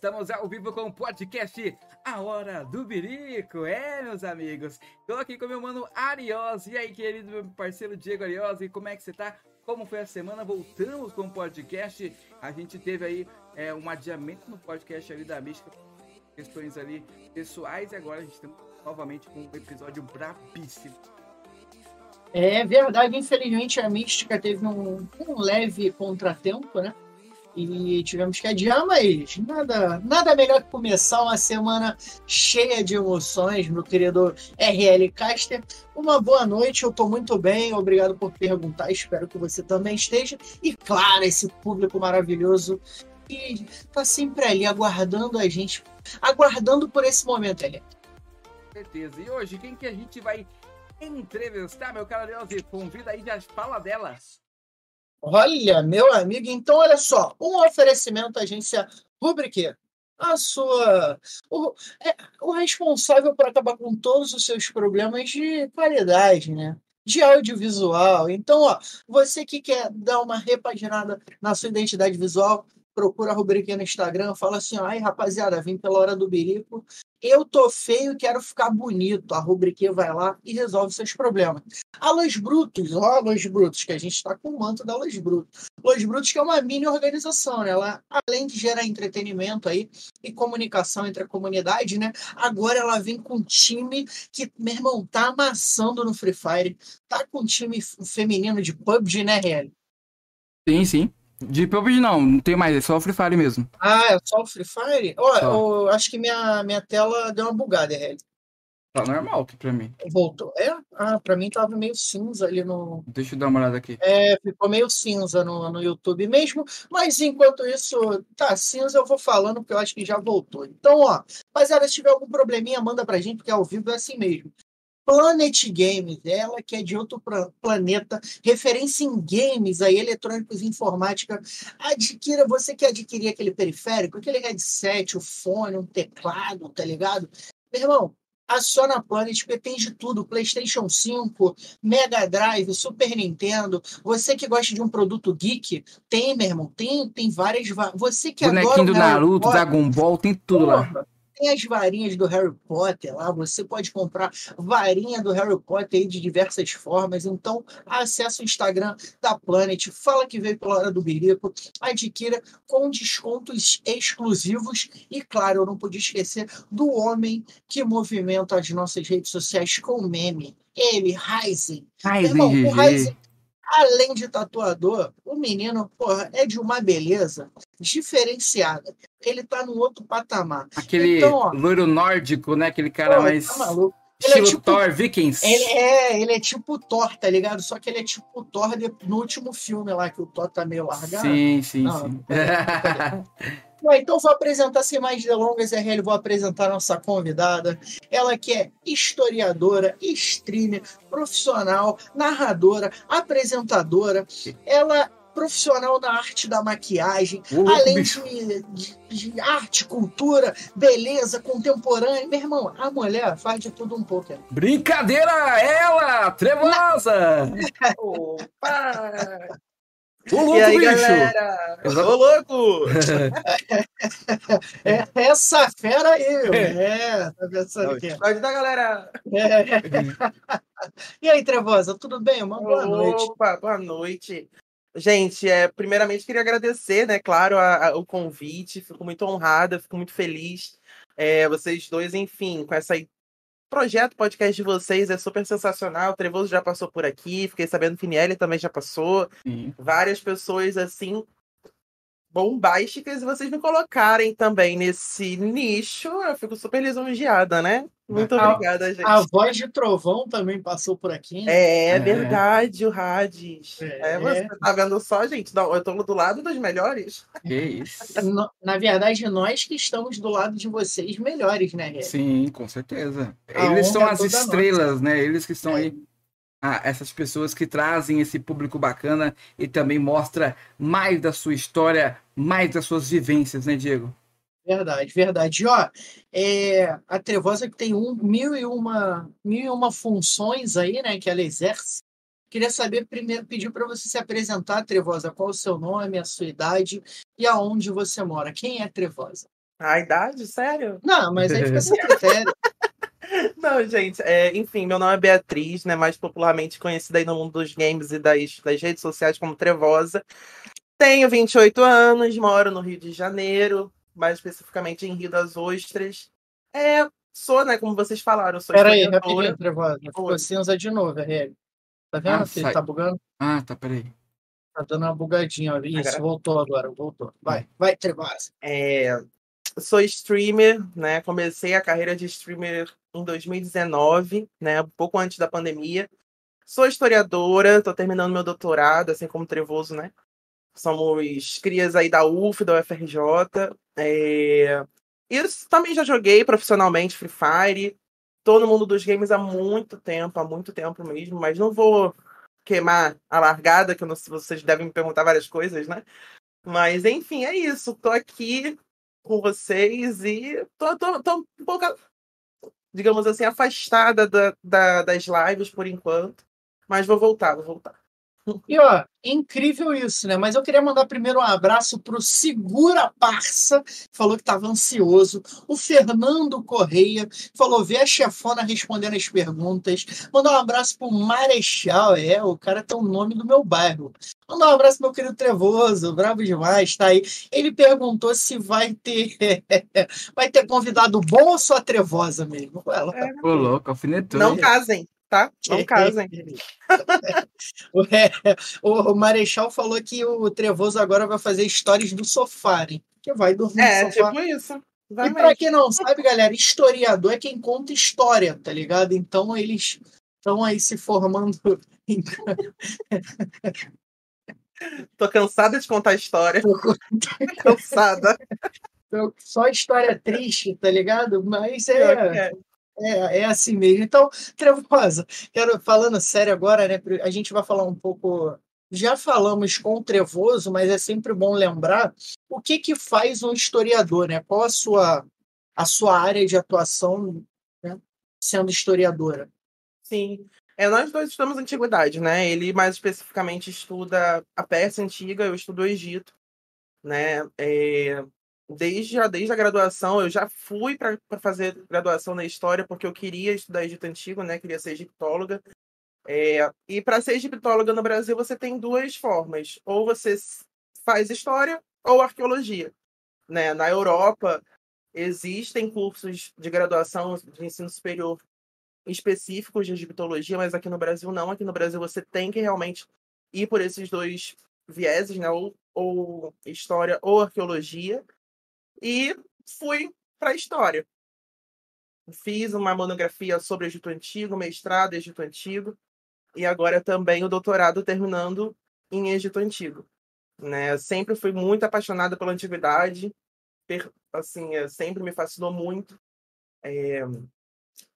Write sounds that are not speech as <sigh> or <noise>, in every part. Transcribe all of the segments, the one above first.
Estamos ao vivo com o podcast A Hora do Birico. É, meus amigos. Estou aqui com meu mano Ariosi. E aí, querido meu parceiro Diego Ariosi, como é que você tá? Como foi a semana? Voltamos com o podcast. A gente teve aí é, um adiamento no podcast ali da Mística, questões ali pessoais. E agora a gente está novamente com um episódio brabíssimo. É verdade, infelizmente a Mística teve um, um leve contratempo, né? E tivemos que adiar, mas nada, nada melhor que começar uma semana cheia de emoções, meu querido RL Caster. Uma boa noite, eu estou muito bem, obrigado por perguntar, espero que você também esteja. E claro, esse público maravilhoso que está sempre ali aguardando a gente, aguardando por esse momento, ali. Certeza. E hoje, quem que a gente vai entrevistar, meu caro Deus? Convida aí, já fala delas. Olha, meu amigo, então olha só, um oferecimento à agência Rubrique. A sua. O, é, o responsável por acabar com todos os seus problemas de qualidade, né? De audiovisual. Então, ó, você que quer dar uma repaginada na sua identidade visual, procura a rubriquinha no Instagram, fala assim, ai rapaziada, vim pela hora do birico, eu tô feio, quero ficar bonito. A rubriquinha vai lá e resolve seus problemas. A Los Brutos, ó, Los Brutos, que a gente está com o manto da Los Brutos. Los Brutos que é uma mini organização, né? Ela, além de gerar entretenimento aí e comunicação entre a comunidade, né? Agora ela vem com um time que, meu irmão, tá amassando no Free Fire. Tá com um time feminino de PUBG, né, Real? Sim, sim. De PUBG não, não tem mais, é só o Free Fire mesmo. Ah, é só o Free Fire? Ó, oh, acho que minha, minha tela deu uma bugada, RL. Tá normal aqui pra mim. Voltou. É? Ah, pra mim tava meio cinza ali no. Deixa eu dar uma olhada aqui. É, ficou meio cinza no, no YouTube mesmo. Mas enquanto isso tá cinza, eu vou falando, porque eu acho que já voltou. Então, ó, rapaziada, se tiver algum probleminha, manda pra gente, porque ao vivo é assim mesmo. Planet Games, ela que é de outro planeta, referência em games, aí, eletrônicos e informática. Adquira, você que adquirir aquele periférico, aquele headset, o fone, um teclado, tá ligado? Meu irmão, a Planet, porque tem de tudo: PlayStation 5, Mega Drive, Super Nintendo. Você que gosta de um produto geek, tem, meu irmão, tem, tem várias. Você que Bonequinho adora. do Naruto, Dragon Ball, tem tudo Porra, lá tem as varinhas do Harry Potter lá, você pode comprar varinha do Harry Potter de diversas formas. Então, acesse o Instagram da Planet, fala que veio pela hora do birico, adquira com descontos exclusivos. E, claro, eu não podia esquecer do homem que movimenta as nossas redes sociais com meme. Ele, Ryzen. Ryzen, o Ryzen além de tatuador, o menino, porra, é de uma beleza diferenciada. Ele tá num outro patamar. Aquele então, ó, loiro nórdico, né? Aquele cara porra, mais. Tá maluco. Ele Estilo é tipo, Thor, Vikings. Ele é, ele é tipo Thor, tá ligado? Só que ele é tipo Thor no último filme lá, que o Thor tá meio largado. Sim, sim, Não, sim. <laughs> Bom, então vou apresentar sem mais delongas, RL, vou apresentar a nossa convidada. Ela que é historiadora, streamer, profissional, narradora, apresentadora. Ela profissional na arte da maquiagem, Ô, além de, de- de arte, cultura, beleza contemporânea. Meu irmão, a mulher faz de tudo um pouco. Brincadeira! Ela! Trevosa! Opa! Ô, louco, e aí, bicho! galera? Exato. Ô, louco! <laughs> É essa fera aí, meu. é, tá pensando aqui. Pode dar, galera! É. E aí, Trevosa, tudo bem? Uma boa noite. Opa, boa noite. Gente, é, primeiramente queria agradecer, né, claro, a- a- o convite. Fico muito honrada, fico muito feliz. É, vocês dois, enfim, com esse projeto podcast de vocês é super sensacional. O Trevoso já passou por aqui, fiquei sabendo que Niele também já passou. Sim. várias pessoas assim bombásticas e vocês me colocarem também nesse nicho, eu fico super lisonjeada, né? Muito A- obrigada, gente. A voz de trovão também passou por aqui. né? É, É. verdade, o Hades. É. É. você tá vendo só, gente? Não, eu tô do lado dos melhores. Que isso. <laughs> No- Na verdade, nós que estamos do lado de vocês melhores, né, Rê? Sim, com certeza. A Eles são é as estrelas, né? Eles que estão aí. Ah, essas pessoas que trazem esse público bacana e também mostra mais da sua história, mais das suas vivências, né, Diego? Verdade, verdade. E, ó, é, a Trevosa que tem um, mil, e uma, mil e uma funções aí, né, que ela exerce. Queria saber, primeiro, pedir para você se apresentar, Trevosa, qual o seu nome, a sua idade e aonde você mora. Quem é Trevosa? A idade, sério? Não, mas aí fica a seu critério. Não, gente, é, enfim, meu nome é Beatriz, né? Mais popularmente conhecida aí no mundo dos games e das, das redes sociais como Trevosa. Tenho 28 anos, moro no Rio de Janeiro, mais especificamente em Rio das Ostras. É, sou, né, como vocês falaram, sou Pera aí, historiadora. rapidinho, Trevosa. Ficou cinza de novo, RL. Tá vendo Ah, sai. tá bugando? Ah, tá, peraí. Tá dando uma bugadinha. ó. Isso, Agora? voltou agora, voltou. Vai, vai, Trevosa. É, sou streamer, né? Comecei a carreira de streamer em 2019, né? Um pouco antes da pandemia. Sou historiadora, tô terminando meu doutorado, assim como Trevoso, né? Somos crias aí da UF, da UFRJ. É... E também já joguei profissionalmente Free Fire. Tô no mundo dos games há muito tempo, há muito tempo mesmo, mas não vou queimar a largada, que não vocês devem me perguntar várias coisas, né? Mas enfim, é isso. Tô aqui com vocês e tô, tô, tô um pouco, digamos assim, afastada da, da- das lives por enquanto. Mas vou voltar, vou voltar. E ó, incrível isso, né? Mas eu queria mandar primeiro um abraço pro Segura Parça, falou que estava ansioso. O Fernando Correia falou: vê a chefona respondendo as perguntas. Mandar um abraço pro Marechal, é, o cara tem o nome do meu bairro. Mandar um abraço pro meu querido Trevoso, bravo demais, tá aí. Ele perguntou se vai ter <laughs> vai ter convidado bom ou só a Trevosa mesmo? Ela, É, Ô, louco, alfinetou. não casem, tá? <laughs> Não casem. O, é, o Marechal falou que o Trevoso agora vai fazer stories do sofá, hein? Que vai dormir É, no sofá. tipo isso. E pra quem não sabe, galera, historiador é quem conta história, tá ligado? Então eles estão aí se formando. <laughs> em- Tô cansada de contar história. cansada. Só história triste, tá ligado? Mas é, é. É, é assim mesmo. Então, Trevosa, quero falando sério agora, né? A gente vai falar um pouco. Já falamos com o Trevoso, mas é sempre bom lembrar o que que faz um historiador, né? Qual a sua a sua área de atuação, né? Sendo historiadora. Sim. É, nós dois estudamos antiguidade, né? Ele mais especificamente estuda a Pérsia antiga, eu estudo o Egito, né? É, desde, a, desde a graduação, eu já fui para fazer graduação na história porque eu queria estudar Egito antigo, né? Queria ser egiptóloga. É, e para ser egiptóloga no Brasil, você tem duas formas: ou você faz história ou arqueologia, né? Na Europa existem cursos de graduação de ensino superior específicos de egiptologia, mas aqui no Brasil não. Aqui no Brasil você tem que realmente ir por esses dois vieses, né? Ou, ou história ou arqueologia. E fui para história. Fiz uma monografia sobre Egito Antigo, mestrado Egito Antigo, e agora também o doutorado terminando em Egito Antigo. Né? Sempre fui muito apaixonada pela antiguidade. assim, é, sempre me fascinou muito. É...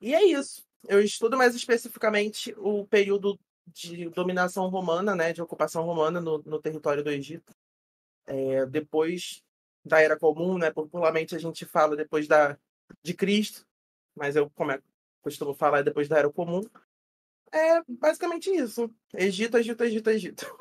E é isso. Eu estudo mais especificamente o período de dominação romana, né, de ocupação romana no, no território do Egito. É, depois da Era Comum, né, popularmente a gente fala depois da, de Cristo, mas eu como é, costumo falar depois da Era Comum. É basicamente isso. Egito, Egito, Egito, Egito.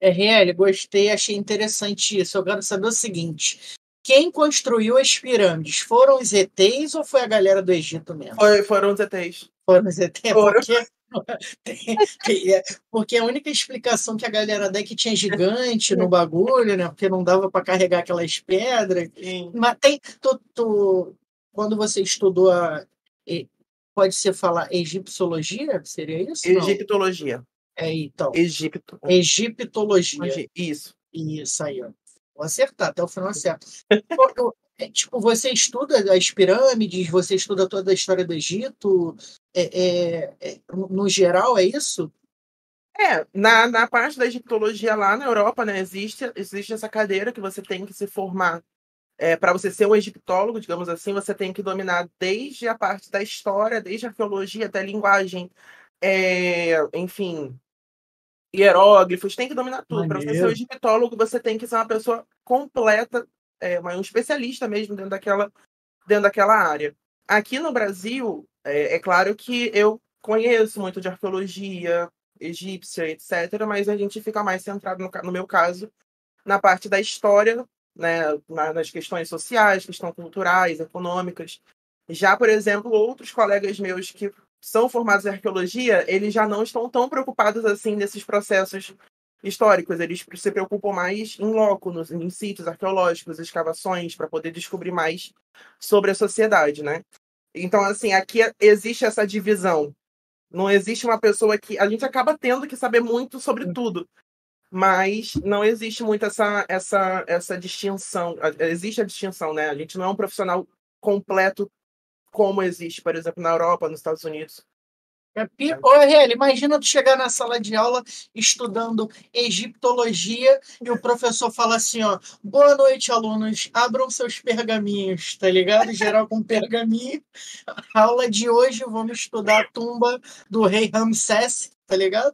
RL, gostei, achei interessante isso. Eu quero saber o seguinte: quem construiu as pirâmides? Foram os ETs ou foi a galera do Egito mesmo? Foi, foram os ETs. Foram os ETs? Foram. Porque, <laughs> é, porque a única explicação que a galera dá é que tinha gigante no <laughs> bagulho, né? Porque não dava para carregar aquelas pedras. Sim. Mas tem. Tu, tu, quando você estudou a. Pode ser falar egiptologia? Seria isso? Egiptologia. Não? É, então. Egipto. Egiptologia. Isso. Isso aí, ó. Vou acertar, até o final <laughs> acerto. É, tipo, você estuda as pirâmides, você estuda toda a história do Egito, é, é, é, no geral, é isso? É, na, na parte da egiptologia lá na Europa, né, existe, existe essa cadeira que você tem que se formar. É, para você ser um egiptólogo, digamos assim, você tem que dominar desde a parte da história, desde a arqueologia até a linguagem, é, enfim, hieróglifos, tem que dominar tudo. Para você ser um egiptólogo, você tem que ser uma pessoa completa, é, um especialista mesmo dentro daquela, dentro daquela área. Aqui no Brasil, é, é claro que eu conheço muito de arqueologia egípcia, etc., mas a gente fica mais centrado, no, no meu caso, na parte da história, né, nas questões sociais, questões culturais, econômicas. Já, por exemplo, outros colegas meus que são formados em arqueologia, eles já não estão tão preocupados assim nesses processos históricos. Eles se preocupam mais em loco, nos, em sítios arqueológicos, escavações, para poder descobrir mais sobre a sociedade, né? Então, assim, aqui existe essa divisão. Não existe uma pessoa que. A gente acaba tendo que saber muito sobre tudo, mas não existe muito essa, essa, essa distinção. Existe a distinção, né? A gente não é um profissional completo como existe, por exemplo, na Europa, nos Estados Unidos. É, Ô, Riel, imagina tu chegar na sala de aula estudando egiptologia e o professor fala assim, ó, boa noite, alunos, abram seus pergaminhos, tá ligado? <laughs> Geral com pergaminho. A aula de hoje vamos estudar a tumba do rei Ramsés, tá ligado?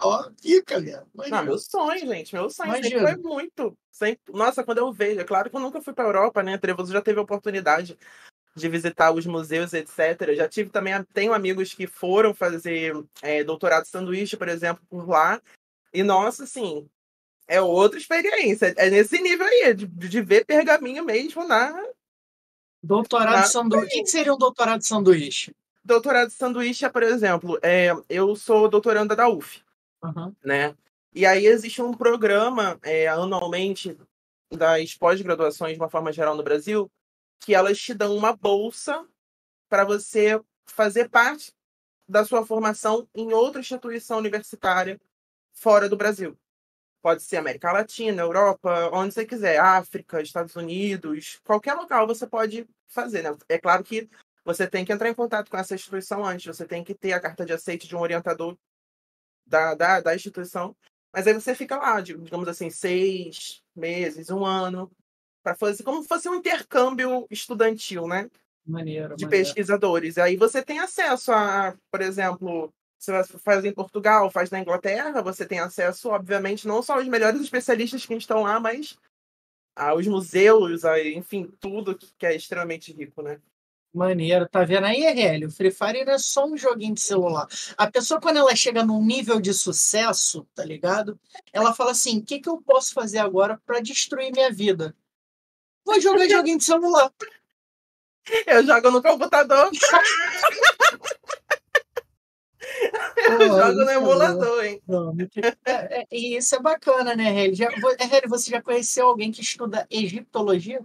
Ó, fica, velho. Não, meu sonho, gente, meu sonho Imagina. sempre foi muito. Sempre... Nossa, quando eu vejo, é claro que eu nunca fui para Europa, né? Trevoso já teve a oportunidade de visitar os museus, etc. Já tive também, tenho amigos que foram fazer é, doutorado de sanduíche, por exemplo, por lá. E, nossa, assim, é outra experiência. É nesse nível aí, de, de ver pergaminho mesmo na. Doutorado na... de sanduíche. O que seria um doutorado de sanduíche? Doutorado de sanduíche é, por exemplo, é, eu sou doutoranda da UF, uhum. né? E aí existe um programa é, anualmente das pós-graduações, de uma forma geral, no Brasil, que elas te dão uma bolsa para você fazer parte da sua formação em outra instituição universitária fora do Brasil. Pode ser América Latina, Europa, onde você quiser, África, Estados Unidos, qualquer local você pode fazer. Né? É claro que você tem que entrar em contato com essa instituição antes, você tem que ter a carta de aceite de um orientador da, da, da instituição. Mas aí você fica lá, digamos assim, seis meses, um ano, para fazer como se fosse um intercâmbio estudantil, né? Maneiro, de maneiro. pesquisadores. Aí você tem acesso a, por exemplo, você faz em Portugal, faz na Inglaterra, você tem acesso, obviamente, não só aos melhores especialistas que estão lá, mas aos museus, a, enfim, tudo que é extremamente rico, né? Maneiro, tá vendo aí, RL? O Free Fire não é só um joguinho de celular. A pessoa, quando ela chega num nível de sucesso, tá ligado? Ela fala assim: o que, que eu posso fazer agora para destruir minha vida? Vou jogar joguinho de celular. Eu jogo no computador. Eu jogo no emulador, hein? É, é, e isso é bacana, né, Heli? Já, Heli, você já conheceu alguém que estuda egiptologia?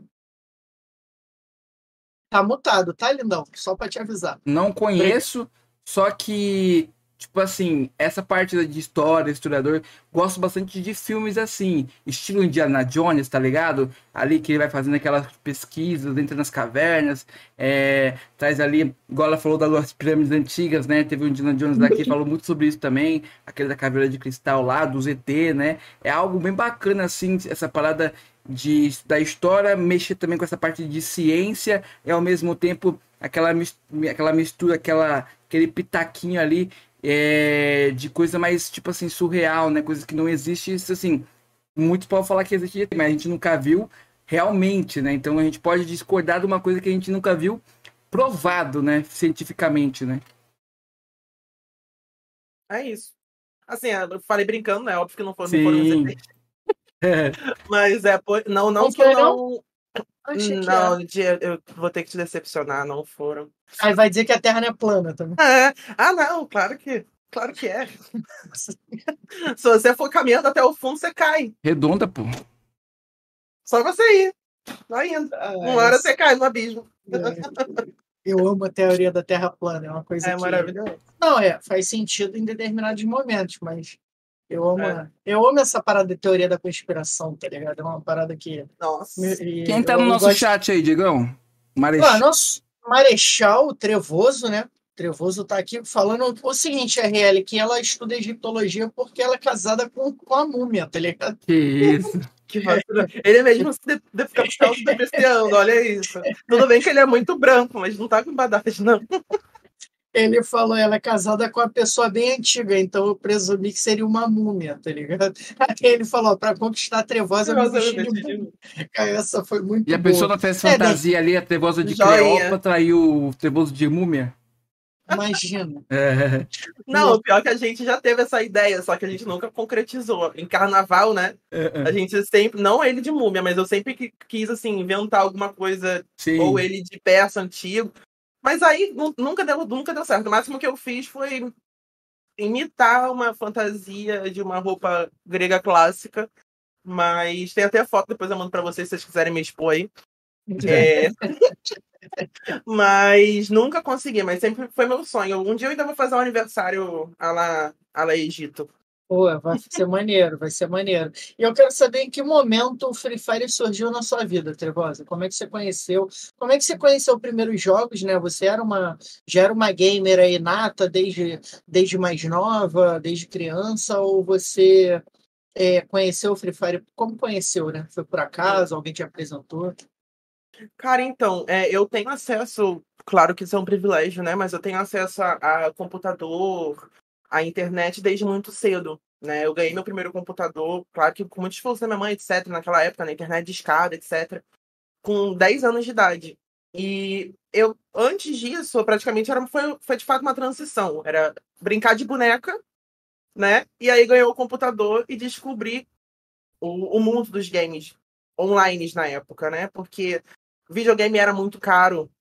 Tá mutado, tá, lindão? Só pra te avisar. Não conheço, só que Tipo assim, essa parte de história, historiador, gosto bastante de filmes assim, estilo Indiana Jones, tá ligado? Ali que ele vai fazendo aquelas pesquisas, entra nas cavernas, é, traz ali, igual ela falou das pirâmides antigas, né? Teve o Indiana Jones daqui, falou muito sobre isso também, aquele da caveira de cristal lá, do ZT, né? É algo bem bacana, assim, essa parada de, da história, mexer também com essa parte de ciência e ao mesmo tempo aquela, aquela mistura, aquela, aquele pitaquinho ali é, de coisa mais, tipo assim, surreal, né? Coisa que não existe, isso assim, muitos podem falar que existe, mas a gente nunca viu realmente, né? Então a gente pode discordar de uma coisa que a gente nunca viu provado, né? Cientificamente, né? É isso. Assim, eu falei brincando, né? Óbvio que não, foi, não foram é. <laughs> Mas é, não, não que eu não. Não, eu vou ter que te decepcionar, não foram. Aí vai dizer que a Terra não é plana também. É. Ah, não, claro que. Claro que é. <laughs> Se você for caminhando até o fundo, você cai. Redonda, pô. Só você ir. Vai indo. Ah, Uma hora você cai no abismo. É. Eu amo a teoria da Terra plana, é uma coisa é que... maravilhoso. Não, é, faz sentido em determinados momentos, mas eu amo, é. eu amo essa parada de teoria da conspiração, tá ligado? É uma parada que. Nossa. Me, Quem tá no nosso gosto... chat aí, Digão? Marechal. Ah, nosso Marechal Trevoso, né? Trevoso tá aqui falando o seguinte, RL, que ela estuda egiptologia porque ela é casada com, com a múmia, tá ligado? Que isso. <laughs> Que ele é mesmo de, de ficar depreciando, olha isso. Tudo bem que ele é muito branco, mas não tá com badagem, não ele falou, ela é casada com uma pessoa bem antiga, então eu presumi que seria uma múmia, tá ligado? Aí ele falou, para conquistar a trevosa, me vestir de Essa foi muito E a pessoa não fez é, fantasia é, ali, a trevosa de Cleópatra e o trevoso de múmia? Imagina. <laughs> É. Não, o pior é que a gente já teve essa ideia, só que a gente nunca concretizou. Em carnaval, né? É, é. A gente sempre, não ele de múmia, mas eu sempre quis, assim, inventar alguma coisa, Sim. ou ele de peça antigo. Mas aí nunca deu, nunca deu certo. O máximo que eu fiz foi imitar uma fantasia de uma roupa grega clássica. Mas tem até foto, depois eu mando para vocês se vocês quiserem me expor aí. É... <laughs> mas nunca consegui, mas sempre foi meu sonho. Um dia eu ainda vou fazer um aniversário a lá, a lá Egito. Pô, vai ser maneiro, vai ser maneiro. E eu quero saber em que momento o Free Fire surgiu na sua vida, Trevosa. Como é que você conheceu? Como é que você conheceu os primeiros jogos, né? Você era uma, já era uma gamer aí nata desde, desde mais nova, desde criança, ou você é, conheceu o Free Fire? Como conheceu, né? Foi por acaso? Alguém te apresentou? Cara, então, é, eu tenho acesso, claro que isso é um privilégio, né? Mas eu tenho acesso a, a computador, a internet desde muito cedo. Né? Eu ganhei meu primeiro computador, claro que com muito esforço da minha mãe, etc., naquela época, na internet de escada, etc., com 10 anos de idade. E eu, antes disso, praticamente era, foi, foi de fato uma transição. Era brincar de boneca, né? E aí ganhou o computador e descobri o, o mundo dos games online na época, né? Porque videogame era muito caro,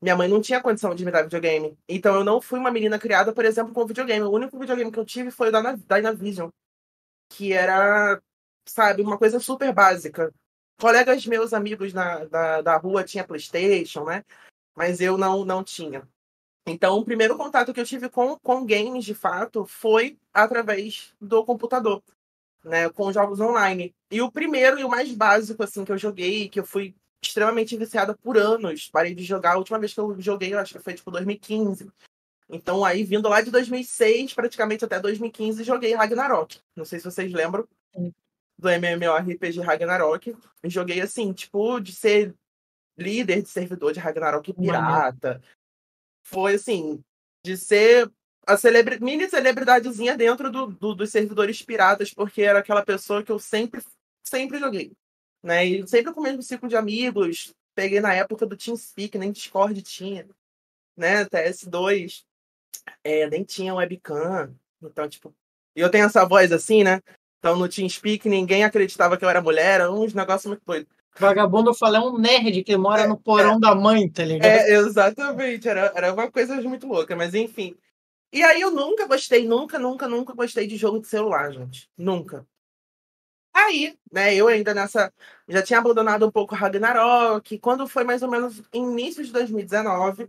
minha mãe não tinha condição de me dar videogame. Então eu não fui uma menina criada, por exemplo, com videogame. O único videogame que eu tive foi o da Dynavision. Que era, sabe, uma coisa super básica. Colegas meus, amigos na, da, da rua, tinha Playstation, né? Mas eu não, não tinha. Então, o primeiro contato que eu tive com, com games, de fato, foi através do computador, né? Com jogos online. E o primeiro e o mais básico, assim, que eu joguei, que eu fui extremamente viciada por anos. Parei de jogar. A última vez que eu joguei, eu acho que foi tipo 2015. Então, aí, vindo lá de 2006, praticamente até 2015, joguei Ragnarok. Não sei se vocês lembram do MMORPG Ragnarok. joguei assim, tipo, de ser líder de servidor de Ragnarok pirata. Foi assim, de ser a celebra... mini celebridadezinha dentro do, do, dos servidores piratas, porque era aquela pessoa que eu sempre, sempre joguei né? E sempre com o mesmo ciclo de amigos. Peguei na época do TeamSpeak, nem Discord tinha, né? TS2, é, nem tinha webcam. Então, tipo, e eu tenho essa voz assim, né? Então no TeamSpeak ninguém acreditava que eu era mulher, era uns negócios muito doidos. Vagabundo, eu falei, é um nerd que mora é, no porão é, da mãe, tá ligado? É, exatamente. Era, era uma coisa muito louca, mas enfim. E aí eu nunca gostei, nunca, nunca, nunca gostei de jogo de celular, gente. Nunca. Aí, né, eu ainda nessa. Já tinha abandonado um pouco Ragnarok. Quando foi mais ou menos início de 2019,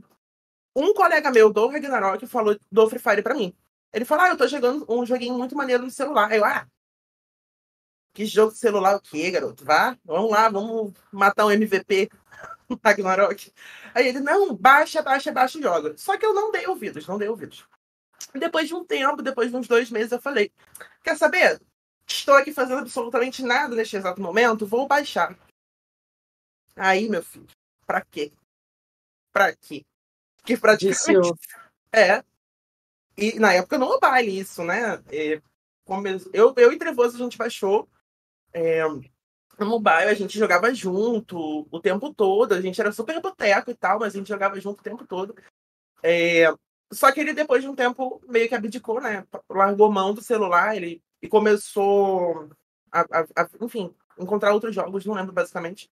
um colega meu do Ragnarok falou do Free Fire pra mim. Ele falou, ah, eu tô jogando um joguinho muito maneiro no celular. Aí eu, ah, que jogo de celular o quê, garoto? Vá, vamos lá, vamos matar um MVP no <laughs> Ragnarok. Aí ele, não, baixa, baixa, baixa e joga. Só que eu não dei ouvidos, não dei ouvidos. Depois de um tempo, depois de uns dois meses, eu falei, quer saber? Estou aqui fazendo absolutamente nada neste exato momento, vou baixar. Aí, meu filho, pra quê? Pra quê? Que praticamente... É, e na época no mobile isso, né? E, eu, eu e Trevoso a gente baixou. É, no mobile a gente jogava junto o tempo todo. A gente era super boteco e tal, mas a gente jogava junto o tempo todo. É, só que ele, depois de um tempo, meio que abdicou, né? Largou mão do celular ele, e começou a, a, a enfim, encontrar outros jogos, não lembro basicamente.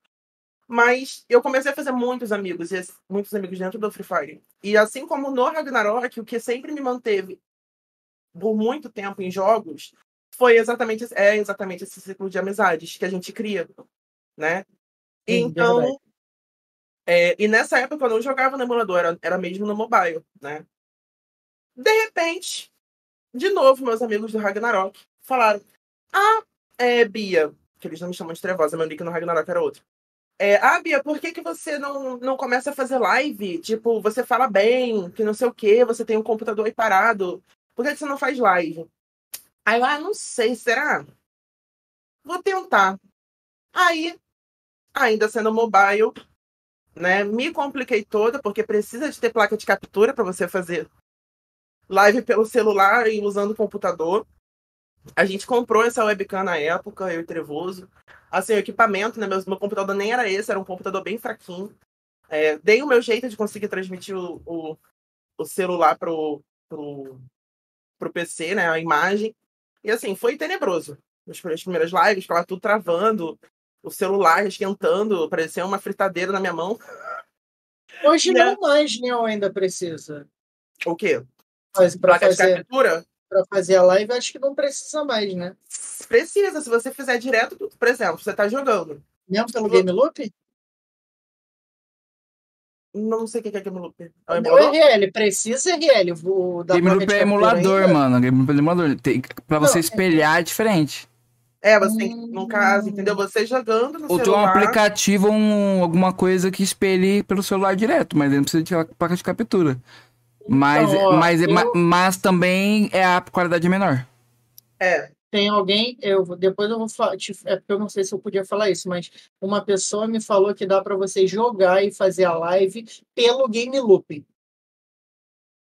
Mas eu comecei a fazer muitos amigos, muitos amigos dentro do Free Fire. E assim como no Ragnarok, o que sempre me manteve por muito tempo em jogos foi exatamente é exatamente esse ciclo de amizades que a gente cria, né? então, é, e nessa época eu não jogava no emulador, era, era mesmo no mobile, né? De repente, de novo, meus amigos do Ragnarok falaram: Ah, é, Bia, que eles não me chamam de trevosa, meu nick no Ragnarok era outro. É, ah, Bia, por que, que você não, não começa a fazer live? Tipo, você fala bem, que não sei o quê, você tem um computador aí parado. Por que, que você não faz live? Aí eu, ah, não sei, será? Vou tentar. Aí, ainda sendo mobile, né, me compliquei toda, porque precisa de ter placa de captura para você fazer live pelo celular e usando o computador. A gente comprou essa webcam na época, eu e Trevoso. Assim, o equipamento, né? Meu, meu computador nem era esse, era um computador bem fraquinho. É, dei o meu jeito de conseguir transmitir o, o, o celular pro, pro, pro PC, né? A imagem. E assim, foi tenebroso. As primeiras lives, ficava tudo travando, o celular esquentando, parecia uma fritadeira na minha mão. Hoje <laughs> né? não mais, né? Ainda precisa. O quê? Mas pra fazer... captura? Para fazer a live, acho que não precisa mais, né? Precisa, se você fizer direto, por exemplo, você tá jogando. Mesmo pelo Game Loop? Não sei o que é Game Loop. É o RL, precisa RL. O da Game Loop é emulador, ainda. mano. Game Loop é emulador. Tem, pra você não, é espelhar é... é diferente. É, você tem, no caso, entendeu? Você jogando no Ou celular... Ou tem um aplicativo, um, alguma coisa que espelhe pelo celular direto, mas não precisa de placa de captura. Mas, então, ó, mas, eu... mas também é a qualidade menor. É. Tem alguém, eu depois eu vou falar, é porque eu não sei se eu podia falar isso, mas uma pessoa me falou que dá para você jogar e fazer a live pelo Game Loop.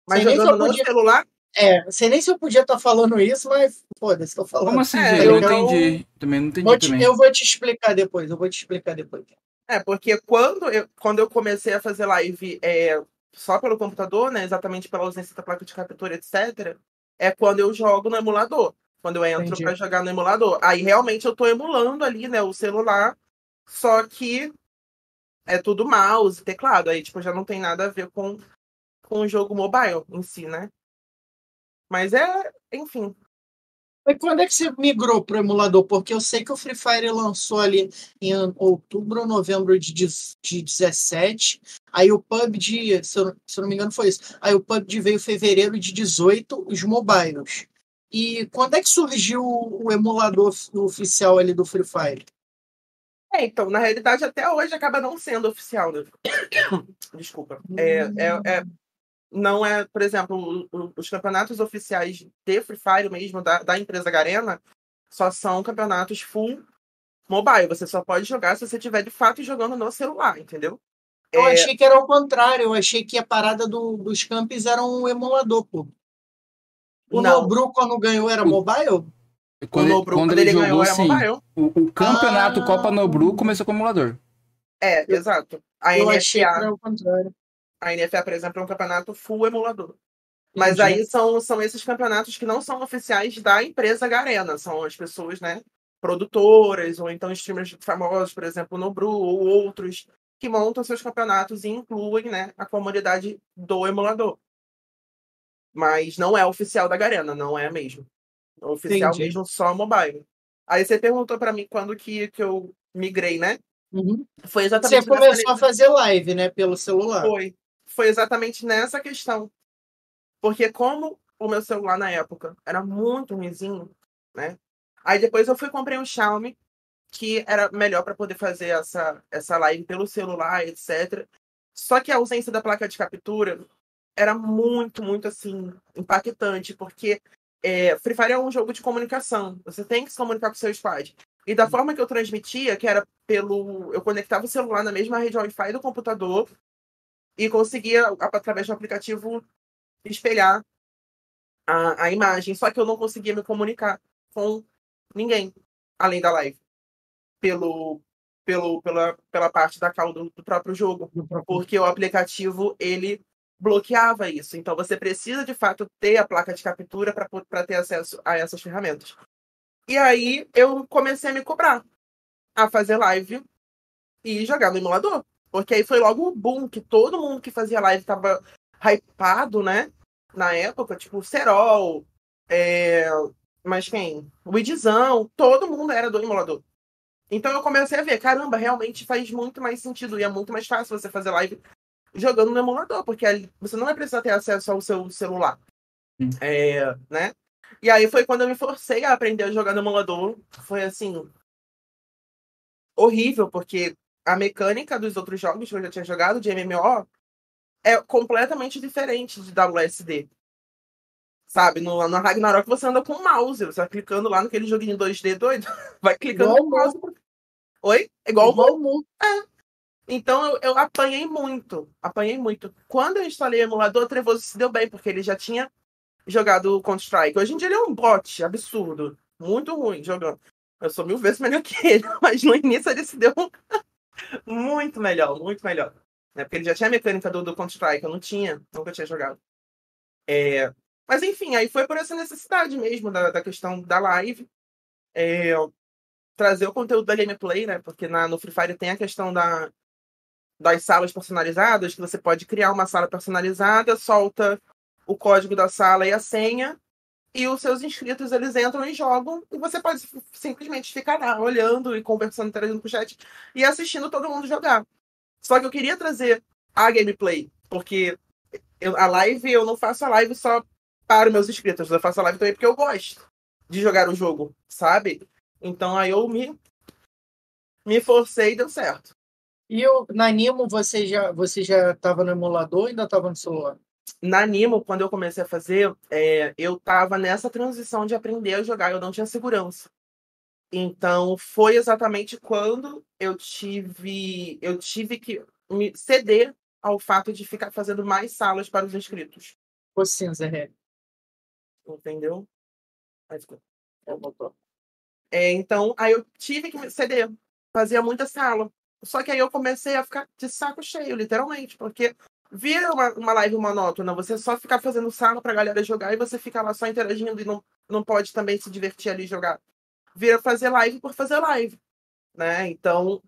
Mas sei jogando no podia... celular? É, sei nem se eu podia estar tá falando isso, mas foda-se, tô falando. Como assim? É, eu não entendi. Também não entendi. Te, eu vou te explicar depois, eu vou te explicar depois. É, porque quando eu, quando eu comecei a fazer live é, só pelo computador, né? Exatamente pela ausência da placa de captura, etc. É quando eu jogo no emulador. Quando eu entro para jogar no emulador. Aí realmente eu tô emulando ali, né, o celular. Só que é tudo mouse, teclado. Aí, tipo, já não tem nada a ver com, com o jogo mobile em si, né? Mas é, enfim, e quando é que você migrou para o emulador? Porque eu sei que o Free Fire lançou ali em outubro ou novembro de, de 17. Aí o PUBG, se eu, se eu não me engano, foi isso. Aí o PUBG veio em fevereiro de 18, os mobiles. E quando é que surgiu o emulador oficial ali do Free Fire? É, então, na realidade, até hoje acaba não sendo oficial. Né? <coughs> Desculpa. É, é, é, não é, por exemplo, os campeonatos oficiais de Free Fire mesmo, da, da empresa Garena, só são campeonatos full mobile. Você só pode jogar se você estiver de fato jogando no celular, entendeu? Eu é... achei que era o contrário, eu achei que a parada do, dos campos era um emulador, pô. O não. Nobru, quando ganhou, era mobile? Quando, o Nobru, quando, quando ele, ele, ganhou, jogou, era mobile. O, o campeonato ah. Copa Nobru começou com emulador. É, exato. A eu NFA, achei que era o contrário. A NFA, por exemplo, é um campeonato full emulador. Mas aí são, são esses campeonatos que não são oficiais da empresa Garena, são as pessoas, né, produtoras, ou então streamers famosos, por exemplo, no Bru, ou outros, que montam seus campeonatos e incluem, né, a comunidade do emulador. Mas não é oficial da Garena, não é mesmo. É oficial Entendi. mesmo só mobile. Aí você perguntou para mim quando que, que eu migrei, né? Uhum. Foi exatamente Você começou a fazer live, né, pelo celular. Foi foi exatamente nessa questão. Porque como o meu celular na época. Era muito ruimzinho, né? Aí depois eu fui comprei um Xiaomi, que era melhor para poder fazer essa, essa live pelo celular, etc. Só que a ausência da placa de captura era muito, muito assim, impactante, porque é, Free Fire é um jogo de comunicação. Você tem que se comunicar com o seu squad. E da forma que eu transmitia, que era pelo. Eu conectava o celular na mesma rede Wi-Fi do computador e conseguia, através do aplicativo, espelhar a, a imagem. Só que eu não conseguia me comunicar com ninguém, além da live. Pelo, pelo, pela, pela parte da call do, do próprio jogo. Porque o aplicativo, ele bloqueava isso. Então você precisa de fato ter a placa de captura para ter acesso a essas ferramentas. E aí eu comecei a me cobrar a fazer live e jogar no emulador. Porque aí foi logo um boom que todo mundo que fazia live tava hypado, né? Na época, tipo, Serol, é... mas quem? O Idzão, todo mundo era do emulador. Então eu comecei a ver, caramba, realmente faz muito mais sentido e é muito mais fácil você fazer live jogando no emulador, porque você não vai precisar ter acesso ao seu celular. Hum. É, né? E aí foi quando eu me forcei a aprender a jogar no emulador. Foi assim. horrível, porque a mecânica dos outros jogos que eu já tinha jogado, de MMO, é completamente diferente de WSD. Sabe, no, no Ragnarok você anda com o mouse, você vai clicando lá naquele joguinho 2D doido, <laughs> vai clicando igual com o mouse. Oi? É igual, igual o mundo. É. Então eu, eu, apanhei muito, apanhei muito. Quando eu instalei o emulador, o Trevoso se deu bem, porque ele já tinha jogado Counter-Strike. Hoje em dia ele é um bot absurdo, muito ruim jogando. Eu sou mil vezes melhor que ele, <laughs> mas no início ele se deu muito melhor, muito melhor. Né? Porque ele já tinha a mecânica do, do Counter-Strike, eu não tinha, nunca tinha jogado. É... Mas enfim, aí foi por essa necessidade mesmo da, da questão da live. É... Trazer o conteúdo da gameplay, né? Porque na, no Free Fire tem a questão da, das salas personalizadas, que você pode criar uma sala personalizada, solta o código da sala e a senha, e os seus inscritos eles entram e jogam, e você pode simplesmente ficar lá olhando e conversando, interagindo com o chat e assistindo todo mundo jogar. Só que eu queria trazer a gameplay, porque eu, a live, eu não faço a live só para os meus inscritos, eu faço a live também porque eu gosto de jogar o jogo, sabe? Então aí eu me, me forcei e deu certo. E eu, na Nimo, você já você já estava no emulador ou ainda estava no celular? Na Nimo, quando eu comecei a fazer, é, eu estava nessa transição de aprender a jogar, eu não tinha segurança. Então, foi exatamente quando eu tive eu tive que me ceder ao fato de ficar fazendo mais salas para os inscritos. O cinza, é. Entendeu? Aí ficou. É, então, aí eu tive que me ceder. Fazia muita sala. Só que aí eu comecei a ficar de saco cheio, literalmente, porque vira uma, uma live monótona, você só ficar fazendo sala pra galera jogar e você fica lá só interagindo e não, não pode também se divertir ali jogar. Vira fazer live por fazer live, né? Então,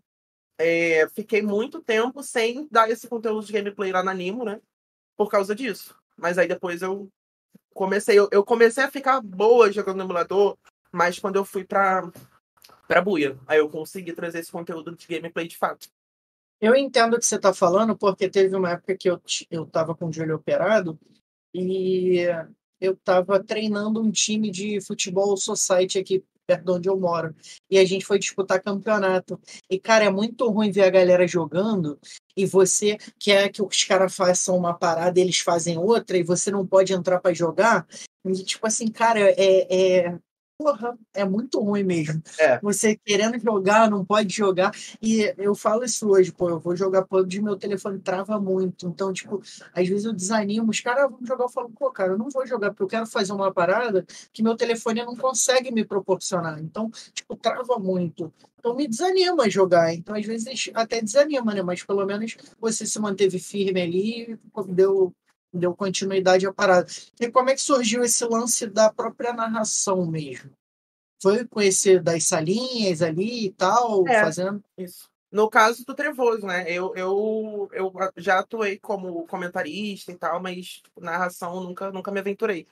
é, fiquei muito tempo sem dar esse conteúdo de gameplay lá na Nimo, né? Por causa disso. Mas aí depois eu comecei, eu, eu comecei a ficar boa jogando no emulador, mas quando eu fui pra, pra buia. Aí eu consegui trazer esse conteúdo de gameplay de fato. Eu entendo o que você está falando, porque teve uma época que eu, eu com o joelho operado e eu estava treinando um time de futebol society aqui perto de onde eu moro. E a gente foi disputar campeonato. E, cara, é muito ruim ver a galera jogando e você quer que os caras façam uma parada eles fazem outra e você não pode entrar para jogar. E, tipo assim, cara, é, é, porra, é muito ruim mesmo. É. Você querendo jogar, não pode jogar. E eu falo isso hoje, pô, eu vou jogar PUBG, meu telefone trava muito. Então, tipo, às vezes eu desanimo, os caras vão jogar, eu falo, pô, cara, eu não vou jogar, porque eu quero fazer uma parada que meu telefone não consegue me proporcionar. Então, tipo, trava muito. Então me desanima jogar. Então, às vezes, até desanima, né? Mas pelo menos você se manteve firme ali, deu deu continuidade à parada. E como é que surgiu esse lance da própria narração mesmo? Foi conhecer das salinhas ali e tal, é, fazendo? Isso. No caso do Trevoso, né? Eu, eu, eu já atuei como comentarista e tal, mas tipo, narração nunca, nunca me aventurei.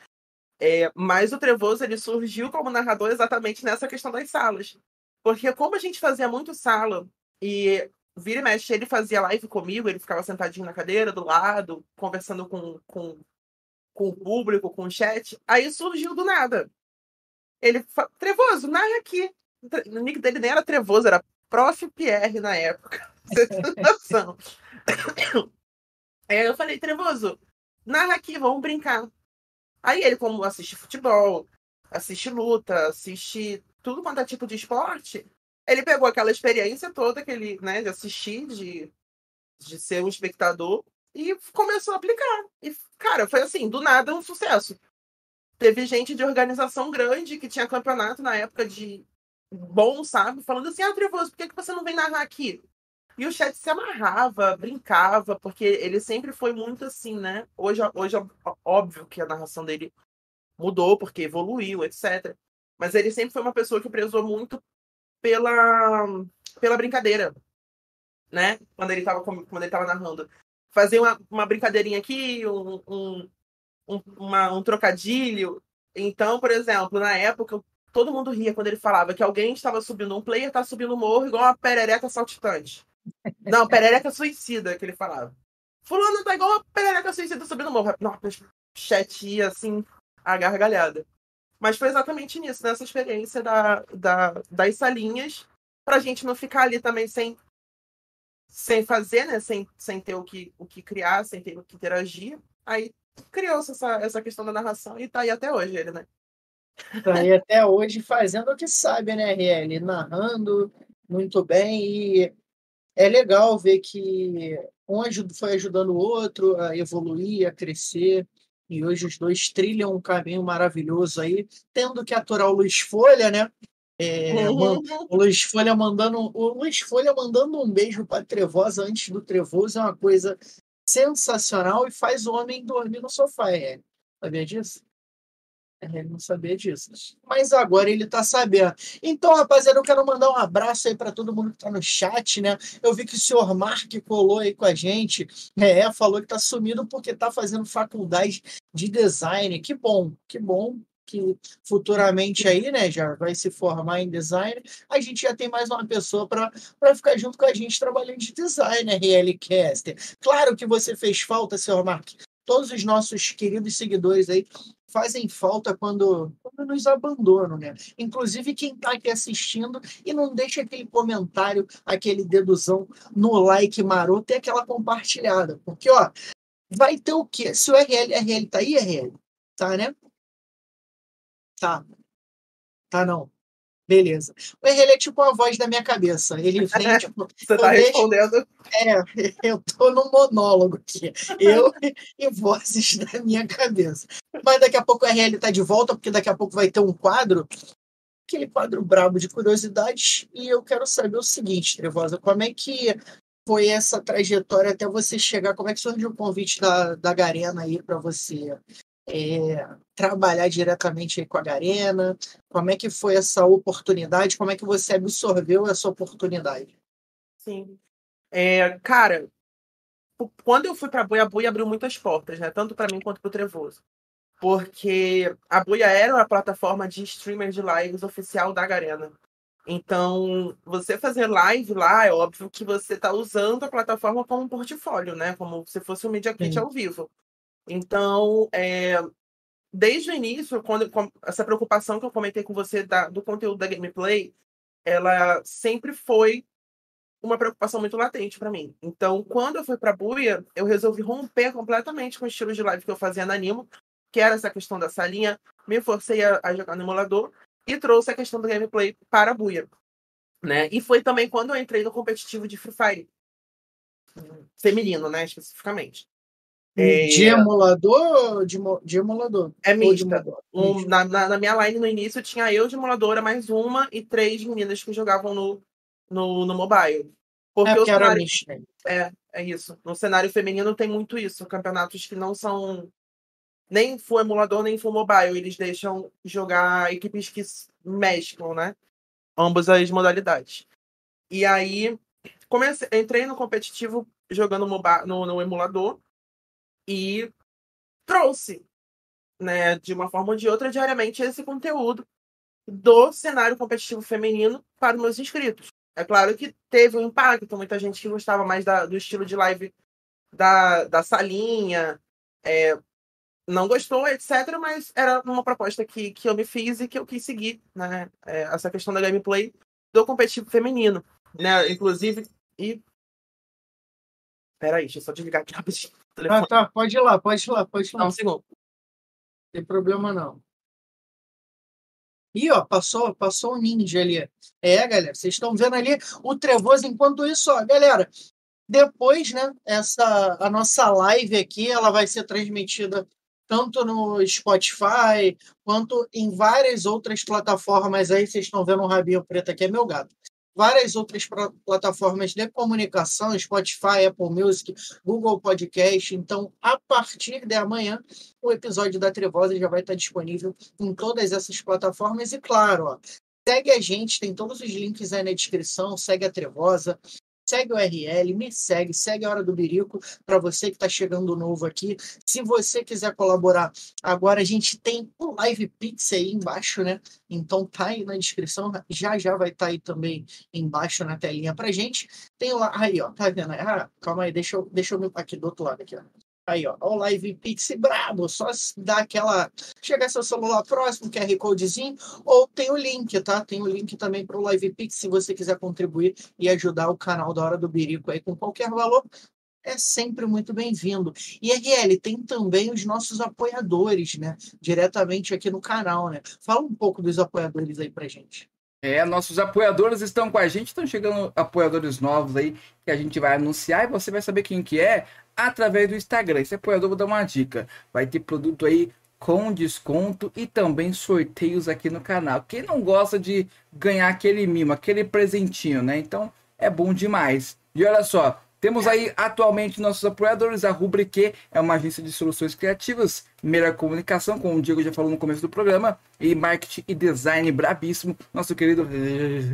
É, mas o Trevoso ele surgiu como narrador exatamente nessa questão das salas. Porque como a gente fazia muito sala e vira e mexe, ele fazia live comigo, ele ficava sentadinho na cadeira, do lado, conversando com, com com o público, com o chat. Aí surgiu do nada. Ele falou, Trevoso, narra aqui. O nick dele nem era Trevoso, era Prof. Pierre na época. <laughs> Você tem <laughs> noção. Aí eu falei, Trevoso, narra aqui, vamos brincar. Aí ele, como assiste futebol, assiste luta, assiste tudo quanto é tipo de esporte, ele pegou aquela experiência toda que ele, né, de assistir, de, de ser um espectador, e começou a aplicar. E, cara, foi assim, do nada um sucesso. Teve gente de organização grande que tinha campeonato na época de bom, sabe? Falando assim, ah, Trevoso, por que, que você não vem narrar aqui? E o chat se amarrava, brincava, porque ele sempre foi muito assim, né? Hoje, hoje óbvio que a narração dele mudou, porque evoluiu, etc. Mas ele sempre foi uma pessoa que prezou muito pela, pela brincadeira, né? Quando ele estava quando ele tava narrando. Fazer uma, uma brincadeirinha aqui, um, um, um, uma, um trocadilho. Então, por exemplo, na época, todo mundo ria quando ele falava que alguém estava subindo, um player está subindo o morro igual uma perereca saltitante. <laughs> Não, perereca suicida, que ele falava. Fulano tá igual uma perereca suicida subindo o morro. Nossa, chat ia assim, a gargalhada. Mas foi exatamente nisso, nessa experiência da, da, das salinhas, pra gente não ficar ali também sem, sem fazer, né? Sem, sem ter o que, o que criar, sem ter o que interagir. Aí criou-se essa, essa questão da narração e tá aí até hoje ele, né? Tá aí até hoje fazendo o que sabe, né, RL? Narrando muito bem e é legal ver que um foi ajudando o outro a evoluir, a crescer. E hoje os dois trilham um caminho maravilhoso aí, tendo que aturar o Luiz Folha, né? É. O Luiz Folha mandando o Luiz Folha mandando um beijo para Trevosa antes do Trevoso é uma coisa sensacional e faz o homem dormir no sofá, é. Sabia disso? Ele não sabia disso. Mas agora ele está sabendo. Então, rapaziada, eu quero mandar um abraço aí para todo mundo que está no chat, né? Eu vi que o senhor Mark colou aí com a gente. É, falou que está sumido porque está fazendo faculdade de design. Que bom, que bom que futuramente aí, né, já vai se formar em design, a gente já tem mais uma pessoa para ficar junto com a gente trabalhando de design, né, RLCaster. Claro que você fez falta, senhor Mark. Todos os nossos queridos seguidores aí fazem falta quando, quando nos abandonam, né? Inclusive quem está aqui assistindo e não deixa aquele comentário, aquele deduzão no like maroto e aquela compartilhada. Porque, ó, vai ter o quê? Se o RL, RL tá aí, RL? Tá, né? Tá. Tá não. Beleza. O RL é tipo a voz da minha cabeça. Ele <laughs> vem, tipo. Você tá deixo... respondendo? É, <laughs> eu tô no monólogo aqui. Eu e vozes da minha cabeça. Mas daqui a pouco o RL tá de volta, porque daqui a pouco vai ter um quadro. Aquele quadro brabo de curiosidades. E eu quero saber o seguinte, Trevosa, como é que foi essa trajetória até você chegar? Como é que surgiu o convite da, da Garena aí para você é, trabalhar diretamente com a Garena? Como é que foi essa oportunidade? Como é que você absorveu essa oportunidade? Sim. É, cara, quando eu fui para a Boi, a Boi abriu muitas portas, né? Tanto para mim quanto para o Trevoso. Porque a Buia era uma plataforma de streamer de lives oficial da Garena. Então, você fazer live lá, é óbvio que você está usando a plataforma como um portfólio, né? Como se fosse um Media Kit ao vivo. Então, é, desde o início, quando essa preocupação que eu comentei com você da, do conteúdo da gameplay, ela sempre foi uma preocupação muito latente para mim. Então, quando eu fui para Buia, eu resolvi romper completamente com o estilo de live que eu fazia na Animo, que era essa questão da salinha, me forcei a, a jogar no emulador e trouxe a questão do gameplay para a Buia. Né? E foi também quando eu entrei no competitivo de Free Fire. Feminino, né? Especificamente. É, de emulador de, de emulador? É mista. Um, na, na, na, minha line no início tinha eu de emuladora, mais uma e três meninas que jogavam no, no, no mobile. Porque, é, o cenário, é, é isso. No cenário feminino tem muito isso. Campeonatos que não são nem full emulador, nem full mobile. Eles deixam jogar equipes que mesclam, né? Ambas as modalidades. E aí, comecei, entrei no competitivo jogando no, no emulador e trouxe, né, de uma forma ou de outra, diariamente esse conteúdo do cenário competitivo feminino para os meus inscritos. É claro que teve um impacto, muita gente que gostava mais da, do estilo de live da, da salinha, é, não gostou, etc. Mas era uma proposta que, que eu me fiz e que eu quis seguir, né? É, essa questão da gameplay do competitivo feminino, né? Inclusive, e. Peraí, deixa eu só desligar aqui rapidinho. Ah, tá. Pode ir lá, pode ir lá, pode ir lá. Não, um segundo. Não tem problema não. Ih, ó, passou, passou o ninja ali. É, galera, vocês estão vendo ali o Trevoso. Enquanto isso, ó, galera, depois, né, essa, a nossa live aqui, ela vai ser transmitida tanto no Spotify quanto em várias outras plataformas aí. Vocês estão vendo um rabinho preto aqui, é meu gato várias outras plataformas de comunicação, Spotify, Apple Music, Google Podcast. Então, a partir de amanhã, o episódio da Trevosa já vai estar disponível em todas essas plataformas. E claro, ó, segue a gente, tem todos os links aí na descrição, segue a Trevosa, segue o RL, me segue, segue a Hora do Birico, para você que está chegando novo aqui. Se você quiser colaborar, agora a gente tem o Live Pix aí embaixo, né? Então tá aí na descrição, já já vai estar tá aí também embaixo na telinha pra gente. Tem lá, aí ó, tá vendo? Ah, calma aí, deixa eu, deixa eu aqui do outro lado aqui, ó. Aí, ó, o Live Pix brabo, só dar aquela. Chegar seu celular próximo, QR Codezinho, ou tem o link, tá? Tem o link também para o Live Pix, se você quiser contribuir e ajudar o canal da Hora do Birico aí com qualquer valor. É sempre muito bem-vindo. E RL, tem também os nossos apoiadores, né? Diretamente aqui no canal, né? Fala um pouco dos apoiadores aí pra gente. É, nossos apoiadores estão com a gente, estão chegando apoiadores novos aí que a gente vai anunciar e você vai saber quem que é através do Instagram. Esse apoiador, vou dar uma dica. Vai ter produto aí com desconto e também sorteios aqui no canal. Quem não gosta de ganhar aquele mimo, aquele presentinho, né? Então é bom demais. E olha só, temos aí atualmente nossos apoiadores, a Rubrique é uma agência de soluções criativas, melhor comunicação, como o Diego já falou no começo do programa, e marketing e design brabíssimo, nosso querido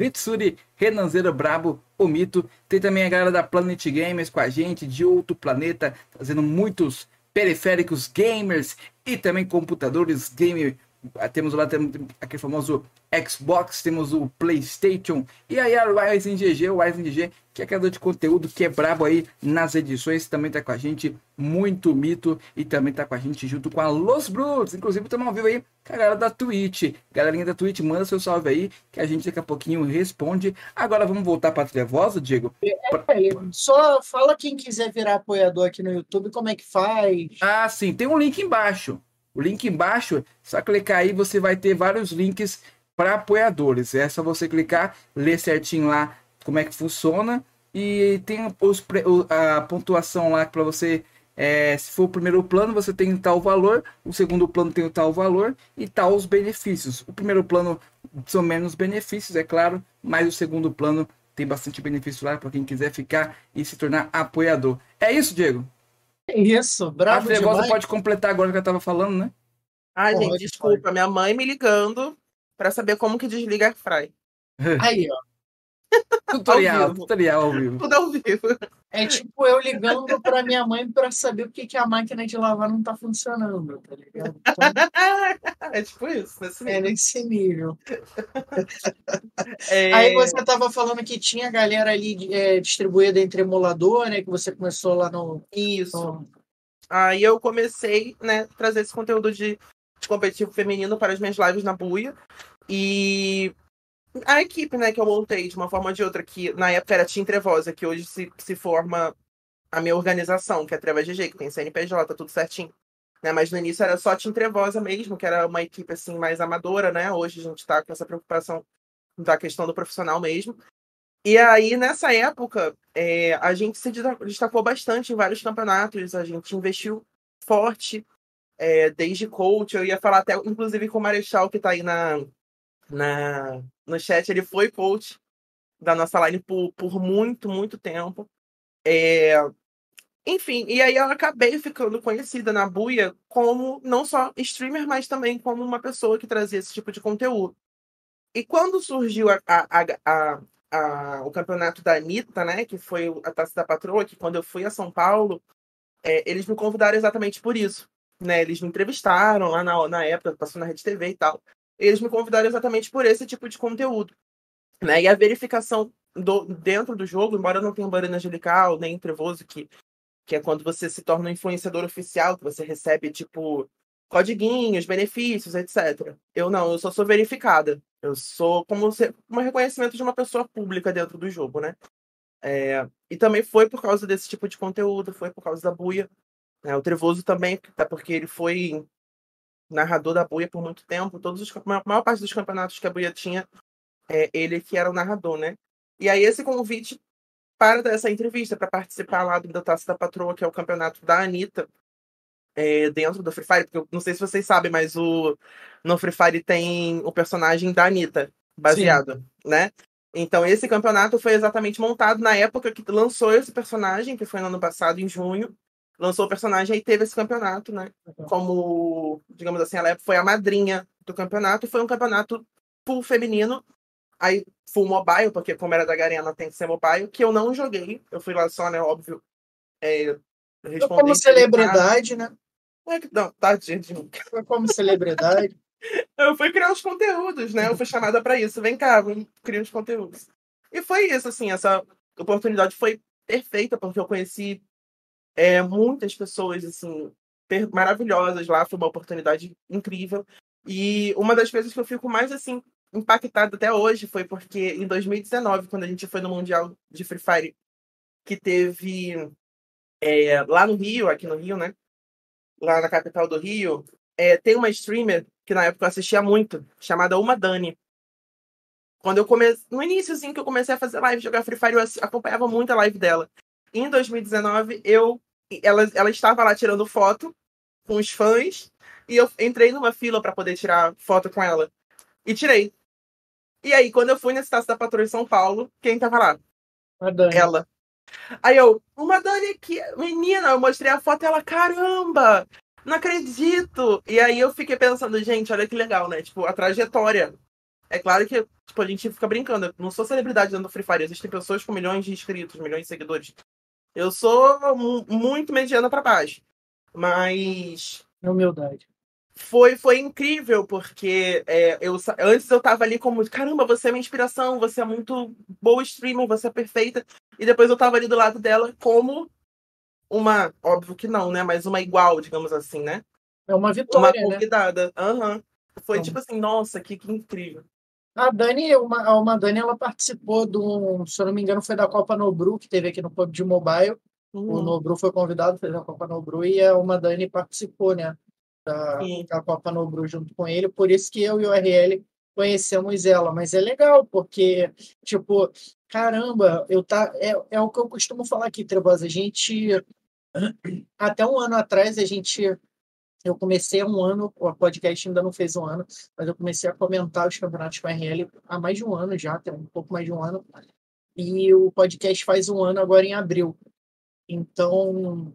Hitsuri Renanzeiro Brabo, o mito. Tem também a galera da Planet Gamers com a gente, de outro planeta, fazendo muitos periféricos gamers e também computadores gamer temos lá temos aquele famoso Xbox, temos o PlayStation e aí a Ryzen GG, o Ryzen GG, que é criador de conteúdo que é brabo aí nas edições, também tá com a gente, muito mito, e também tá com a gente junto com a Los Brutos, inclusive estamos ao vivo aí com a galera da Twitch, galerinha da Twitch, manda seu salve aí, que a gente daqui a pouquinho responde. Agora vamos voltar para a Trevosa, Diego? É, só fala quem quiser virar apoiador aqui no YouTube, como é que faz? Ah, sim, tem um link embaixo. O link embaixo, só clicar aí, você vai ter vários links para apoiadores. É só você clicar, ler certinho lá como é que funciona e tem os, a pontuação lá para você. É, se for o primeiro plano, você tem tal valor, o segundo plano tem o tal valor e tal os benefícios. O primeiro plano são menos benefícios, é claro, mas o segundo plano tem bastante benefício lá para quem quiser ficar e se tornar apoiador. É isso, Diego? Isso, bravo A Trevosa pode completar agora que eu tava falando, né? Ai, pode, gente, desculpa. Pode. Minha mãe me ligando para saber como que desliga a fry. <laughs> Aí, ó. Tutorial, tutorial ao vivo. Tudo ao vivo. É tipo eu ligando para minha mãe para saber por que, que a máquina de lavar não tá funcionando, tá ligado? Então, é tipo isso, nesse nível. É nesse nível. É... Aí você tava falando que tinha galera ali é, distribuída entre emulador, né? Que você começou lá no. Isso. No... Aí eu comecei, né, trazer esse conteúdo de, de competitivo feminino para as minhas lives na Buia. E a equipe, né, que eu montei de uma forma ou de outra, que na época era Team Trevosa, que hoje se, se forma a minha organização, que é Treva GG, que tem CNPJ, tá tudo certinho. Né? Mas no início era só Team Trevosa mesmo, que era uma equipe assim mais amadora, né? Hoje a gente tá com essa preocupação da questão do profissional mesmo. E aí, nessa época, é, a gente se destacou bastante em vários campeonatos, a gente investiu forte, é, desde coach, eu ia falar até, inclusive, com o Marechal, que está aí na, na, no chat, ele foi coach da nossa line por, por muito, muito tempo. É... Enfim, e aí eu acabei ficando conhecida na Buia como não só streamer, mas também como uma pessoa que trazia esse tipo de conteúdo. E quando surgiu a, a, a, a, o campeonato da Anitta, né, que foi a Taça da Patroa, que quando eu fui a São Paulo, é, eles me convidaram exatamente por isso. Né? Eles me entrevistaram lá na, na época, passou na Rede TV e tal eles me convidaram exatamente por esse tipo de conteúdo. Né? E a verificação do, dentro do jogo, embora não tenha barulho angelical, nem trevoso, que, que é quando você se torna um influenciador oficial, que você recebe, tipo, codiguinhos, benefícios, etc. Eu não, eu só sou verificada. Eu sou como se, um reconhecimento de uma pessoa pública dentro do jogo, né? É, e também foi por causa desse tipo de conteúdo, foi por causa da buia. Né? O Trevoso também, até porque ele foi narrador da buia por muito tempo. Todos os, a maior parte dos campeonatos que a buia tinha, é ele que era o narrador, né? E aí esse convite para essa entrevista, para participar lá do Taça da Patroa, que é o campeonato da Anitta, é, dentro do Free Fire, porque eu não sei se vocês sabem, mas o, no Free Fire tem o personagem da Anitta baseado, Sim. né? Então esse campeonato foi exatamente montado na época que lançou esse personagem, que foi no ano passado, em junho. Lançou o personagem e teve esse campeonato, né? Como, digamos assim, ela foi a madrinha do campeonato. Foi um campeonato full feminino. Aí, full mobile, porque como era da Garena, tem que ser mobile, que eu não joguei. Eu fui lá só, né? Óbvio. É, como celebridade, né? É não, tadinho de mim. Como celebridade. eu fui criar os conteúdos, né? Eu fui chamada para isso. Vem cá, criar os conteúdos. E foi isso, assim, essa oportunidade foi perfeita, porque eu conheci é, muitas pessoas, assim, maravilhosas lá. Foi uma oportunidade incrível. E uma das coisas que eu fico mais, assim, impactada até hoje foi porque em 2019, quando a gente foi no Mundial de Free Fire, que teve é, lá no Rio, aqui no Rio, né? lá na capital do Rio, é, tem uma streamer que na época eu assistia muito, chamada Uma Dani. Quando eu comecei, no início assim que eu comecei a fazer live, jogar Free Fire, eu acompanhava muito a live dela. Em 2019, eu ela, ela estava lá tirando foto com os fãs e eu entrei numa fila para poder tirar foto com ela. E tirei. E aí, quando eu fui nesse taça da patrulha em São Paulo, quem tava lá? Ela. Aí eu, uma Dani aqui, menina, eu mostrei a foto e ela, caramba, não acredito. E aí eu fiquei pensando, gente, olha que legal, né? Tipo, a trajetória. É claro que tipo, a gente fica brincando. Eu não sou celebridade dentro do Free Fire. Existem pessoas com milhões de inscritos, milhões de seguidores. Eu sou muito mediana para baixo. Mas. Humildade foi, foi incrível, porque é, eu, antes eu tava ali como, caramba, você é minha inspiração, você é muito boa streamer, você é perfeita. E depois eu tava ali do lado dela como uma, óbvio que não, né? Mas uma igual, digamos assim, né? É uma vitória, Uma né? convidada. Né? Uhum. Foi então. tipo assim, nossa, que, que incrível. A Dani, uma, uma Dani, ela participou do, se eu não me engano, foi da Copa Nobru, que teve aqui no PUBG Mobile. Uhum. O Nobru foi convidado, fez a Copa Nobru, e a uma Dani participou, né? da, da Copa Nobru junto com ele, por isso que eu e o RL conhecemos ela, mas é legal, porque, tipo, caramba, eu tá, é, é o que eu costumo falar aqui, Trevosa, a gente, até um ano atrás, a gente, eu comecei um ano, o podcast ainda não fez um ano, mas eu comecei a comentar os campeonatos com a RL há mais de um ano já, tem um pouco mais de um ano, e o podcast faz um ano agora em abril. Então,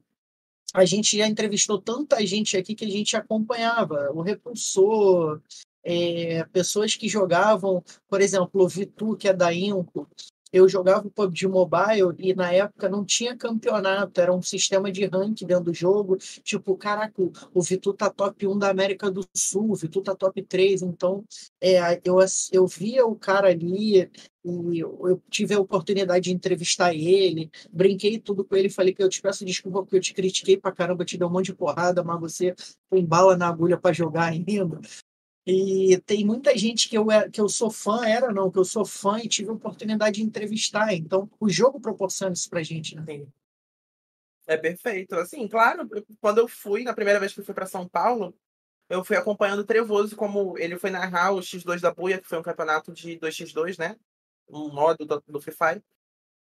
a gente já entrevistou tanta gente aqui que a gente acompanhava, o Repulsor, é, pessoas que jogavam, por exemplo, o Vitu, que é da Inco, eu jogava o PUBG Mobile e na época não tinha campeonato, era um sistema de ranking dentro do jogo. Tipo, caraca, o Vitu tá top 1 da América do Sul, o Vitu tá top 3. Então, é, eu, eu via o cara ali e eu tive a oportunidade de entrevistar ele, brinquei tudo com ele, falei que eu te peço desculpa porque eu te critiquei pra caramba, te dei um monte de porrada, mas você tem bala na agulha para jogar ainda. E tem muita gente que eu, é, que eu sou fã, era não, que eu sou fã e tive a oportunidade de entrevistar. Então, o jogo proporciona isso pra gente, né? É perfeito. Assim, claro, quando eu fui, na primeira vez que eu fui para São Paulo, eu fui acompanhando o Trevoso, como ele foi narrar o X2 da Buia, que foi um campeonato de 2x2, né? Um modo do, do Free Fire.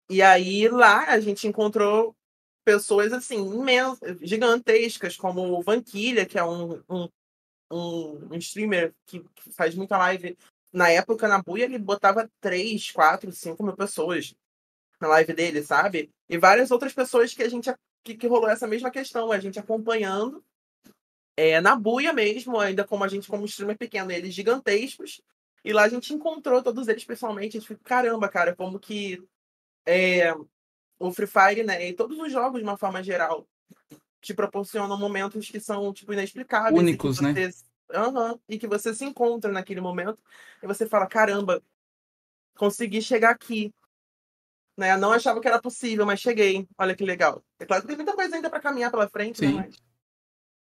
E aí lá a gente encontrou pessoas assim, imensas, gigantescas, como o Vanquilha, que é um, um um, um streamer que, faz muita live. Na época, na Buia, ele botava 3, 4, 5 mil pessoas na live dele, sabe? E várias outras pessoas que a gente que, que rolou essa mesma questão, a gente acompanhando. É, na Buia mesmo, ainda como a gente, como streamer pequeno, eles gigantescos. E lá a gente encontrou todos eles pessoalmente. A gente ficou, caramba, cara, como que é, o Free Fire, né? E todos os jogos, de uma forma geral, te proporcionam momentos que são, tipo, inexplicáveis. Únicos, né? Uhum, e que você se encontra naquele momento e você fala, caramba, consegui chegar aqui. Né? Eu não achava que era possível, mas cheguei. Olha que legal. É claro que tem muita coisa ainda para caminhar pela frente, né? Mas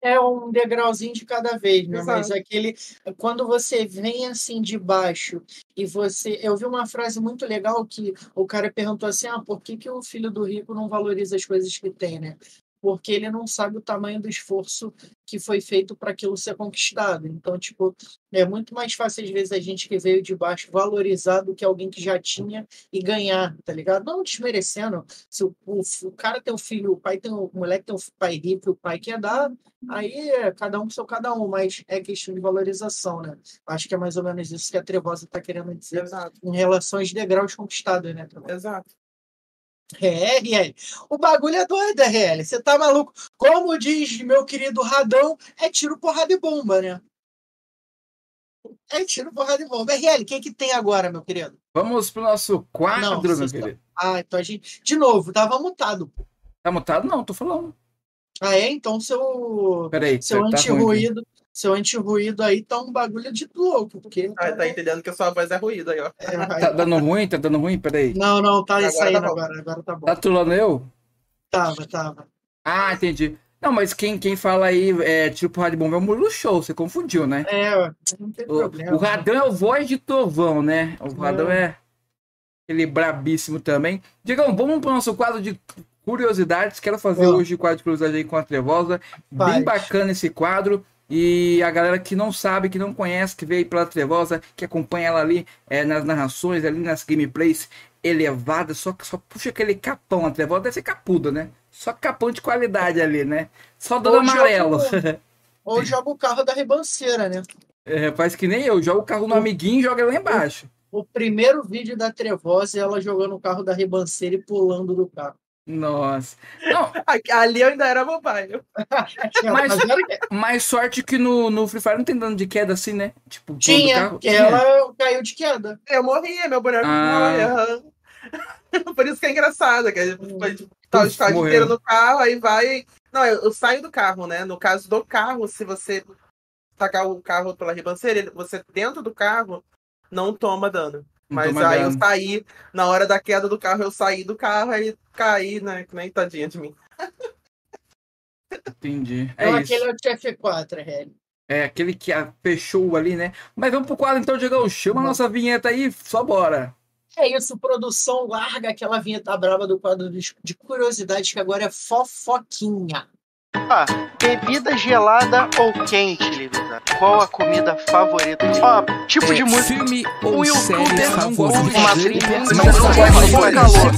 É um degrauzinho de cada vez, né? Mas Exato. aquele. Quando você vem assim de baixo e você. Eu vi uma frase muito legal que o cara perguntou assim: ah, por que, que o filho do rico não valoriza as coisas que tem, né? Porque ele não sabe o tamanho do esforço que foi feito para aquilo ser conquistado. Então, tipo, é muito mais fácil, às vezes, a gente que veio de baixo valorizar do que alguém que já tinha e ganhar, tá ligado? Não desmerecendo. Se o, o, o cara tem um filho, o pai tem um o moleque tem um pai rico, o pai quer dar, Aí é cada um seu cada um, mas é questão de valorização, né? Acho que é mais ou menos isso que a Trevosa está querendo dizer Exato, em relação aos degraus conquistados, né? Trevosa? exato. É, RL. O bagulho é doido, RL. Você tá maluco? Como diz meu querido Radão, é tiro, porrada e bomba, né? É tiro, porrada e bomba. RL, o que, que tem agora, meu querido? Vamos pro nosso quadro, Não, meu querido. Ah, então a gente. De novo, tava mutado. Tá mutado? Não, tô falando. Ah, é? Então seu. Peraí, Seu tá anti-ruído. Seu anti-ruído aí tá um bagulho de louco, porque. Ah, tá entendendo que a sua voz é ruído aí, ó. É, vai- Tá dando ruim? Tá dando ruim? Peraí. Não, não, tá Agora saindo tá agora, agora tá bom. Tá trolando eu? Tava, tava. Ah, entendi. Não, mas quem, quem fala aí é tipo Rádio Bomba é o Murilo Show, você confundiu, né? É, não tem O, problema. o Radão é o voz de Tovão, né? O Radão Não. é aquele brabíssimo também. Digam, vamos pro nosso quadro de curiosidades. Quero fazer hoje o quadro de curiosidade aí com a Trevosa. Bem bacana esse quadro. E a galera que não sabe, que não conhece, que veio pela Trevosa, que acompanha ela ali é, nas narrações, ali nas gameplays elevadas, só que só puxa aquele capão. A Trevosa deve ser capuda, né? Só capão de qualidade ali, né? Só dando amarelo. <laughs> Ou joga o carro da ribanceira, né? É, faz que nem eu, joga o carro no amiguinho e joga lá embaixo. O primeiro vídeo da Trevosa é ela jogando o carro da ribanceira e pulando do carro. Nossa. Não, <laughs> Ali eu ainda era mobile. Mas- Mas sorte que no, no Free Fire não tem dano de queda assim, né? Tipo, tinha, ela caiu de queda. Eu morria, meu boneco Ah. <laughs> Por isso que é engraçado, que a gente foi tipo, tá o morreu. inteiro no carro, aí vai. Não, eu, eu saio do carro, né? No caso do carro, se você tacar o carro pela ribanceira, você dentro do carro não toma dano. Mas aí eu saí, na hora da queda do carro, eu saí do carro, aí caí, né? Que nem tadinha de mim. Entendi. É Então isso. aquele é o TF4, RL. É aquele que fechou ali, né? Mas vamos pro quadro então, Diegão. Chama a nossa vinheta aí, só bora. É isso, produção larga aquela vinheta braba do quadro de de curiosidades que agora é fofoquinha. Ah, bebida gelada ou quente, Livida? Qual a comida favorita? Ó, tipo de É, música. filme Um ou youtuber série não favorita. gosta de uma trilha, Não gosta de é. calor.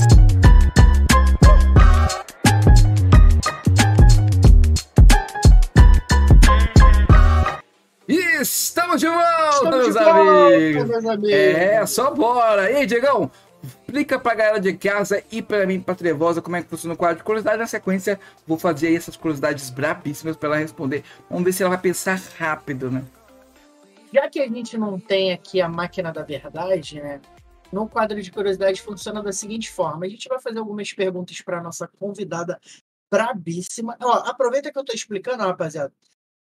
Estamos de volta, Estamos meus de volta, amigos. meus amigos. É, só bora. E aí, Diegão, explica pra galera de casa e pra mim, pra Trevosa, como é que funciona o quadro de curiosidade. Na sequência, vou fazer aí essas curiosidades brabíssimas pra ela responder. Vamos ver se ela vai pensar rápido, né? Já que a gente não tem aqui a máquina da verdade, né? No quadro de curiosidades funciona da seguinte forma: a gente vai fazer algumas perguntas para nossa convidada brabíssima. Ó, aproveita que eu tô explicando, rapaziada.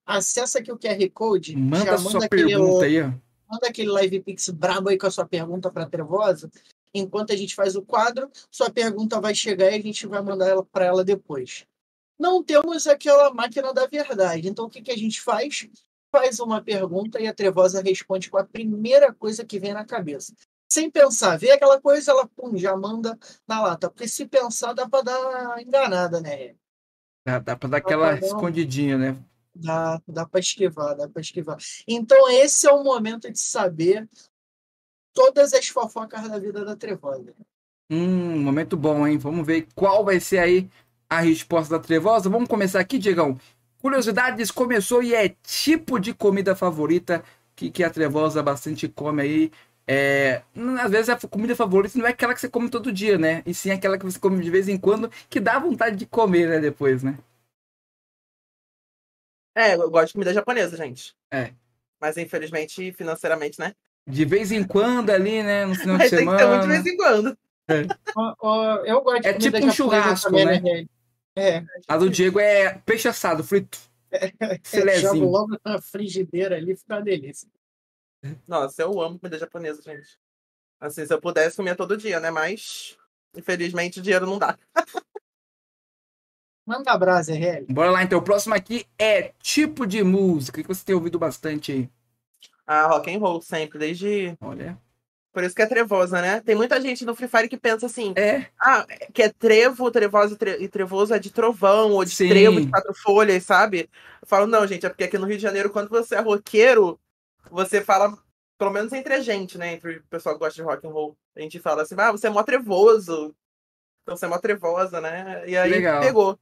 Acessa aqui o QR Code, Manda já sua pergunta aí, ó. manda aquele live pix brabo aí com a sua pergunta para Trevosa. Enquanto a gente faz o quadro, sua pergunta vai chegar e a gente vai mandar ela para ela depois. Não temos aquela máquina da verdade. Então o que, que a gente faz? Faz uma pergunta e a Trevosa responde com a primeira coisa que vem na cabeça. Sem pensar, vê aquela coisa, ela pum, já manda na lata. Porque se pensar, dá para dar enganada, né? Dá, dá pra dar aquela escondidinha, né? Dá, dá para esquivar, dá para esquivar. Então, esse é o momento de saber todas as fofocas da vida da Trevosa. Hum, momento bom, hein? Vamos ver qual vai ser aí a resposta da Trevosa. Vamos começar aqui, Diegão. Curiosidades começou e é tipo de comida favorita que, que a Trevosa bastante come aí. É, hum, às vezes a comida favorita não é aquela que você come todo dia, né? E sim aquela que você come de vez em quando, que dá vontade de comer, né? Depois, né? É, eu gosto de comida japonesa, gente. É. Mas infelizmente, financeiramente, né? De vez em quando ali, né? No final de Mas tem que ter muito de semana. vez em quando. Ó, eu gosto de É tipo um churrasco, né? né? É, A do Diego é peixe assado, frito. é, jogo Filezinho. logo na frigideira ali, fica uma delícia. Nossa, eu amo comida japonesa, gente. Assim, se eu pudesse, comia todo dia, né? Mas, infelizmente, o dinheiro não dá. <laughs> Manda brasa, RL. Bora lá, então. O próximo aqui é tipo de música que você tem ouvido bastante aí. Ah, rock and roll sempre, desde. Olha. Por isso que é trevosa, né? Tem muita gente no Free Fire que pensa assim, É, ah, que é trevo, trevosa e, tre- e trevoso é de trovão, ou de Sim. trevo de quatro folhas, sabe? Eu falo, não, gente, é porque aqui no Rio de Janeiro, quando você é roqueiro, você fala, pelo menos entre a gente, né? Entre o pessoal que gosta de rock and roll, a gente fala assim, ah, você é mó trevoso. Então você é mó trevosa, né? E aí Legal. pegou.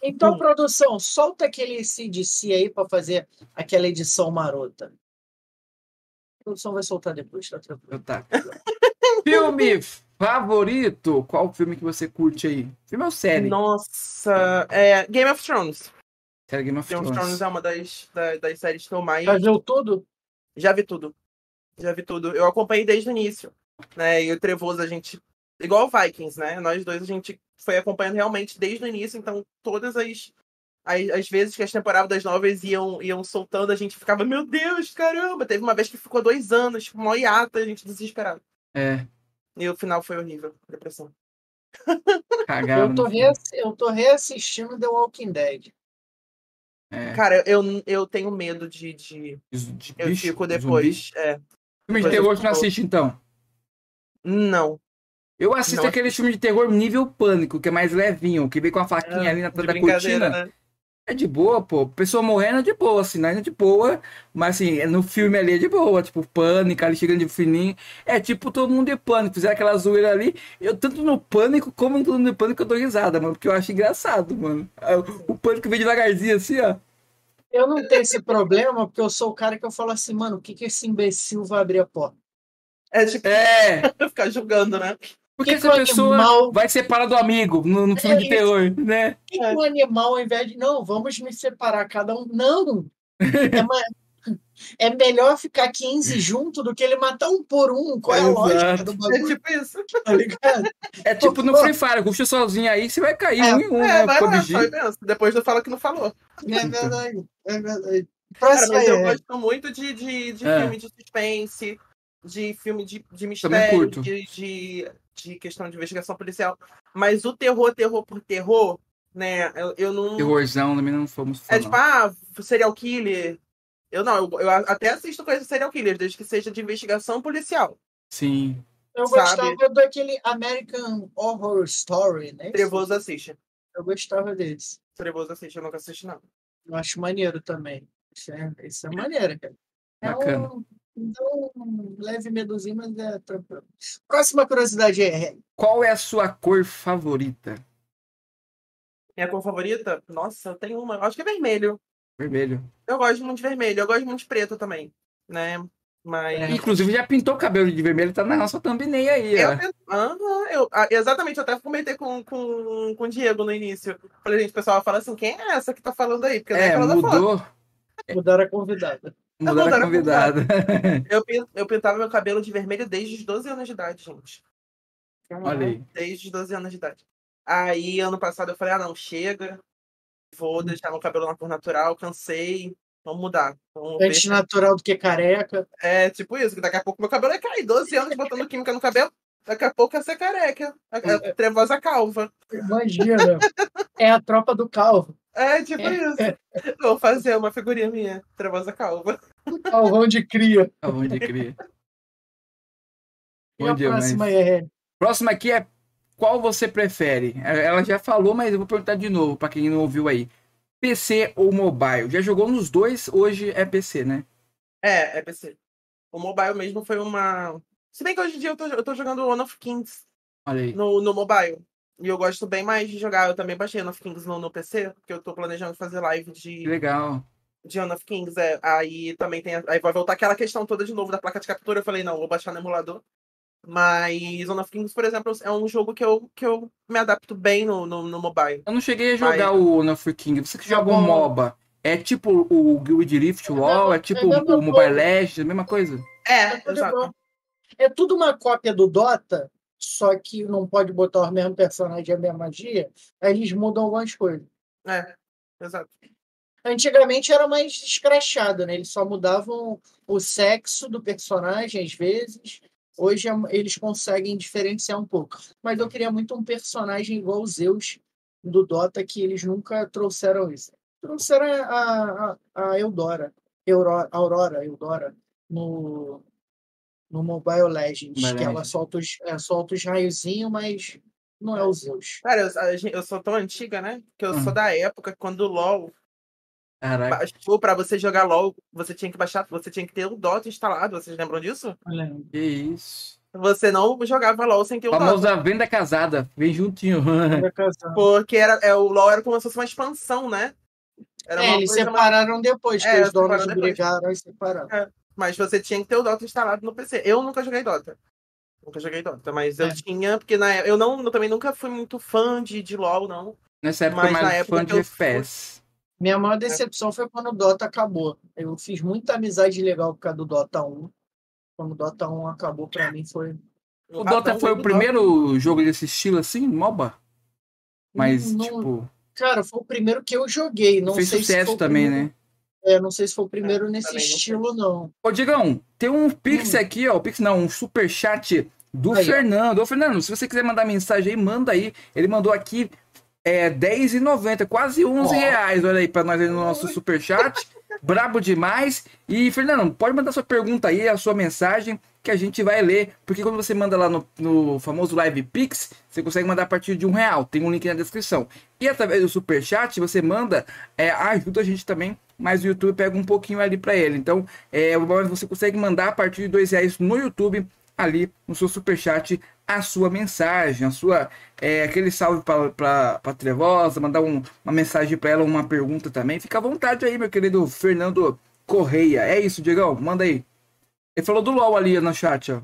Então, Hum. produção, solta aquele CDC aí pra fazer aquela edição marota. A produção vai soltar depois, tá tranquilo. tá. <laughs> filme favorito? Qual filme que você curte aí? Filme ou série? Nossa, é Game of Thrones. Série Game of Game of Thrones. Thrones é uma das, da- das séries que eu mais. Já viu tudo? Já vi tudo. Já vi tudo. Eu acompanhei desde o início. Né? E o Trevoso, a gente. Igual o Vikings, né? Nós dois, a gente foi acompanhando realmente desde o início. Então, todas as. As, as vezes que as temporadas novas iam, iam soltando, a gente ficava, meu Deus, caramba! Teve uma vez que ficou dois anos, tipo, mó hiata, a gente desesperado. É, E o final foi horrível, depressão. <laughs> cagaram. Eu tô, reass- eu tô reassistindo The Walking Dead. É, Cara, eu, eu tenho medo de. de de eu bicho, fico zumbi. depois. É. Filme de terror você não assiste, então? Não. Eu assisto Não aquele filme de terror nível pânico, que é mais levinho, que vem com a faquinha ali na da cortina. né? É de boa, pô. Pessoa morrendo é de boa, assim, não é de boa. Mas assim, é no filme ali é de boa. Tipo, pânico, ali chegando de fininho. É tipo todo mundo de pânico. Fizeram aquela zoeira ali. Eu, tanto no pânico como no todo mundo de pânico, eu dou risada, mano. Porque eu acho engraçado, mano. Ah, O pânico vem devagarzinho assim, ó. Eu não tenho esse problema, porque eu sou o cara que eu falo assim, mano, o que, que esse imbecil vai abrir a porta? É tipo, É, <laughs> ficar julgando, né? Porque Que essa pessoa animal- vai separar do amigo no, no filme de É terror, né? Que, o animal, ao invés de, não, vamos me separar cada um? Não! É, ma- é melhor ficar 15 junto do que ele matar um por um. Qual é a Exato. lógica do É bagulho, tipo isso. tá ligado? É tipo no Free Fire, ruxa sozinho aí, você vai cair É, um em um, É, né? vai lá. Depois tu fala que não falou. É verdade, é verdade. Cara, mas eu é, gosto muito de, de, de É. filme de suspense, de filme de, de mistério, curto. de, de, de questão de investigação policial. Mas o terror, terror por terror, né? Eu, eu não. Terrorzão também não fomos É tipo, ah, serial killer. Eu não, eu, eu até assisto coisas de serial killer, desde que seja de investigação policial. Sim. eu sabe? gostava daquele American Horror Story, né? Trevoso assiste. Eu gostava desse. Trevoso assiste, eu nunca assisti, não. Eu acho maneiro também. Isso é, isso é maneiro, cara. É Bacana. um, então, um leve medozinho, mas é tranquilo. Próxima curiosidade é, Qual é a sua cor favorita? Minha cor favorita? Nossa, eu tenho uma. Eu acho que é vermelho. Vermelho. Eu gosto muito de vermelho. Eu gosto muito de preto também, né? Mas. É. Inclusive já pintou o cabelo de vermelho, tá na nossa thumbnail aí, Eu, Aham, eu, exatamente, eu até comentei com, com, com o Diego no início. Falei, gente, o pessoal fala assim, quem é essa que tá falando aí? Porque não é É, aquela da foto. mudou. mudaram a convidada. Mudaram a convidada. <laughs> Eu, pin- eu pintava meu cabelo de vermelho desde os 12 anos de idade, gente. Olha aí. Desde os 12 anos de idade. Aí, ano passado, eu falei, ah, não, chega. Vou deixar meu cabelo na cor natural, cansei. Vamos mudar. Vamos Antes natural do que careca. É tipo isso, que daqui a pouco meu cabelo vai cair. 12 anos botando química no cabelo, daqui a pouco vai ser careca. A, a trevosa calva. Imagina. é a tropa do calvo. É tipo isso. Vou fazer uma figurinha minha, trevosa calva. <laughs> Calvão de cria. Aonde cria. E Bom a dia, mas... próxima é. Próxima aqui é qual você prefere? Ela já falou, mas eu vou perguntar de novo para quem não ouviu aí. PC ou mobile? Já jogou nos dois, hoje é PC, né? É, é PC. O mobile mesmo foi uma. Se bem que hoje em dia eu tô, eu tô jogando One of Kings Olha aí. no, no mobile. E eu gosto bem mais de jogar. Eu também baixei One of Kings no, no PC, porque eu tô planejando fazer live de, legal. de One of Kings. É. Aí também tem. a- Aí vai voltar aquela questão toda de novo da placa de captura. Eu falei, não, vou baixar no emulador. Mas One of Kings, por exemplo, é um jogo que eu, que eu me adapto bem no, no, no mobile. Eu não cheguei a jogar Mas- o Honor of King. Você que joga Jogou. um MOBA. É tipo o Guild Rift É Wall? É tipo é mesmo o Mobile. Legends? A mesma coisa? É, tudo exato. É tudo uma cópia do Dota, só que não pode botar o mesmo personagem e a mesma magia. Aí eles mudam algumas coisas. É, exato. Antigamente era mais escrachado, né? Eles só mudavam o sexo do personagem às vezes. Hoje é- eles conseguem diferenciar um pouco. Mas eu queria muito um personagem igual o Zeus, do Dota que eles nunca trouxeram isso. Trouxeram a, a, a Eudora, Euro, Aurora, Eudora, no, no Mobile Legends, Mobile que ela solta os, é, solta os raiozinhos, mas não é os Zeus. Cara, eu, eu sou tão antiga, né? Que eu sou da época quando o LoL Caraca. baixou pra você jogar LoL, você tinha que baixar, você tinha que ter o Dota instalado. Vocês lembram disso? Que isso. Você não jogava LoL sem ter o Dota. Famosa venda casada. Vem juntinho. <laughs> Porque era, é, o LoL era como se fosse uma expansão, né? Era É, uma eles coisa mais- separaram depois, que É, os donos separaram brigaram e separaram. Mas você tinha que ter o Dota instalado no PC. Eu nunca joguei Dota. Nunca joguei Dota, mas eu É. tinha, porque na eu não, eu também nunca fui muito fã de, de LoL, não. Nessa época, Mas eu na mais época fã de eu fui- FPS. Minha maior decepção foi quando o Dota acabou. Eu fiz muita amizade legal por causa do Dota 1. Quando o Dota 1 acabou, pra mim foi. O Dota foi o primeiro jogo desse estilo assim, MOBA? Mas, Não- tipo, Cara, foi o primeiro que eu joguei. Não fez sei se sucesso foi o também, né? É, não sei se foi o primeiro É, nesse estilo, não. Ô, Digão, tem um Pix Hum. aqui, ó. O Pix não, um superchat do Aí, ó. Fernando. Ô, Fernando, se você quiser mandar mensagem aí, manda aí. Ele mandou aqui é, R$10,90, quase 11 Ó. reais. Olha aí pra nós aí no nosso superchat. <laughs> Brabo demais. E, Fernando, pode mandar sua pergunta aí, a sua mensagem, que a gente vai ler. Porque quando você manda lá no, no famoso Live Pix, você consegue mandar a partir de um real. Tem um link na descrição. E através do superchat, você manda, é, ajuda a gente também. Mas o YouTube pega um pouquinho ali pra ele. Então, é, você consegue mandar a partir de dois reais no YouTube, ali no seu superchat, a sua mensagem, a sua é, aquele salve para a Trevosa, mandar um- uma mensagem para ela, uma pergunta também. Fica à vontade aí, meu querido Fernando Correia. É isso, Diegão, manda aí. Ele falou do LOL ali no chat, ó.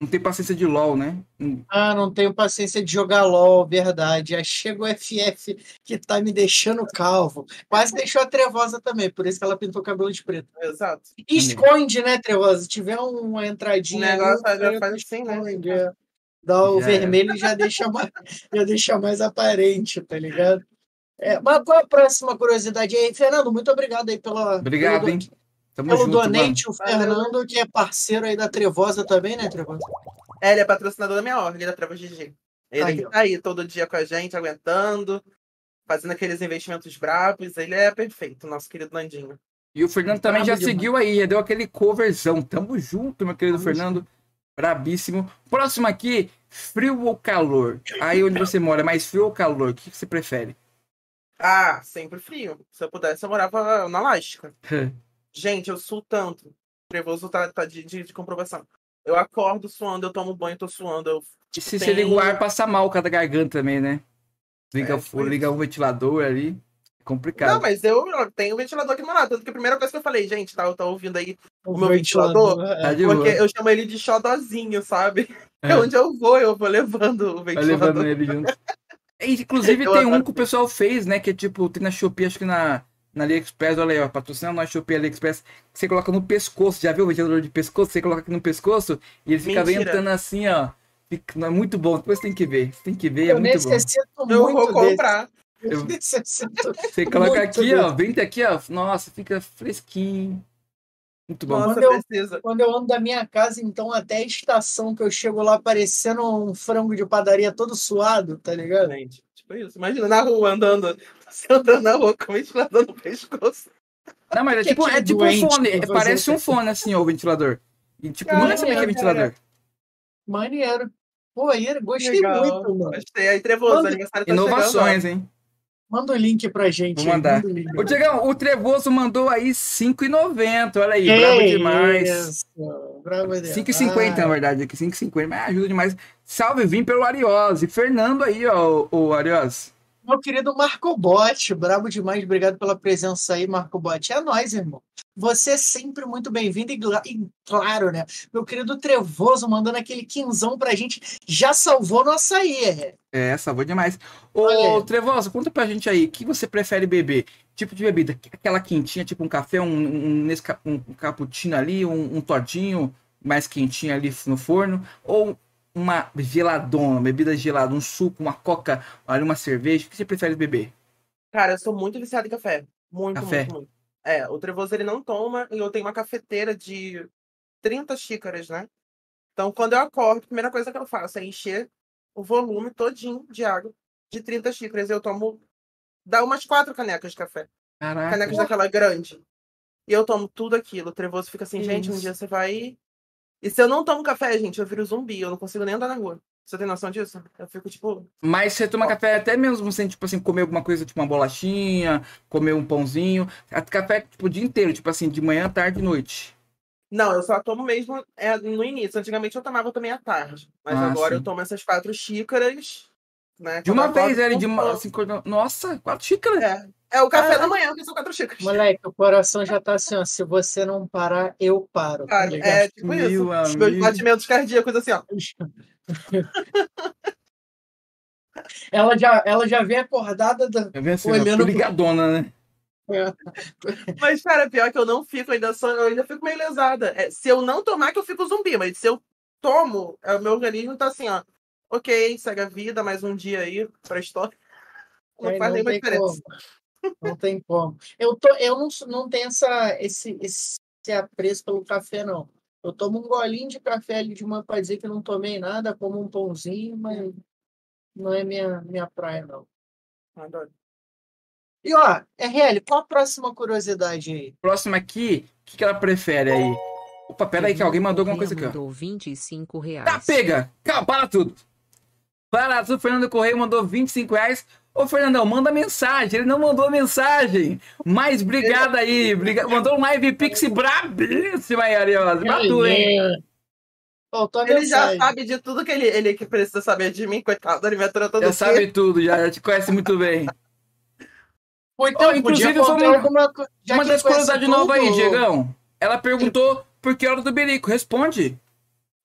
Não tem paciência de LOL, né? Hum, Ah, não tenho paciência de jogar LOL, verdade. Aí chega o FF que tá me deixando calvo. Quase deixou a Trevosa também, por isso que ela pintou o cabelo de preto. Exato. E esconde, né, Trevosa? Se tiver uma O entradinha. negócio ali, já faz assim, né? é. Dá o Já vermelho e já deixa, mais, já deixa mais aparente, tá ligado? É, mas qual a próxima curiosidade aí? Fernando, muito obrigado aí pela. Obrigado, pelo, hein? Tamo Pelo junto, mano. donate, o. Fernando, que é parceiro aí da Trevosa também, né, Trevosa? É, ele é patrocinador da minha ordem, da Treva GG. Ele Aí, que tá aí todo dia com a gente, aguentando, fazendo aqueles investimentos brabos. Ele é perfeito, nosso querido Nandinho. E o Fernando também já Brabo demais. seguiu aí, já deu aquele coverzão. Tamo junto, meu querido Tamo Fernando. Brabíssimo. Próximo aqui, frio ou calor? Aí onde você mora, é mais frio ou calor? O que que você prefere? Ah, sempre frio. Se eu pudesse, eu morava na Alasca. <laughs> Gente, eu suo tanto. O Trevoso tá, tá de, de, de comprovação. Eu acordo suando, eu tomo banho, tô suando. Eu... Se você liga o ar, passa mal cada garganta também, né? Liga, É, o- liga o ventilador ali. É Não, complicado. mas eu eu tenho ventilador aqui do meu lado. Tanto que a primeira coisa que eu falei, gente, tá, tá ouvindo aí, O meu ventilador? é. Tá porque eu chamo ele de xodozinho, sabe? É. <laughs> É. Onde eu vou, eu vou levando o Vai ventilador. levando ele junto. É, Inclusive, <laughs> Eu tem um que o pessoal fez, né? Que é tipo, tem na Shopee, acho que na, na AliExpress, olha aí, ó, patrocinando na Shopee AliExpress, que você coloca no pescoço. Já viu o ventilador de pescoço? Você coloca aqui no pescoço e ele fica Mentira. ventando assim, ó. Fica, não, é muito bom. Depois você tem que ver. Você tem que ver, é Eu muito bom. necessito Eu muito vou comprar. Eu-. <laughs> Você coloca muito aqui, ó, venta aqui, ó. Nossa, fica fresquinho. Muito bom. Nossa, Quando eu-. Quando eu ando da minha casa, então, até a estação que eu chego lá parecendo um frango de padaria todo suado, tá ligado? Gente, tipo isso. Imagina na rua andando. <laughs> Você andando na rua com o ventilador no pescoço. Não, mas é tipo, aquele é tipo um fone. é- parece um isso. fone assim, o ventilador. E tipo, não é saber que é ventilador. Maneiro. Pô, aí, gostei Legal. muito, mano. Gostei. Aí, Trevoso, Manda- aniversário tá chegando. Inovações, hein? Manda o link pra gente. Vou mandar. manda o Diegão, o Trevoso mandou aí 5,90. Olha aí, brabo Que demais. Isso, brabo demais. 5,50 na verdade, aqui 5,50, mas ajuda demais. Salve, vim pelo Ariose. Fernando aí, ó, o Ariose. Meu querido Marco Bote, brabo demais, obrigado pela presença aí, Marco Bote. É nóis, irmão. Você é sempre muito bem-vindo e, e claro, né? Meu querido Trevoso mandando aquele quinzão pra gente, já salvou no açaí. é. Salvou demais. Ô, aí. Trevoso, conta pra gente aí, o que você prefere beber? Tipo de bebida, aquela quentinha, tipo um café, um, um, Nesca- um cappuccino ali, um, um todinho mais quentinho ali no forno, ou uma geladona, bebida gelada, um suco, uma coca, uma cerveja, o que você prefere beber? Cara, eu sou muito viciado em café. Muito, Café? muito, muito. É, o Trevoso ele não toma e eu tenho uma cafeteira de 30 xícaras, né? Então, quando eu acordo, a primeira coisa que eu faço é encher o volume todinho de água de 30 xícaras. Eu tomo. Dá umas quatro canecas de café. Caraca. Canecas daquela grande. E eu tomo tudo aquilo. O trevoso fica assim, gente, um dia você vai. E se eu não tomo café, gente, eu viro zumbi. Eu não consigo nem andar na rua. Você tem noção disso? Eu fico tipo. Mas você toma café até mesmo sem, tipo assim, comer alguma coisa, tipo uma bolachinha, comer um pãozinho. Café, tipo, o dia inteiro, tipo assim, de manhã, tarde e noite. Não, eu só tomo mesmo é, no início. Antigamente eu tomava também à tarde. Mas Ah, agora sim. eu tomo essas quatro xícaras. Né, De uma vez, ele de uma, assim, Nossa, quatro xícaras. É, é o café Ah. da manhã, que são quatro xícaras. Moleque, o coração já tá assim, ó. Se você não parar, eu paro. tá Cara, é tipo Meu isso. Os meus amigo. batimentos cardíacos, assim, ó. <laughs> Ela já, ela já vem acordada da. Eu venho assim, Olhando pro- ligadona, né? Mas, cara, pior que eu não fico, ainda sou, eu ainda fico meio lesada. É, se eu não tomar, que eu fico zumbi, mas se eu tomo, é, o meu organismo tá assim, ó. Ok, segue a vida, mais um dia aí pra história. Não Aí faz nenhuma tem diferença. como. Não tem como. Eu, tô, eu não, não tenho essa, esse, esse apreço pelo café, não. Eu tomo um golinho de café ali de uma pra dizer que não tomei nada, como um pãozinho, mas não é minha, minha praia, não. Adoro. E ó, RL, qual a próxima curiosidade aí? Próximo aqui, o que, que ela prefere aí? Opa, pera aí que alguém mandou alguma coisa aqui, ó. Mandou 25 reais. Tá, pega! Calma, para tudo! Para tudo, Fernando Correia mandou 25 reais. Ô, Fernandão, manda mensagem. Ele não mandou mensagem. Mas obrigado aí. Briga... Mandou um live pix brabíssima aí, Ariosa. Tu, hein? Ele já sabe de tudo que ele, ele que precisa saber de mim, coitado, ele me atura todo Já dia. sabe tudo, já, já te conhece muito bem. Ou então, podia inclusive, foi uma- alguma Uma das curiosidades novas aí, Diegão. Ela perguntou por que hora do berico. Responde.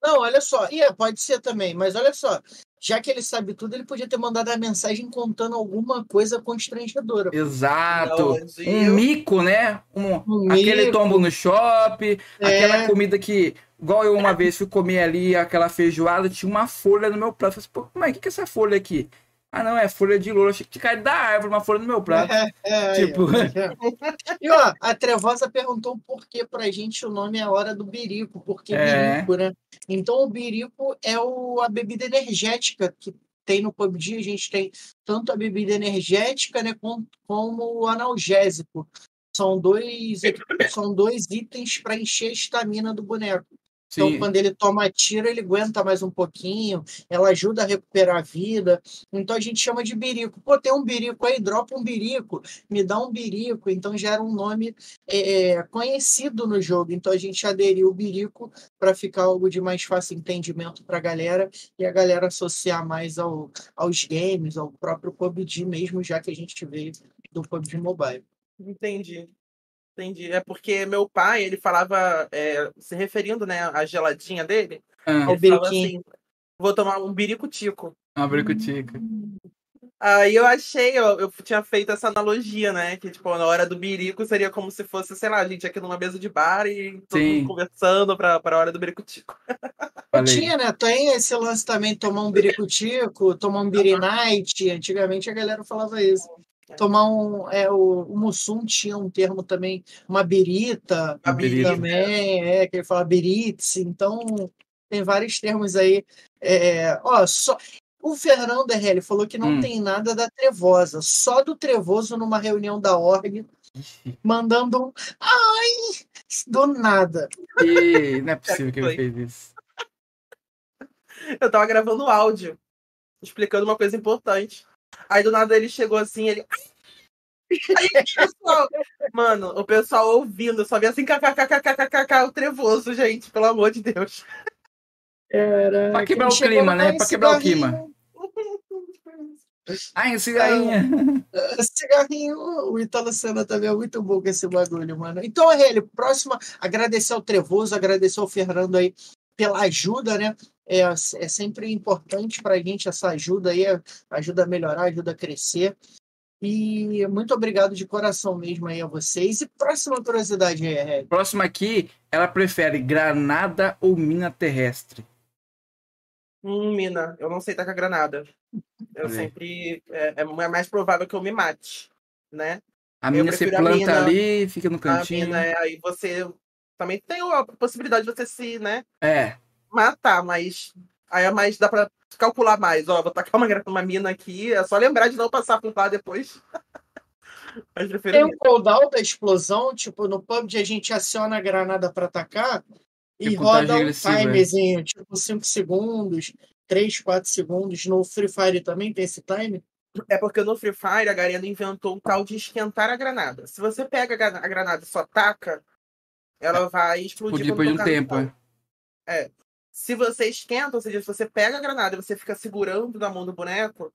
Não, olha só. E é, pode ser também, mas olha só. Já que ele sabe tudo, ele podia ter mandado a mensagem contando alguma coisa constrangedora. Exato. Não, Um eu- mico, né? Um, Um aquele mico. tombo no shopping. É. Aquela comida que, igual eu uma vez fui comer ali, aquela feijoada, tinha uma folha no meu prato. Eu falei, assim, pô, mas o que, que é essa folha aqui? Ah, não, é folha de louro. Achei que caído da árvore, uma folha no meu prato. É, é, Tipo- ó. <laughs> E ó, a Trevosa perguntou por que pra gente o nome é a hora do birico, porque É. birico, né? Então o birico é o, a bebida energética que tem no PUBG, a gente tem tanto a bebida energética, né, como, como o analgésico. São dois, são dois itens para encher a estamina do boneco. Então, Sim. quando ele toma tiro, ele aguenta mais um pouquinho, ela ajuda a recuperar a vida. Então, a gente chama de birico. Pô, tem um birico aí, dropa um birico, me dá um birico. Então, já era um nome é, conhecido no jogo. Então, a gente aderiu o birico para ficar algo de mais fácil entendimento para a galera e a galera associar mais ao, aos games, ao próprio PUBG mesmo, já que a gente veio do PUBG Mobile. Entendi. Entendi. É porque meu pai, ele falava, é, se referindo, né, à geladinha dele, Ah, ele falava assim, vou tomar um birico-tico. uma bricotica. Aí eu achei, eu, eu tinha feito essa analogia, né? Que, tipo, na hora do birico seria como se fosse, sei lá, a gente aqui numa mesa de bar e todo Sim. mundo conversando pra, pra hora do birico-tico. <laughs> Falei. Tinha, né? Tem esse lance também, tomar um biricutico, tomar um birinite. Antigamente a galera falava isso. Tomar um. É, o, o Mussum tinha um termo também, uma birita A birita. também, é, que ele fala biritse. Então, tem vários termos aí. É, ó, só. O Fernando RL falou que não Hum. tem nada da Trevosa, só do Trevoso numa reunião da org, mandando um. Ai! Do nada. E não é possível que ele fez isso. Eu tava gravando áudio, explicando uma coisa importante. Aí do nada ele chegou assim, ele. Aí, o pessoal... Mano, o pessoal ouvindo, só via assim, kkkkkk, o trevoso, gente, pelo amor de Deus. Era, Pra quebrar o clima, né? Pra quebrar o clima. Ai, cigarrinha. Cigarrinho, o Italo Senna também é muito bom com esse bagulho, mano. Então, RL, próxima, agradecer ao Trevoso, agradecer ao Fernando aí pela ajuda, né? É, é sempre importante pra gente essa ajuda aí, ajuda a melhorar, ajuda a crescer. E muito obrigado de coração mesmo aí a vocês. E próxima curiosidade aí, RL. Próximo aqui, ela prefere granada ou mina terrestre? Hum, mina, eu não sei tacar granada. Eu aí. sempre. É, é mais provável que eu me mate, né? A Eu mina você a planta mina. ali, fica no A cantinho. mina, é, aí você também tem a possibilidade de você se, né, É, matar, mas Aí é mais, dá pra calcular mais. Ó, vou tacar uma, uma mina aqui, é só lembrar de não passar por lá depois. <laughs> Tem um cooldown da explosão, tipo, no PUBG a gente aciona a granada pra atacar e Tipo, roda um é. timerzinho, tipo 5 segundos, 3, 4 segundos. No Free Fire também tem esse time? É porque no Free Fire a Garena inventou um tal de esquentar a granada. Se você pega a gra- a granada e só taca, ela vai explodir Podia quando perder um tempo, chão. é. Se você esquenta, ou seja, se você pega a granada e você fica segurando na mão do boneco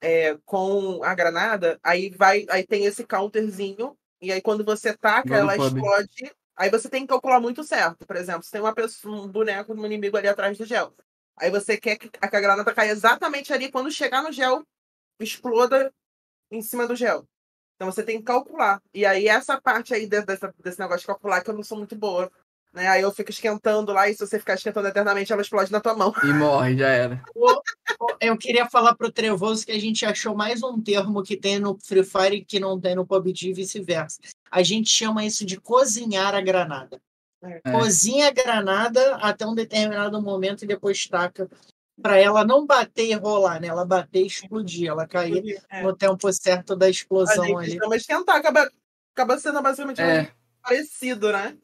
é, com a granada, aí vai, aí tem esse counterzinho, e aí quando você taca, ela PUBG. explode. Aí você tem que calcular muito certo. Por exemplo, se tem uma pessoa, um boneco, um inimigo ali atrás do gel. Aí você quer que a granada caia exatamente ali quando chegar no gel, exploda em cima do gel. Então você tem que calcular. E aí essa parte aí de- dessa- desse negócio de calcular que eu não sou muito boa. Né? Aí eu fico esquentando lá, e se você ficar esquentando eternamente, ela explode na tua mão. E morre, já era. Eu queria falar pro Trevoso que a gente achou mais um termo que tem no Free Fire que não tem no PUBG e vice-versa. A gente chama isso de cozinhar a granada. É. Cozinha a granada até um determinado momento e depois taca para ela não bater e rolar, né? Ela bater e explodir, ela cair É. no tempo certo da A explosão gente ali. chama esquentar, acaba, acaba sendo basicamente É. parecido, né?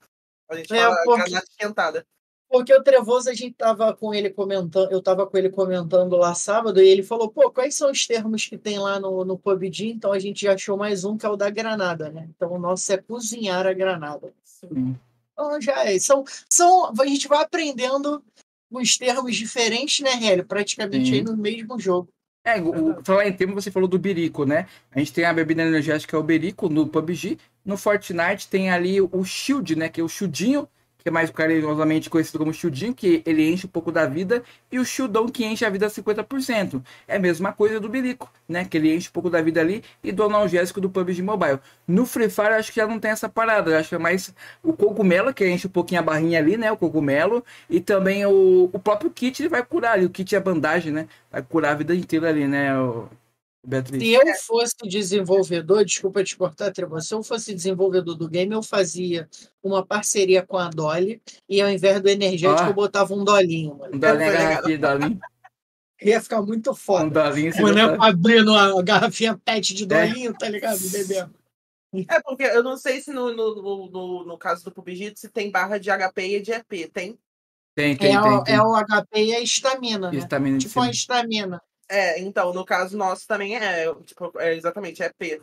A gente É, fala porque- granada esquentada. Porque o Trevoso, a gente tava com ele comentando, eu tava com ele comentando lá sábado, e ele falou, pô, quais são os termos que tem lá no, no PUBG? Então a gente achou mais um, que é o da granada, né? Então o nosso é cozinhar a granada. Sim. Então já é. São, são, a gente vai aprendendo uns termos diferentes, né, Hélio? Praticamente Sim. aí no mesmo jogo. É, o, falar em termo, você falou do Birico, né? A gente tem a bebida energética, é o Berico, no PUBG. No Fortnite tem ali o Shield, né? Que é o Shieldinho, que é mais carinhosamente conhecido como Shieldinho, que ele enche um pouco da vida. E o Shieldão, que enche a vida a 50%. É a mesma coisa do Birico, né? Que ele enche um pouco da vida ali. E do analgésico do PUBG Mobile. No Free Fire, acho que já não tem essa parada. Acho que é mais o cogumelo, que enche um pouquinho a barrinha ali, né? O cogumelo. E também o, o próprio kit, ele vai curar ali. O kit é a bandagem, né? Vai curar a vida inteira ali, né, o Beatriz? Se eu fosse desenvolvedor, desculpa te cortar, Trevoso, se eu fosse desenvolvedor do game, eu fazia uma parceria com a Dolly e ao invés do energético, Ah. eu botava um dolinho, mano. Um dolinho, a Foi legal. garrafinha, dolinho. Ia ficar muito Um foda. dolinho, você O boneco botar- abrindo a garrafinha pet de dolinho, tá ligado? Bebendo. É porque eu não sei se no, no, no, no- caso do PUBG se tem barra de HP e de EP. Tem? Tem, tem, É, tem. o, tem. é o HP e a estamina, né? Estamina Tipo uma cima. estamina. É, então, no caso nosso também é, tipo, é exatamente, é EP.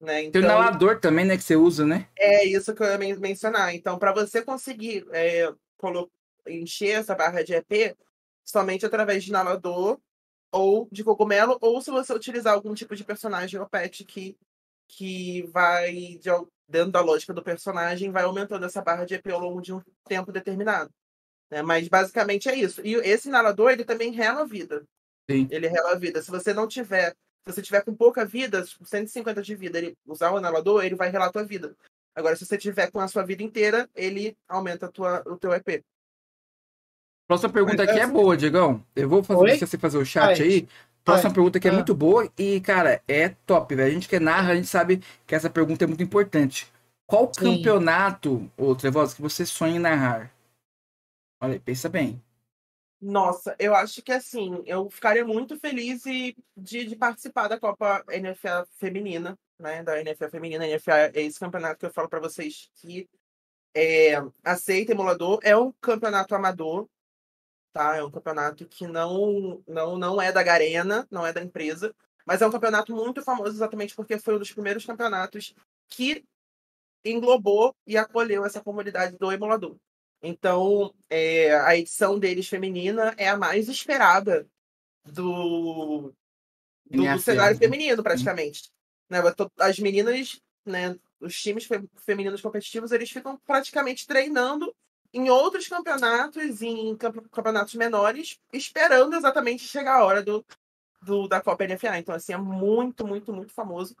Né? Tem Então, o inalador também, né, que você usa, né? É isso que eu ia men- mencionar. Então, para você conseguir é, encher essa barra de EP, somente através de inalador ou de cogumelo, ou se você utilizar algum tipo de personagem ou pet que, que vai, de dentro da lógica do personagem, vai aumentando essa barra de EP ao longo de um tempo determinado. né? Mas basicamente é isso. E esse inalador, ele também rela a vida. Sim. Ele rela a vida. Se você não tiver, se você tiver com pouca vida, tipo, 150 de vida, ele usar o inalador, ele vai relar a tua vida. Agora, se você tiver com a sua vida inteira, ele aumenta a tua, o teu EP. Próxima pergunta aqui é boa, Diegão. Eu vou fazer, Oi? deixa você fazer o chat Faz. aí. Próxima Vai. pergunta aqui é Ah. muito boa e, cara, é top, velho. A gente que narra, a gente sabe que essa pergunta é muito importante. Qual Sim. campeonato, ô Trevosa, que você sonha em narrar? Olha aí, pensa bem. Nossa, eu acho que assim, eu ficaria muito feliz de, de participar da Copa NFA feminina, né? Da NFA feminina. NFA é esse campeonato que eu falo para vocês que é, aceita emulador. É um campeonato amador, tá? É um campeonato que não, não, não é da Garena, não é da empresa, mas é um campeonato muito famoso exatamente porque foi um dos primeiros campeonatos que englobou e acolheu essa comunidade do emulador. Então, é, a edição deles feminina é a mais esperada do, do, do cenário feminino, praticamente. Né, As meninas, né, os times fe- femininos competitivos, eles ficam praticamente treinando em outros campeonatos, em campe- campeonatos menores, esperando exatamente chegar a hora do, do- da Copa NFA. Então, assim, é muito, muito, muito famoso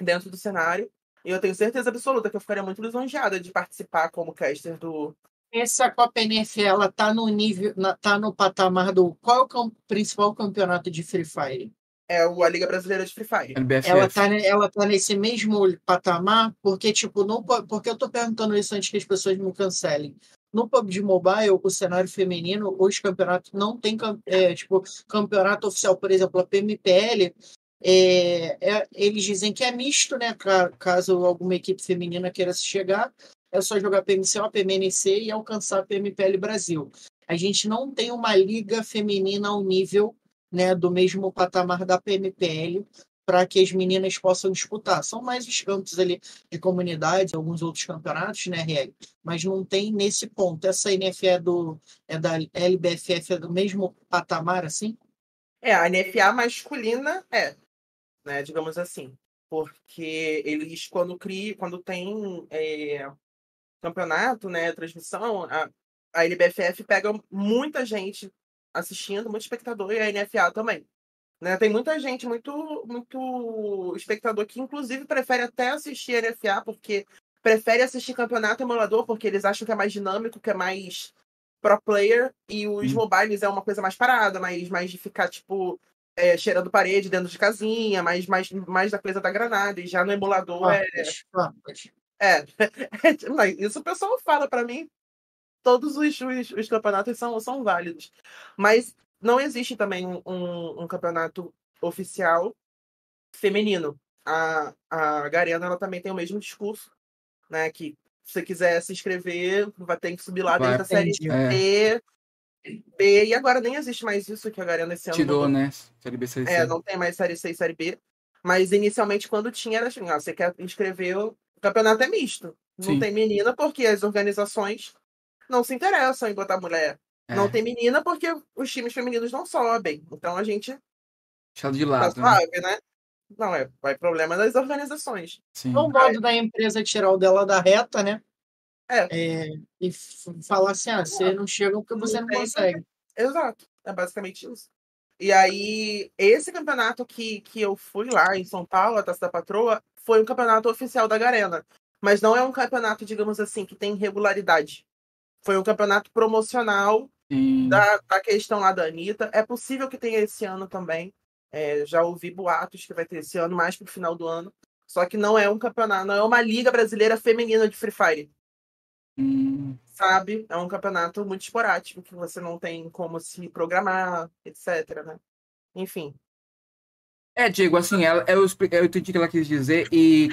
dentro do cenário. E eu tenho certeza absoluta que eu ficaria muito lisonjeada de participar como caster do, Essa Copa NFL, ela tá no nível, na- tá no patamar do qual é o principal campeonato de Free Fire? é o, a Liga Brasileira de Free Fire. LBFF. Ela tá, ela tá nesse mesmo patamar, porque tipo, não po- porque eu tô perguntando isso antes que as pessoas me cancelem. no PUBG Mobile, o cenário feminino, os campeonatos não tem é, tipo campeonato oficial, por exemplo, a PMPL, é, é, eles dizem que é misto, né? Caso alguma equipe feminina queira se chegar, é só jogar PMCO, PMNC e alcançar a PMPL Brasil. A gente não tem uma liga feminina ao nível né, do mesmo patamar da PMPL para que as meninas possam disputar. São mais os campos ali de comunidade, alguns outros campeonatos, né, RL? Mas não tem nesse ponto. Essa NFA é, do, é da LBFF, é do mesmo patamar, assim? É, a NFA masculina é, né, digamos assim. Porque eles, quando criam, quando tem é, campeonato, né, transmissão, a, a LBFF pega muita gente assistindo, muito espectador, e a NFA também. Né? Tem muita gente, muito, muito espectador que, inclusive, prefere até assistir a NFA, porque prefere assistir campeonato emulador, porque eles acham que é mais dinâmico, que é mais pro player, e os hum. mobiles é uma coisa mais parada, mais, mais de ficar, tipo, é, cheirando parede dentro de casinha, mais, mais, mais da coisa da granada, e já no emulador ah, é. É, <laughs> isso o pessoal fala para mim. Todos os, os, os, campeonatos são, são válidos. Mas não existe também um, um campeonato oficial feminino. A, a Garena ela também tem o mesmo discurso, né? Que se você quiser se inscrever, vai ter que subir lá dentro da série é. B, B, e agora nem existe mais isso que a Garena esse ano. Tirou, né? Série B, série C. É, não tem mais série C e série B. Mas inicialmente, quando tinha, era assim, ó, você quer inscrever, o campeonato é misto. Não Sim. tem menina, porque as organizações não se interessam em botar mulher. É. Não tem menina porque os times femininos não sobem. Então a gente. Deixa de lado. Tá suave, né? né? Não, é, é problema das organizações. Sim. É o modo da empresa tirar o dela da reta, né? É. é e falar assim: ah, você não chega porque você não consegue. <laughs> Exato. É basicamente isso. E aí, esse campeonato que, que eu fui lá em São Paulo, a Taça da Patroa, foi um campeonato oficial da Garena. Mas não é um campeonato, digamos assim, que tem regularidade. Foi um campeonato promocional da, da questão lá da Anitta. É possível que tenha esse ano também. É, já ouvi boatos que vai ter esse ano, mais pro final do ano. Só que não é um campeonato, não é uma liga brasileira feminina de Free Fire. Hum. Sabe? É um campeonato muito esporádico, que você não tem como se programar, etc. Né? Enfim. É, Diego, assim, ela, eu, eu entendi o que ela quis dizer, e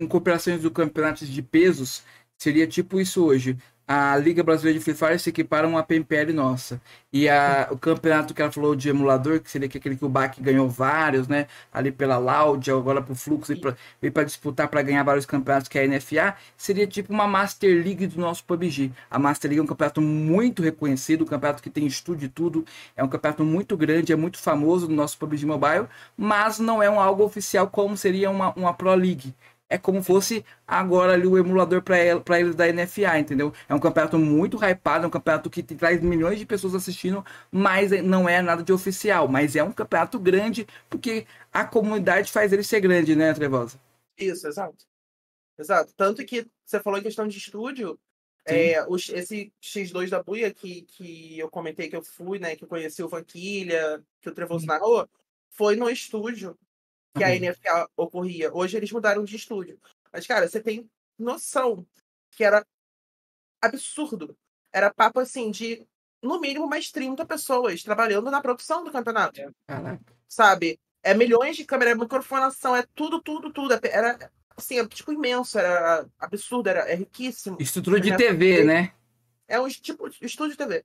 em comparações do campeonatos de pesos, seria tipo isso hoje a Liga Brasileira de Free Fire se equipara a uma PMPL nossa. E a, o campeonato que ela falou de emulador, que seria aquele que o BAC ganhou vários, né? Ali pela Loud, agora pro Fluxo, veio para disputar para ganhar vários campeonatos, que é a NFA, seria tipo uma Master League do nosso PUBG. A Master League é um campeonato muito reconhecido, um campeonato que tem estúdio e tudo, é um campeonato muito grande, é muito famoso no nosso PUBG Mobile, mas não é um algo oficial como seria uma, uma Pro League é como fosse agora ali o emulador para eles da NFA, entendeu? É um campeonato muito hypado, é um campeonato que traz milhões de pessoas assistindo, mas não é nada de oficial. Mas é um campeonato grande, porque a comunidade faz ele ser grande, né, Trevosa? Isso, exato. Exato. Tanto que você falou em questão de estúdio, é, os, esse X2 da Buia que, que eu comentei que eu fui, né, que eu conheci o Vanquilha, que o Trevoso narrou, foi no estúdio que a NFA ocorria. Hoje eles mudaram de estúdio. Mas, cara, você tem noção que era absurdo. Era papo assim de no mínimo mais 30 pessoas trabalhando na produção do campeonato. Caraca. Sabe? É milhões de câmeras, é microfonação, é tudo, tudo, tudo. É, era assim, é, tipo imenso, era absurdo, era é riquíssimo. Estrutura de TV, né? É um tipo estúdio de TV.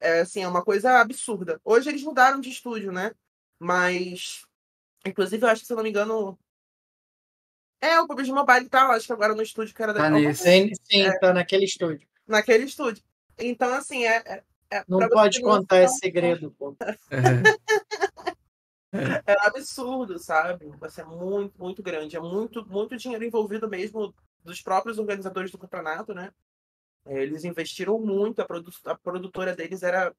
É assim, é uma coisa absurda. Hoje eles mudaram de estúdio, né? Mas Inclusive, eu acho que, se eu não me engano. É, o PUBG Mobile tá, acho que agora no estúdio que era da. Tá sim, sim, é, tá naquele estúdio. Naquele estúdio. Então, assim, é. é, é não pode contar esse segredo, pô. <laughs> É. é absurdo, sabe? Vai ser muito, muito grande. É muito, muito dinheiro envolvido mesmo dos próprios organizadores do campeonato, né? É, eles investiram muito, a, produ a produtora deles era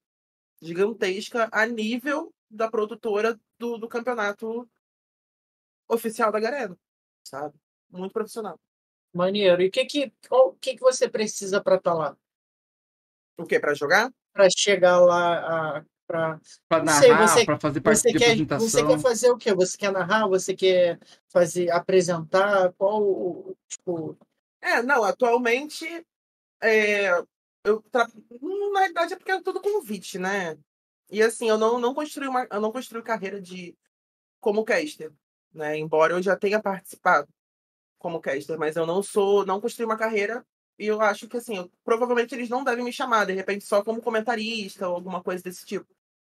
gigantesca a nível da produtora do, do campeonato oficial da Garena, sabe? Muito profissional. Maneiro. E o que que, o que que você precisa para estar tá lá? O que para jogar? Para chegar lá a para narrar, para fazer parte você de quer, apresentação. Você quer fazer o quê? Você quer narrar? Você quer fazer apresentar? Qual tipo? É, não. Atualmente, é, eu tra... Na realidade é porque é tudo convite, né? E assim, eu não, não construí uma. Eu não construí carreira de como caster, né? Embora eu já tenha participado como caster, mas eu não sou, não construí uma carreira e eu acho que assim, eu, provavelmente eles não devem me chamar, de repente só como comentarista ou alguma coisa desse tipo.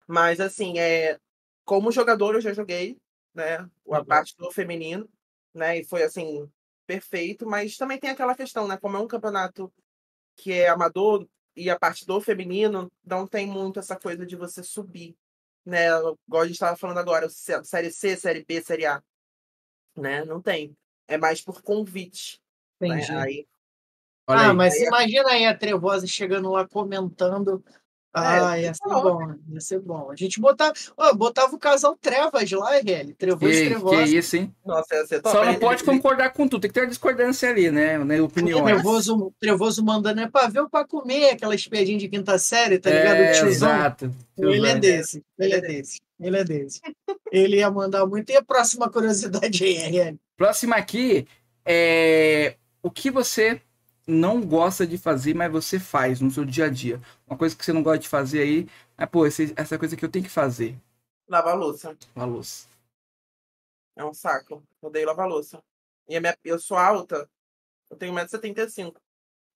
Mas assim, é como jogador eu já joguei, né? A parte do feminino, né? E foi assim perfeito, mas também tem aquela questão, né? Como é um campeonato que é amador e a parte do feminino não tem muito essa coisa de você subir, né? Igual a gente estava falando agora, série C, série B, série A, né? Não tem. É mais por convite. Né? Aí, ah, aí, mas aí, imagina aí a Trevosa chegando lá comentando ah, é, ia ser bom, ia ser bom. A gente botava, ó, botava o casal Trevas lá, Helly. Trevoso e Trevosa. Que isso, hein? Nossa, ia ser top. Só não pode concordar com tudo, tem que ter uma discordância ali, né? né opiniões. Trevoso, Trevoso mandando é pra ver ou pra comer aquela espiadinha de quinta série, tá ligado? É, exato. Ele é desse, ele é desse, ele é desse. Ele ia mandar muito. E a próxima curiosidade aí, Helly? Próxima aqui é o que você não gosta de fazer, mas você faz no seu dia a dia. Uma coisa que você não gosta de fazer aí, é, pô, esse, essa coisa que eu tenho que fazer. Lavar louça. Lavar louça. É um saco. Odeio lavar louça. E a minha, eu sou alta, eu tenho 1,75m.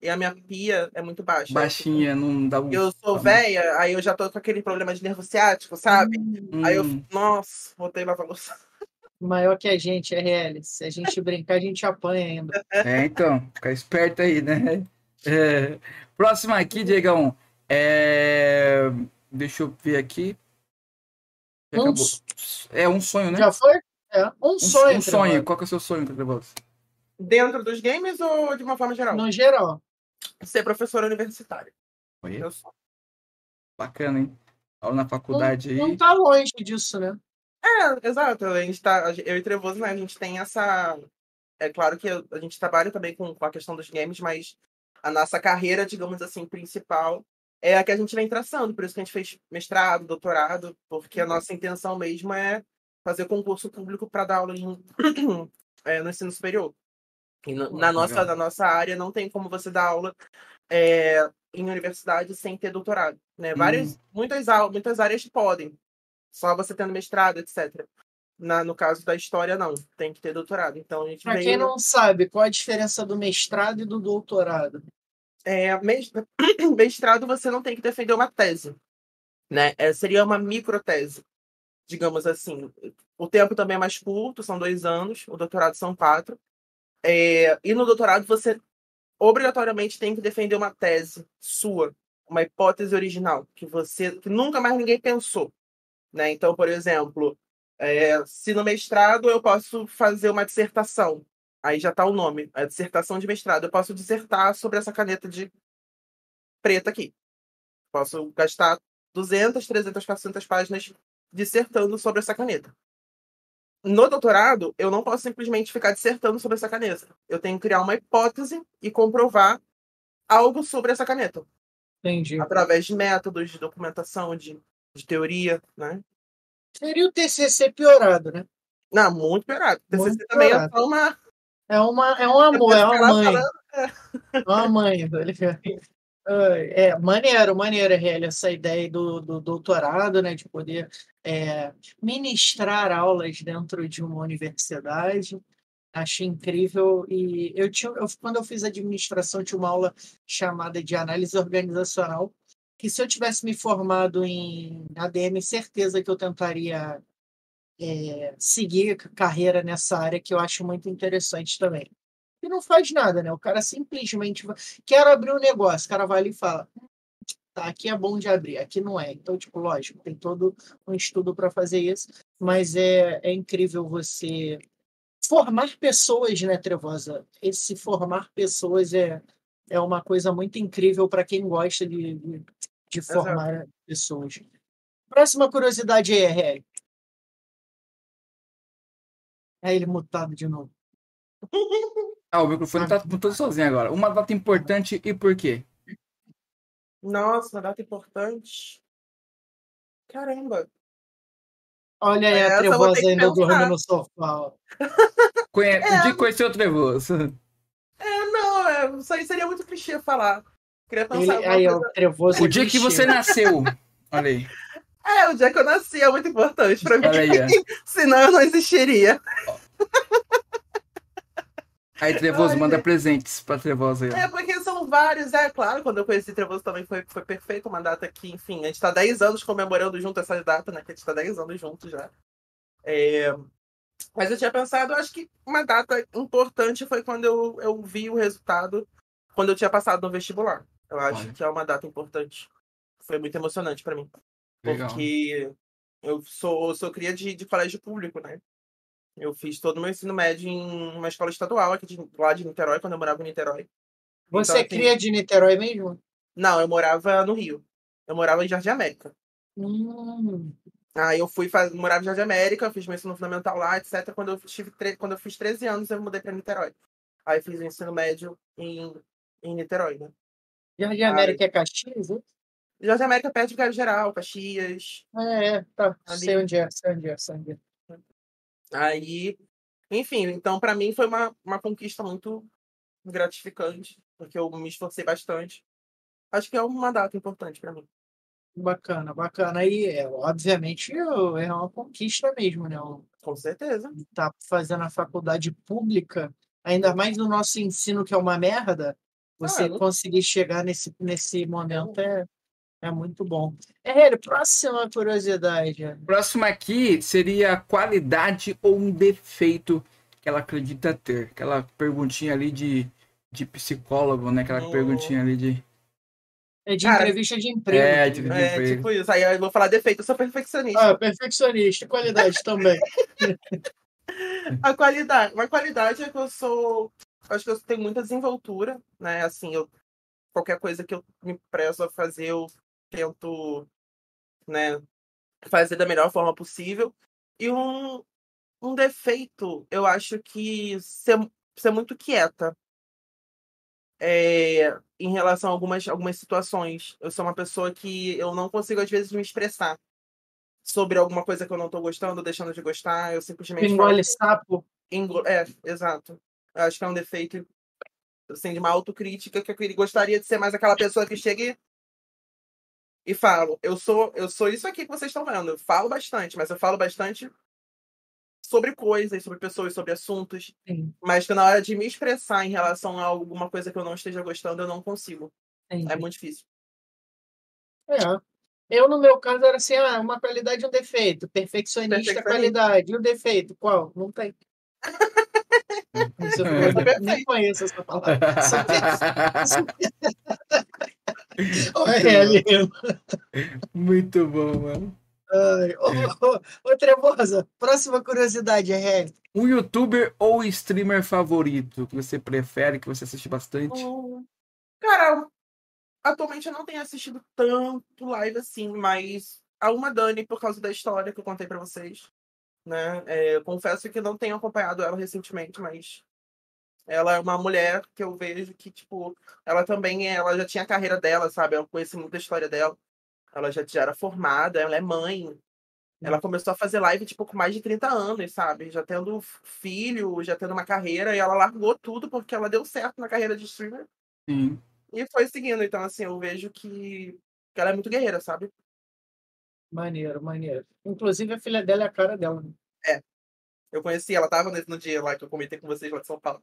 E a minha pia é muito baixa. Baixinha, não dá um... Eu sou velha, aí eu já tô com aquele problema de nervo ciático, sabe? Hum. Aí eu, nossa, odeio lavar louça maior que a gente, RL. Se a gente brincar, a gente apanha ainda. É, então, fica esperto aí, né? É. Próximo aqui, Diegão. É... Deixa eu ver aqui. Um... É um sonho, né? Já foi? É, um, um sonho. Um sonho. Qual que é o seu sonho, Trevoso? Dentro dos games ou de uma forma geral? No geral. Ser professora universitária. Oi? Bacana, hein? Aula na faculdade não, aí. Não tá longe disso, né? É, exato. A gente tá, eu e Trevoso, né, a gente tem essa. É claro que a gente trabalha também com, com a questão dos games, mas a nossa carreira, digamos assim, principal é a que a gente vem traçando. Por isso que a gente fez mestrado, doutorado, porque a nossa intenção mesmo é fazer concurso público para dar aula em, <clears throat> é, no ensino superior. E no, na, nossa, na nossa área não tem como você dar aula é, em universidade sem ter doutorado. Né? Várias, hum. muitas, muitas áreas podem, só você tendo mestrado, etc. Na, no caso da história, não. Tem que ter doutorado. Então, a gente Para veio... quem não sabe, qual a diferença do mestrado e do doutorado? É, <clears throat> mestrado você não tem que defender uma tese. Né? É, seria uma microtese, digamos assim. O tempo também é mais curto, são dois anos. O doutorado são quatro. É, e no doutorado você obrigatoriamente tem que defender uma tese sua, uma hipótese original que você que nunca mais ninguém pensou. Né? Então, por exemplo, é, se no mestrado eu posso fazer uma dissertação, aí já está o nome, a dissertação de mestrado, eu posso dissertar sobre essa caneta de preta aqui. Posso gastar 200, 300, 400 páginas dissertando sobre essa caneta. No doutorado, eu não posso simplesmente ficar dissertando sobre essa caneta. Eu tenho que criar uma hipótese e comprovar algo sobre essa caneta. Entendi. Através de métodos de documentação, de de teoria, né? Seria o TCC piorado, né? Não, muito piorado. O TCC muito também piorado. é uma... É, uma, é um amor, é uma mãe. É uma mãe. É, maneiro, maneiro, Relha, essa ideia do, do doutorado, né, de poder é, ministrar aulas dentro de uma universidade. Achei incrível. E eu tinha, eu, quando eu fiz administração, tinha uma aula chamada de análise organizacional, que se eu tivesse me formado em ADM, certeza que eu tentaria é, seguir carreira nessa área que eu acho muito interessante também. E não faz nada, né? O cara simplesmente quer abrir um negócio, o cara vai ali e fala: tá, aqui é bom de abrir, aqui não é. Então, tipo, lógico, tem todo um estudo para fazer isso, mas é, é incrível você formar pessoas, né, Trevosa? Esse formar pessoas é, é uma coisa muito incrível para quem gosta de, de, de formar Exato. pessoas. Próxima curiosidade aí, RL. É ele mutado de novo. <laughs> Ah, o microfone tá mutando sozinho agora. Uma data importante e por quê? Nossa, uma data importante. Caramba. Olha aí a trevosa ainda dormindo no sofá. Conhe... É, de conhecer o trevoso. É, não, é, isso aí seria muito clichê falar. Queria pensar Ele, aí, coisa- trevoso. O dia que você nasceu. Olha aí. É, o dia que eu nasci é muito importante pra mim. Olha aí. <laughs> Senão eu não existiria. Aí, Trevoso, Ai, manda gente. presentes pra Trevoso aí. É, porque são vários, é claro. Quando eu conheci Trevoso também foi, foi perfeito, uma data que, enfim, a gente tá 10 anos comemorando junto essas datas, né? Que a gente tá 10 anos juntos já. É, Mas eu tinha pensado, eu acho que uma data importante foi quando eu, eu vi o resultado, quando eu tinha passado no vestibular. Eu acho Olha. que é uma data importante. Foi muito emocionante pra mim. Legal. Porque eu sou, sou cria de, de colégio público, né? Eu fiz todo o meu ensino médio em uma escola estadual aqui de, lá de Niterói, quando eu morava em Niterói. Você Então, assim, cria de Niterói mesmo? Não, eu morava no Rio. Eu morava em Jardim América. Hum, Aí eu fui fazer, morava em Jardim América, fiz meu ensino fundamental lá, etc. Quando eu, tive, tre- quando eu fiz 13 anos, eu mudei pra Niterói. Aí eu fiz o ensino médio em, em Niterói, né? Jardim América é Caxias? é? Jardim América perto de Caio Geral, Caxias. É, é, tá. Ali. Sei onde é, sei onde é, sei onde é. Aí, enfim, então pra mim foi uma, uma conquista muito gratificante, porque eu me esforcei bastante. Acho que é uma data importante pra mim. Bacana, bacana. E, é, obviamente, eu- é uma conquista mesmo, né? O- Com certeza. Tá fazendo a faculdade pública, ainda mais no nosso ensino, que é uma merda, você Ah, eu- conseguir chegar nesse, nesse momento é, é muito bom. É, próxima curiosidade. Próximo aqui seria qualidade ou um defeito que ela acredita ter. Aquela perguntinha ali de, de psicólogo, né? Aquela Hum. perguntinha ali de. É de Cara, entrevista de emprego. É, de- ligado? É, emprego. tipo isso. Aí eu vou falar defeito, eu sou perfeccionista. Ah, perfeccionista, qualidade também. <laughs> A qualidade. A qualidade é que eu sou. Acho que eu tenho muita desenvoltura, né? Assim, eu, qualquer coisa que eu me prezo a fazer, eu tento, né, fazer da melhor forma possível. E um, um defeito, eu acho que ser, ser muito quieta. É, em relação a algumas, algumas situações. Eu sou uma pessoa que eu não consigo, às vezes, me expressar sobre alguma coisa que eu não tô gostando, ou deixando de gostar. Eu simplesmente falo Engole sapo. Engo- É, exato. Eu acho que é um defeito assim, de uma autocrítica que eu gostaria de ser mais aquela pessoa que chega e, e falo, eu sou, eu sou isso aqui que vocês estão vendo. Eu falo bastante, mas eu falo bastante sobre coisas, sobre pessoas, sobre assuntos, Sim, mas que na hora de me expressar em relação a alguma coisa que eu não esteja gostando, eu não consigo. entendi. É muito difícil. É. Eu, no meu caso, era assim, ah, uma qualidade e um defeito. Perfeccionista, Perfeccionista. qualidade. E o defeito, qual? Não tem. <laughs> Isso eu nem- nem conheço essa palavra. Olha. Muito bom, mano. Ai, Ô, ô, ô, Trevosa, próxima curiosidade, RL. Um youtuber ou streamer favorito que você prefere, que você assiste bastante? Hum, Cara, atualmente eu não tenho assistido tanto live assim, mas a uma Dani, por causa da história que eu contei pra vocês, né? É, eu confesso que não tenho acompanhado ela recentemente, mas ela é uma mulher que eu vejo que, tipo, ela também é, ela já tinha a carreira dela, sabe? Eu conheci muito a história dela. Ela já, já era formada, ela é mãe. Ela começou a fazer live, tipo, com mais de 30 anos, sabe? Já tendo filho, já tendo uma carreira, e ela largou tudo porque ela deu certo na carreira de streamer. Sim. E foi seguindo. Então, assim, eu vejo que, que ela é muito guerreira, sabe? Maneiro, maneiro. Inclusive, a filha dela é a cara dela. né? Eu conheci, ela tava nesse- no dia lá que eu comentei com vocês lá de São Paulo.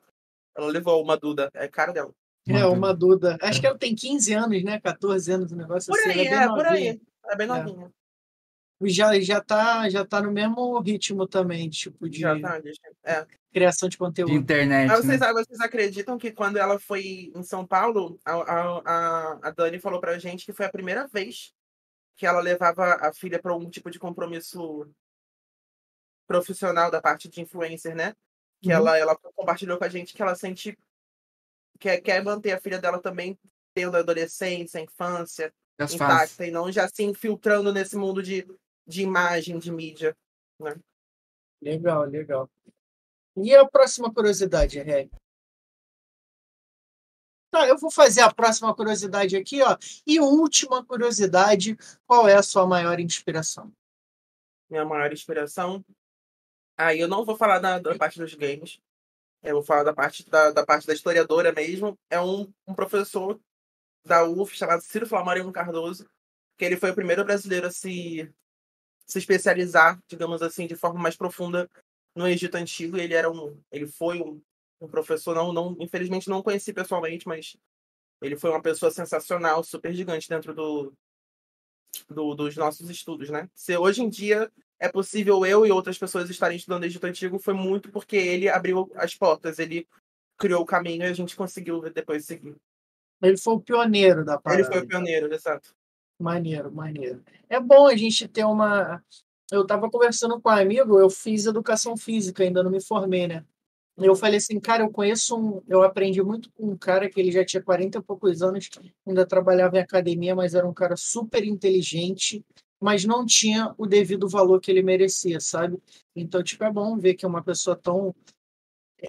Ela levou uma Duda, é a cara dela. É, uma Duda. Acho que ela tem 15 anos, né? 14 anos, um negócio Por assim. aí, ela é é, bem por novinha. aí. Ela é bem É. novinha. E Já, já, tá, já tá no mesmo ritmo também, tipo, de Já tá, gente. É. criação de De conteúdo. internet, Mas né? vocês, vocês acreditam que quando ela foi em São Paulo, a, a, a, a Dani falou pra gente que foi a primeira vez que ela levava a filha para algum tipo de compromisso profissional da parte de influencer, né? Que Uhum. ela, ela compartilhou com a gente que ela sente que quer manter a filha dela também tendo a adolescência, a infância intacta e não já se infiltrando nesse mundo de, de imagem, de mídia. Legal, legal. E a próxima curiosidade, Reg? Tá, eu vou fazer a próxima curiosidade aqui, ó. E última curiosidade, qual é a sua maior inspiração? minha maior inspiração. Aí eu não vou falar da, da parte dos games. Eu vou falar da parte da, da parte da historiadora mesmo. É um, um professor da UF chamado Ciro Flamarino Cardoso, que ele foi o primeiro brasileiro a se, se especializar, digamos assim, de forma mais profunda no Egito Antigo. Ele era um, ele foi um, um professor, não, não, infelizmente não conheci pessoalmente, mas ele foi uma pessoa sensacional, super gigante dentro do, do, dos nossos estudos, né? Se hoje em dia é possível eu e outras pessoas estarem estudando Egito Antigo, foi muito porque ele abriu as portas, ele criou o caminho e a gente conseguiu depois seguir. Ele foi o pioneiro da parada. Ele foi o pioneiro, exato. Maneiro, maneiro. É bom a gente ter uma. Eu estava conversando com um amigo, eu fiz educação física, ainda não me formei, né? Eu falei assim, cara, eu conheço um. Eu aprendi muito com um cara que ele já tinha 40 e poucos anos, ainda trabalhava em academia, mas era um cara super inteligente, mas não tinha o devido valor que ele merecia, sabe? Então, tipo, é bom ver que uma pessoa tão.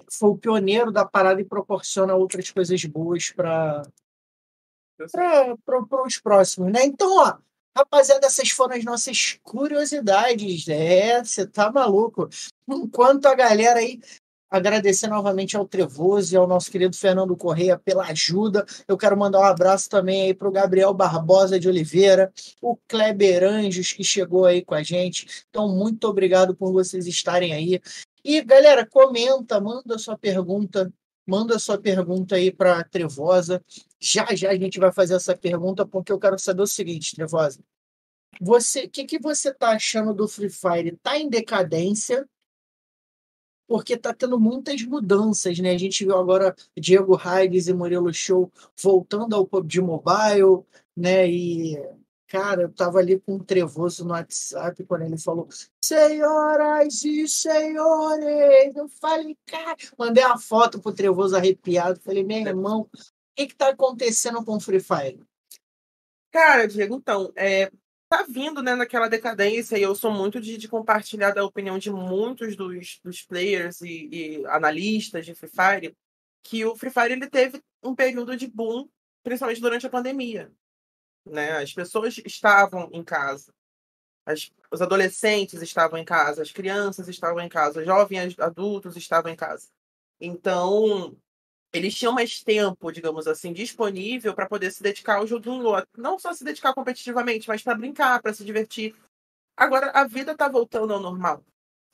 Foi o pioneiro da parada e proporciona outras coisas boas para para os próximos, né? Então, ó, rapaziada, essas foram as nossas curiosidades. É, você tá maluco. Enquanto a galera aí agradecer novamente ao Trevoso e ao nosso querido Fernando Correia pela ajuda. Eu quero mandar um abraço também aí para o Gabriel Barbosa de Oliveira, o Kleber Anjos, que chegou aí com a gente. Então, muito obrigado por vocês estarem aí. E, galera, comenta, manda sua pergunta, manda sua pergunta aí para Trevosa. Já já a gente vai fazer essa pergunta, porque eu quero saber o seguinte, Trevosa. Você, o que, que você está achando do Free Fire? Está em decadência porque está tendo muitas mudanças, né? A gente viu agora Diego Raides e Murilo Show voltando ao PUBG Mobile, né? E, cara, eu tava ali com um trevoso no WhatsApp quando ele falou senhoras e senhores, eu falei, cara, mandei a foto pro trevoso arrepiado, falei, meu irmão, o que que tá acontecendo com o Free Fire? Cara, Diego, então, é, tá vindo né, naquela decadência, e eu sou muito de, de compartilhar da opinião de muitos dos, dos players e, e, analistas de Free Fire, que o Free Fire ele teve um período de boom, principalmente durante a pandemia. Né? As pessoas estavam em casa, as, os adolescentes estavam em casa, as crianças estavam em casa, jovens adultos estavam em casa. Então, eles tinham mais tempo, digamos assim, disponível para poder se dedicar ao jogo do outro. Não só se dedicar competitivamente, mas para brincar, para se divertir. Agora, a vida está voltando ao normal,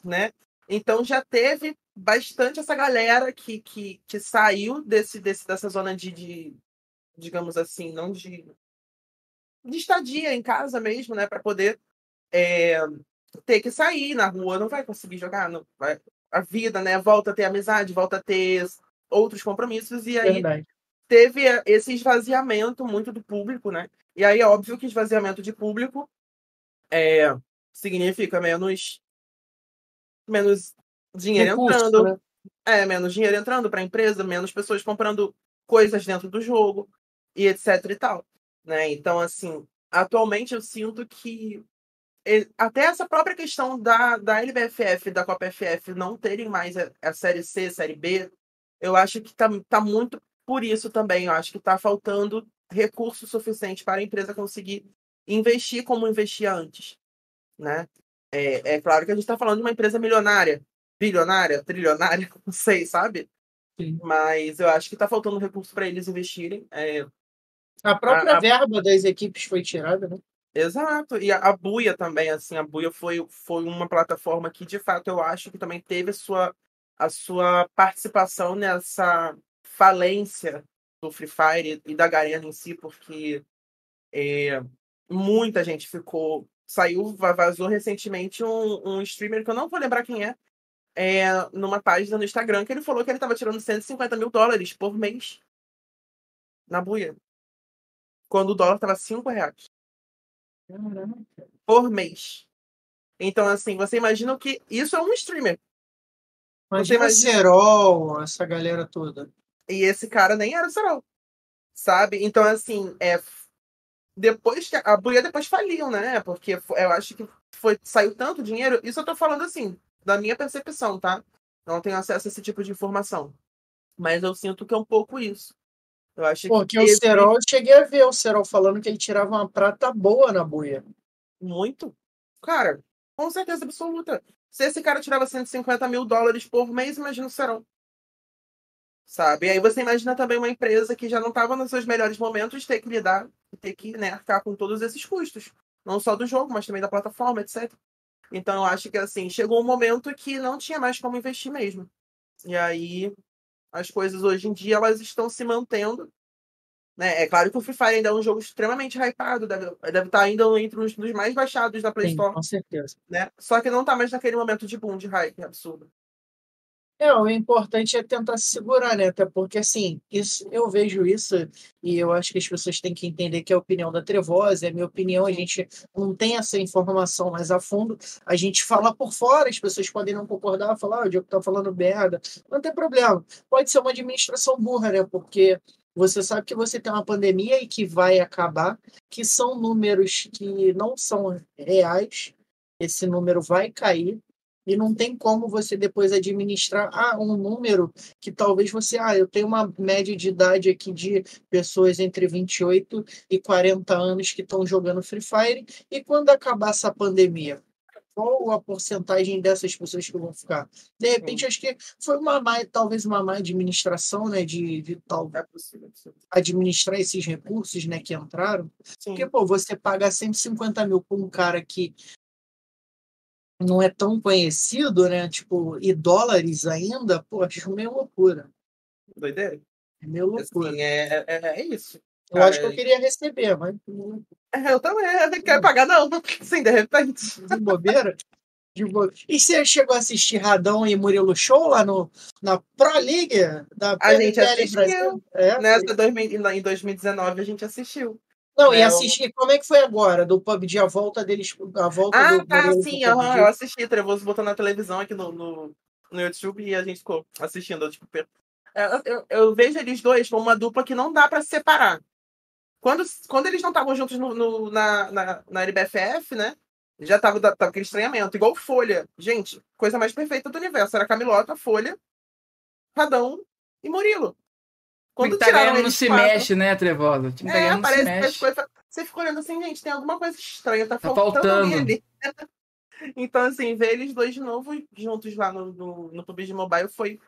né? Então já teve bastante essa galera que, que, que saiu desse, desse, dessa zona de, de, digamos assim, não de, de estadia em casa mesmo, né? Para poder é, ter que sair na rua, não vai conseguir jogar, não vai, a vida, né? Volta a ter amizade, volta a ter outros compromissos, e aí Verdade. teve esse esvaziamento muito do público, né? E aí é óbvio que esvaziamento de público é, significa menos, menos dinheiro Recurso, entrando. Né? É, menos dinheiro entrando para a empresa, menos pessoas comprando coisas dentro do jogo e etc e tal. Né? Então, assim, atualmente eu sinto que até essa própria questão da, da LBFF, da Copa FF não terem mais a, a Série C, Série B, eu acho que está tá muito por isso também. Eu acho que está faltando recurso suficiente para a empresa conseguir investir como investia antes. Né? É, é claro que a gente está falando de uma empresa milionária, bilionária, trilionária, <laughs> não sei, sabe? Sim. Mas eu acho que está faltando recurso para eles investirem. É... A própria a, a... verba das equipes foi tirada, né? Exato. E a, a Buia também, assim, a Buia foi, foi uma plataforma que, de fato, eu acho que também teve sua a sua participação nessa falência do Free Fire e da Garena em si, porque é, muita gente ficou. Saiu, vazou recentemente um, um streamer que eu não vou lembrar quem é, é, numa página no Instagram, que ele falou que ele estava tirando 150 mil dólares por mês na buia. Quando o dólar estava 5 reais. Por mês. Então, assim, você imagina que isso é um streamer. Imagina imagina... Serol, essa galera toda. E esse cara nem era o Serol. Sabe? Então, assim, é. Depois que. A Buia depois faliu, né? Porque eu acho que foi, saiu tanto dinheiro. Isso eu tô falando assim, da minha percepção, tá? Não tenho acesso a esse tipo de informação. Mas eu sinto que é um pouco isso. Eu acho Porque que o Serol, eu cheguei a ver o Serol falando que ele tirava uma prata boa na buia. Muito. Cara, com certeza absoluta. Se esse cara tirava 150 mil dólares por mês, imagina o Serol. Sabe? E aí você imagina também uma empresa que já não estava nos seus melhores momentos ter que lidar, ter que né, ficar com todos esses custos. Não só do jogo, mas também da plataforma, etc. Então eu acho que assim, chegou um momento que não tinha mais como investir mesmo. E aí as coisas hoje em dia elas estão se mantendo. Né? É claro que o Free Fire ainda é um jogo extremamente hypado, deve, deve estar ainda entre os dos mais baixados da Play Sim, Store. com certeza. Né? Só que não tá mais naquele momento de boom, de hype absurdo. É, o importante é tentar se segurar, né? Até porque, assim, isso, eu vejo isso e eu acho que as pessoas têm que entender que é a opinião da Trevosa, é a minha opinião, a gente não tem essa informação mais a fundo, a gente fala por fora, as pessoas podem não concordar, falar, ah, o Diogo tá falando merda, não tem problema. Pode ser uma administração burra, né? Porque você sabe que você tem uma pandemia e que vai acabar, que são números que não são reais, esse número vai cair, e não tem como você depois administrar ah, um número que talvez você, ah, eu tenho uma média de idade aqui de pessoas entre 28 e 40 anos que estão jogando Free Fire, e quando acabar essa pandemia, qual a porcentagem dessas pessoas que vão ficar? De repente, acho que foi uma má, talvez uma má administração, né, de, de tal, É possível. sim. administrar esses recursos, né, que entraram. Sim. Porque, pô, você pagar 150 mil por um cara que não é tão conhecido, né? Tipo, e dólares ainda, pô, acho <laughs> meio loucura. Doideira? É meio loucura. Assim, é, é, é isso. Eu acho que eu queria receber, mas É, Eu também, eu não quero pagar, não. <laughs> Sim, de repente. de bobeira. De bo... E você chegou a assistir Radão e Murilo Show lá no, na Pro League da A gente PNL assistiu. Brasil? É, Nessa 2000, em 2019 a gente assistiu. Não, e né, assistir, como é que foi agora? Do PUBG, a volta deles, a volta Ah, do tá, sim, aham, PUBG. eu assisti. Trevoso botou na televisão aqui no, no, no YouTube e a gente ficou assistindo. eu, Tipo, É, eu, eu- eu vejo eles dois como uma dupla que não dá pra se separar. Quando, quando eles não estavam juntos no, no- na, na, na LBFF, né? Já tava, tava aquele estranhamento. Igual Folha. Gente, coisa mais perfeita do universo. Era Camilota, Folha, Radão e Murilo. Quando tá tiraram ganhando não se quatro- mexe, né, Trevosa? O time É, ganhando não se parece mexe. coisas. Você fica olhando assim, gente, tem alguma coisa estranha, tá, Tá faltando, faltando. ali. <laughs> então, assim, ver eles dois de novo juntos lá no, no, no PUBG Mobile foi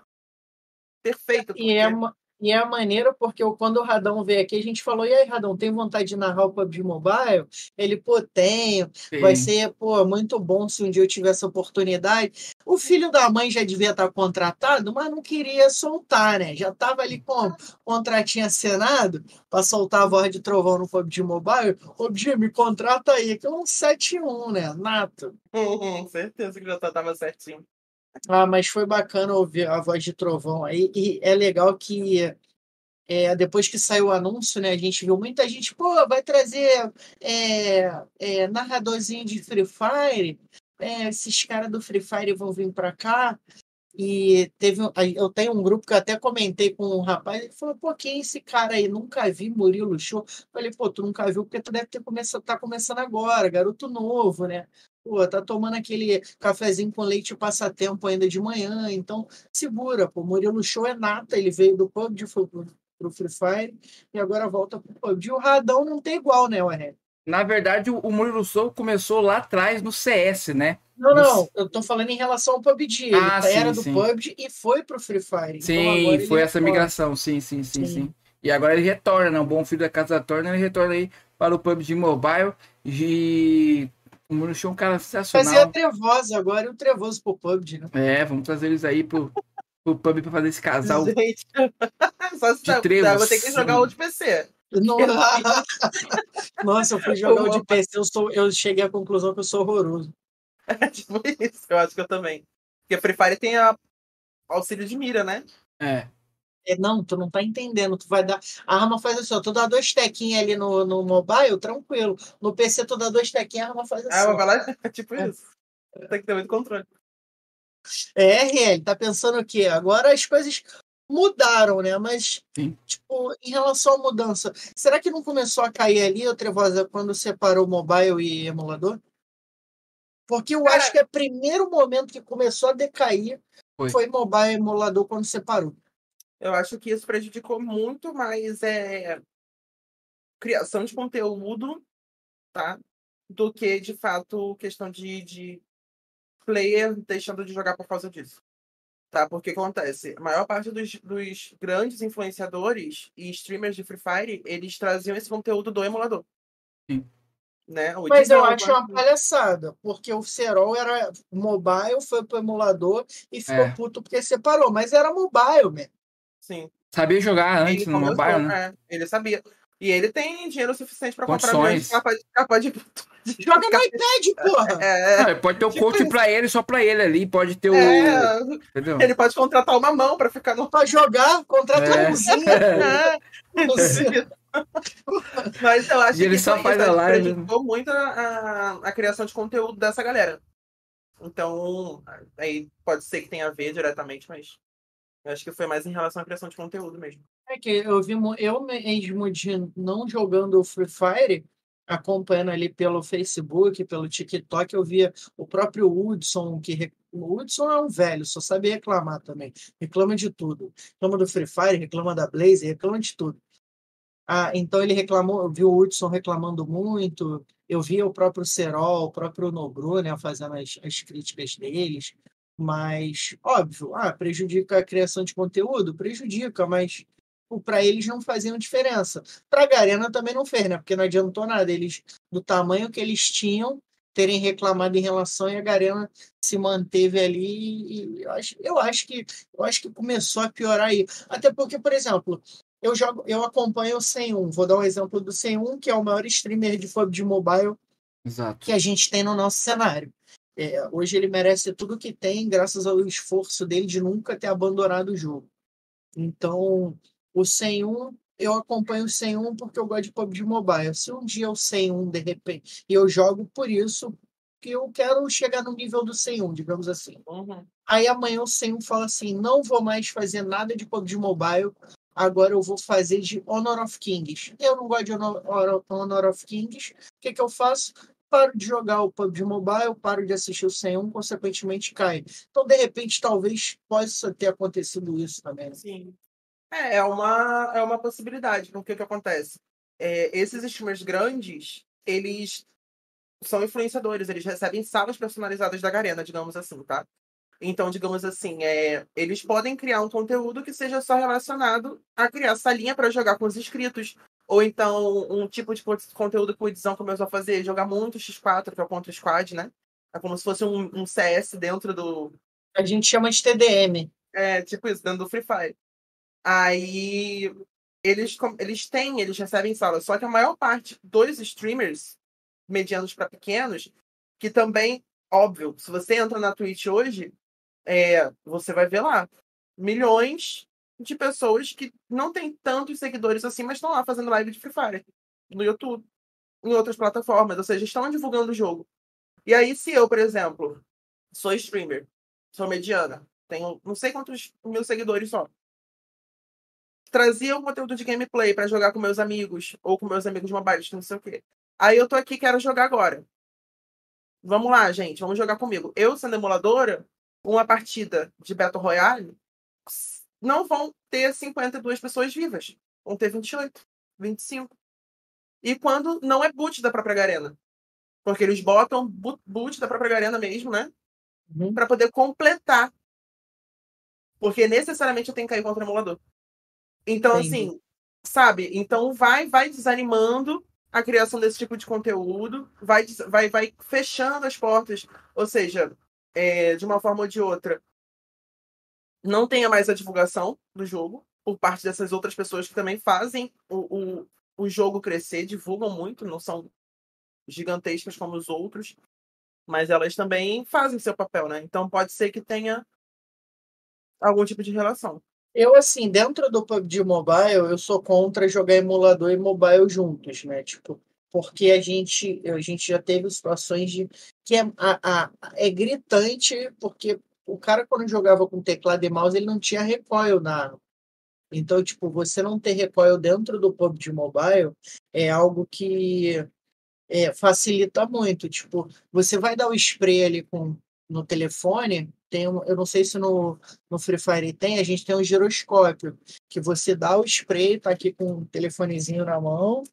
perfeito. E é, porque- ma- e é maneiro porque eu- quando o Radão veio aqui, a gente falou: e aí, Radão, tem vontade de narrar o PUBG Mobile? Ele, pô, tenho. Vai Sim. ser, pô, muito bom se um dia eu tiver essa oportunidade. O filho da mãe já devia estar contratado, mas não queria soltar, né? Já estava ali com o contratinho assinado para soltar a voz de trovão no PUBG Mobile. Ô, Bia, me contrata aí, que é um 7-1, né? Nato. <laughs> Uhum, certeza que já tava certinho. Ah, mas foi bacana ouvir a voz de trovão aí. E é legal que é, depois que saiu o anúncio, né, a gente viu muita gente, pô, vai trazer é, é, narradorzinho de Free Fire. É, esses caras do Free Fire vão vir para cá. E teve, eu tenho um grupo que eu até comentei com um rapaz, ele falou, pô, quem é esse cara aí? Nunca vi Murilo Show. Falei, pô, tu nunca viu porque tu deve ter começado, tá começando agora, garoto novo, né? Pô, tá tomando aquele cafezinho com leite passatempo ainda de manhã, então segura, pô. Murilo Show é nata, ele veio do PUBG, foi pro, pro Free Fire e agora volta pro PUBG. O Radão não tem igual, né, Ué? Na verdade, o Murilo Sou começou lá atrás no CS, né? Não, não, eu tô falando em relação ao PUBG. Ele Ah, tá- era sim, do sim. PUBG e foi pro Free Fire. Então Sim, ele foi essa retorna. migração, sim, sim, sim, Sim. sim. E agora ele retorna, né? O bom filho da casa torna, ele retorna aí para o PUBG Mobile. E o Murilo Show é um cara Fazer a sensacional. Trevosa agora e o Trevoso pro PUBG, né? É, vamos trazer eles aí pro, pro pub pra fazer esse casal. <laughs> Gente, <laughs> só se de eu trevos. vou ter que jogar outro PC. Não- <laughs> Nossa, eu fui jogar o de PC, eu, sou, eu cheguei à conclusão que eu sou horroroso. É tipo isso, eu acho que eu também. Porque Free Fire tem a auxílio de mira, né? É. É, não, tu não tá entendendo. Tu vai dar. A arma faz assim, ó. Tu dá dois tequinhos ali no, no mobile, tranquilo. No PC, tu dá dois tequinhos, a arma faz assim. Ah, vai lá, é tipo É. isso. Tem que ter muito controle. É, RL, tá pensando o quê? Agora as coisas mudaram, né? Mas, Sim. tipo, em relação à mudança, será que não começou a cair ali, ô Trevosa, quando separou mobile e emulador? Porque eu Cara- acho que é o primeiro momento que começou a decair Foi. foi, mobile e emulador quando separou. Eu acho que isso prejudicou muito mais é, criação de conteúdo, tá? Do que, de fato, questão de, de player deixando de jogar por causa disso. Tá? Porque acontece, a maior parte dos, dos grandes influenciadores e streamers de Free Fire, eles traziam esse conteúdo do emulador. Sim. Né? O Mas eu acho uma palhaçada, porque o Serol era mobile, foi pro emulador e ficou É. puto porque separou. Mas era mobile, mesmo. Sim. Sabia jogar antes Ele no começou, mobile, né? é, ele sabia. E ele tem dinheiro suficiente para comprar Condições. milhões de capa de, capa <laughs> de, Joga no iPad, porra! É, Ah, pode ter o tipo coach isso. pra ele, só pra ele ali. Pode ter o. é, Entendeu? ele pode contratar uma mão para ficar no. Pra jogar, contrata É. um mãozinha. <laughs> É, <laughs> Mas eu acho E ele que só foi faz isso, a né? live. prejudicou muito a, a, a criação de conteúdo dessa galera. Então, aí pode ser que tenha a ver diretamente, mas eu acho que foi mais em relação à criação de conteúdo mesmo. É que eu vi eu mesmo de não jogando o Free Fire, acompanhando ali pelo Facebook, pelo TikTok, eu via o próprio Hudson, que o Hudson é um velho, só sabe reclamar também. Reclama de tudo. Reclama do Free Fire, reclama da Blaze, reclama de tudo. Ah, então ele reclamou, eu vi o Hudson reclamando muito, eu vi o próprio Serol, o próprio Nogru, né, fazendo as, as críticas deles, mas, óbvio, ah, prejudica a criação de conteúdo? Prejudica, mas para eles não faziam diferença. Para a Garena também não fez, né? Porque não adiantou nada. Eles, do tamanho que eles tinham, terem reclamado em relação e a Garena se manteve ali. E eu acho, eu acho que eu acho que começou a piorar aí. Até porque, por exemplo, eu jogo, eu acompanho o 101. Vou dar um exemplo do 101, que é o maior streamer de PUBG Mobile Exato. que a gente tem no nosso cenário. É, hoje ele merece tudo que tem, graças ao esforço dele de nunca ter abandonado o jogo. Então, o 101, eu acompanho o 101 porque eu gosto de PUBG Mobile. Se um dia o 101, de repente, e eu jogo por isso, que eu quero chegar no nível do 101, digamos assim. Uhum. Aí amanhã o 101 fala assim: não vou mais fazer nada de PUBG Mobile, agora eu vou fazer de Honor of Kings. Eu não gosto de Honor, Honor of Kings. O que, que eu faço? Paro de jogar o PUBG Mobile, paro de assistir o 101, consequentemente cai. Então, de repente, talvez possa ter acontecido isso também. Sim. É, é uma, é uma possibilidade, porque o que acontece? É, esses streamers grandes, eles são influenciadores, eles recebem salas personalizadas da Garena, digamos assim, tá? Então, digamos assim, é, eles podem criar um conteúdo que seja só relacionado a criar salinha para jogar com os inscritos, ou então um tipo de conteúdo que o Edição começou a fazer, jogar muito X4, que é o Contra Squad, né? É como se fosse um, um CS dentro do, A gente chama de TDM. é, tipo isso, dentro do Free Fire. Aí eles, eles têm, eles recebem salas, só que a maior parte dos streamers, medianos para pequenos, que também, óbvio, se você entra na Twitch hoje, é, você vai ver lá milhões de pessoas que não têm tantos seguidores assim, mas estão lá fazendo live de Free Fire no YouTube, em outras plataformas, ou seja, estão divulgando o jogo. E aí, se eu, por exemplo, sou streamer, sou mediana, tenho não sei quantos mil seguidores só. Trazia um conteúdo de gameplay pra jogar com meus amigos, ou com meus amigos mobile, não sei o quê. Aí eu tô aqui, quero jogar agora. Vamos lá, gente, vamos jogar comigo. Eu, sendo emuladora, uma partida de Battle Royale, não vão ter 52 pessoas vivas. Vão ter 28, 25. E quando não é boot da própria Garena. Porque eles botam boot da própria Garena mesmo, né? Uhum. para poder completar. Porque necessariamente eu tenho que cair contra o emulador. Então, Entendi. assim, sabe? Então vai, vai desanimando a criação desse tipo de conteúdo, vai, vai, vai fechando as portas. Ou seja, é, de uma forma ou de outra, não tenha mais a divulgação do jogo por parte dessas outras pessoas que também fazem o, o, o jogo crescer, divulgam muito, não são gigantescas como os outros, mas elas também fazem seu papel, né? Então pode ser que tenha algum tipo de relação. Eu, assim, dentro do PUBG Mobile, eu sou contra jogar emulador e mobile juntos, né? Tipo, porque a gente, a gente já teve situações de que é, a, a- é gritante, porque o cara, quando jogava com teclado e mouse, ele não tinha recoil na. Então, tipo, você não ter recoil dentro do PUBG Mobile é algo que é, facilita muito. Tipo, você vai dar o spray ali com, no telefone, tem um, eu não sei se no, no Free Fire tem, a gente tem um giroscópio, que você dá o spray, tá aqui com o telefonezinho na mão,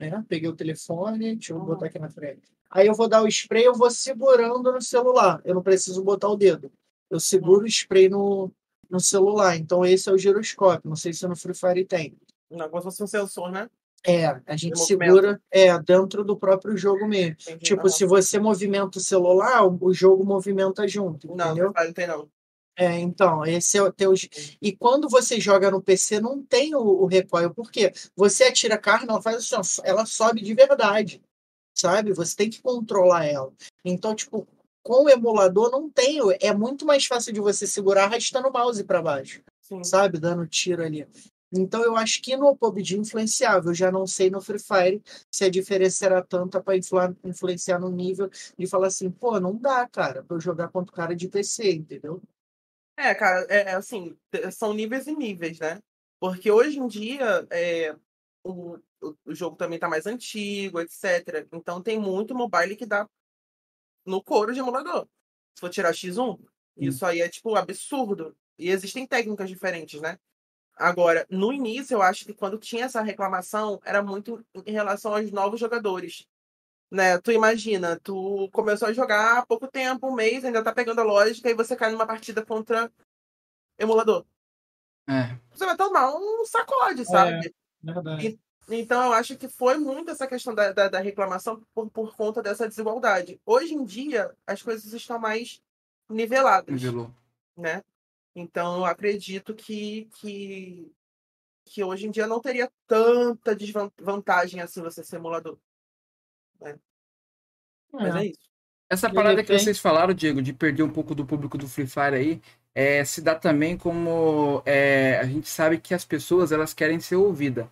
né? Peguei o telefone, deixa eu botar aqui na frente. Aí eu vou dar o spray, eu vou segurando no celular, eu não preciso botar o dedo. Eu seguro o spray no, no celular. Então esse é o giroscópio. Não sei se no Free Fire tem. Não, como se fosse um sensor, né? É, a gente De segura é dentro do próprio jogo mesmo. Entendi. Tipo, Não, se você movimenta o celular, o jogo movimenta junto, Não, entendeu? não, não tem não. É, então, esse é o teu. E quando você joga no PC, não tem o, o recoil. Por quê? Você atira a carne, ela faz assim, ela sobe de verdade. Sabe? Você tem que controlar ela. Então, tipo, com o emulador não tem. É muito mais fácil de você segurar arrastando o mouse para baixo, Sim. sabe? Dando tiro ali. Então eu acho que no PUBG influenciava. Eu já não sei no Free Fire se a diferença era tanta para influenciar no nível de falar assim, pô, não dá, cara, pra eu jogar contra o cara de PC, entendeu? É, cara, é é assim, são níveis e níveis, né? Porque hoje em dia é, o, o, o jogo também tá mais antigo, etc. Então tem muito mobile que dá no couro de emulador. Se for tirar X1, isso aí é, tipo, absurdo. E existem técnicas diferentes, né? Agora, no início, eu acho que quando tinha essa reclamação, era muito em relação aos novos jogadores. Né? Tu imagina, tu começou a jogar há pouco tempo, um mês, ainda tá pegando a lógica, e você cai numa partida contra emulador. É. Você vai tomar um sacode, sabe? Verdade. Então, eu acho que foi muito essa questão da, da, da reclamação por, por conta dessa desigualdade. Hoje em dia, as coisas estão mais niveladas, Nivelou. né? Então, eu acredito que, que, que hoje em dia não teria tanta desvantagem assim você ser emulador. Mas é isso. Essa parada que vocês falaram, Diego, de perder um pouco do público do Free Fire aí, é, se dá também como é, a gente sabe que as pessoas elas querem ser ouvidas.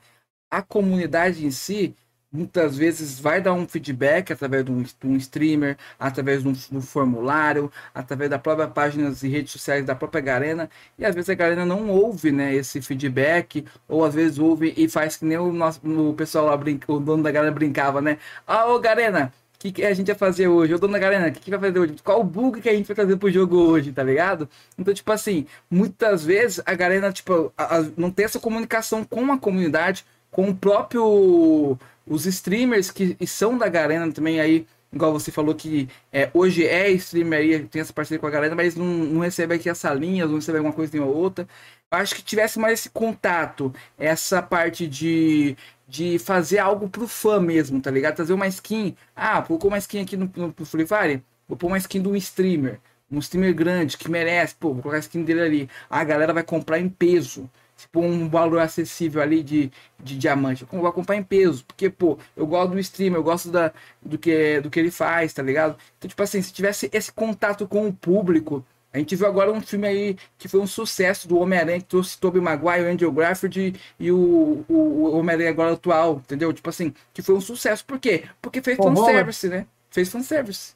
A comunidade em si, muitas vezes, vai dar um feedback através de um, de um streamer, através de um, de um formulário, através da própria página e redes sociais da própria Garena, e às vezes a Garena não ouve né, esse feedback, ou às vezes ouve e faz que nem o, nosso, o pessoal lá, brinca, o dono da Garena brincava, né? Ah, ô Garena, o que, que a gente vai fazer hoje? Ô, dona Galena, o que, que vai fazer hoje? Qual o bug que a gente vai trazer pro jogo hoje, tá ligado? Então, tipo assim, muitas vezes a Galena, tipo, a- a- não tem essa comunicação com a comunidade, com o próprio. Os streamers que são da Garena também aí, igual você falou que é, hoje é streamer aí, tem essa parceria com a Garena, mas não, não recebe aqui essa linha, não recebe alguma coisa ou outra. Eu acho que tivesse mais esse contato, essa parte de, de fazer algo pro fã mesmo, tá ligado? Trazer uma skin. Ah, colocou uma skin aqui no, no, no Free Fire, vou pôr uma skin de um streamer. Um streamer grande que merece, pô, vou colocar a skin dele ali. A galera vai comprar em peso. Tipo, um valor acessível ali de, de diamante. Eu vou comprar em peso. Porque, pô, eu gosto do streamer, eu gosto da, do, que, do que ele faz, tá ligado? Então, tipo assim, se tivesse esse contato com o público. A gente viu agora um filme aí que foi um sucesso do Homem-Aranha, que trouxe Tobey Maguire, o Andrew Garfield e o, o, o Homem-Aranha agora atual, entendeu? Tipo assim, que foi um sucesso. Por quê? Porque fez Pô, fanservice, né? Fez fanservice.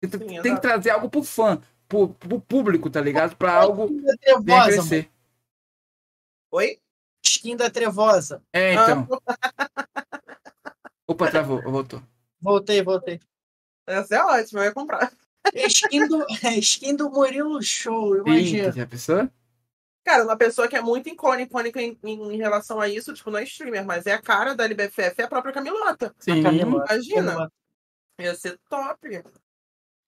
Tem, Sim, tem que trazer algo pro fã, pro, pro público, tá ligado? Pra algo trevosa, mano. crescer. Oi? Skin da trevosa. É, Ah. então. Opa, travou, voltou. Voltei, voltei. Essa é ótima, eu ia comprar. Skin do, <laughs> skin do Murilo Show, imagina. já pensou? Cara, uma pessoa que é muito icônica, icônica em, em- em relação a isso, tipo, não é streamer, mas é a cara da LBFF, é a própria Camilota. Sim. Camilota. Imagina. Camilota. Ia ser top.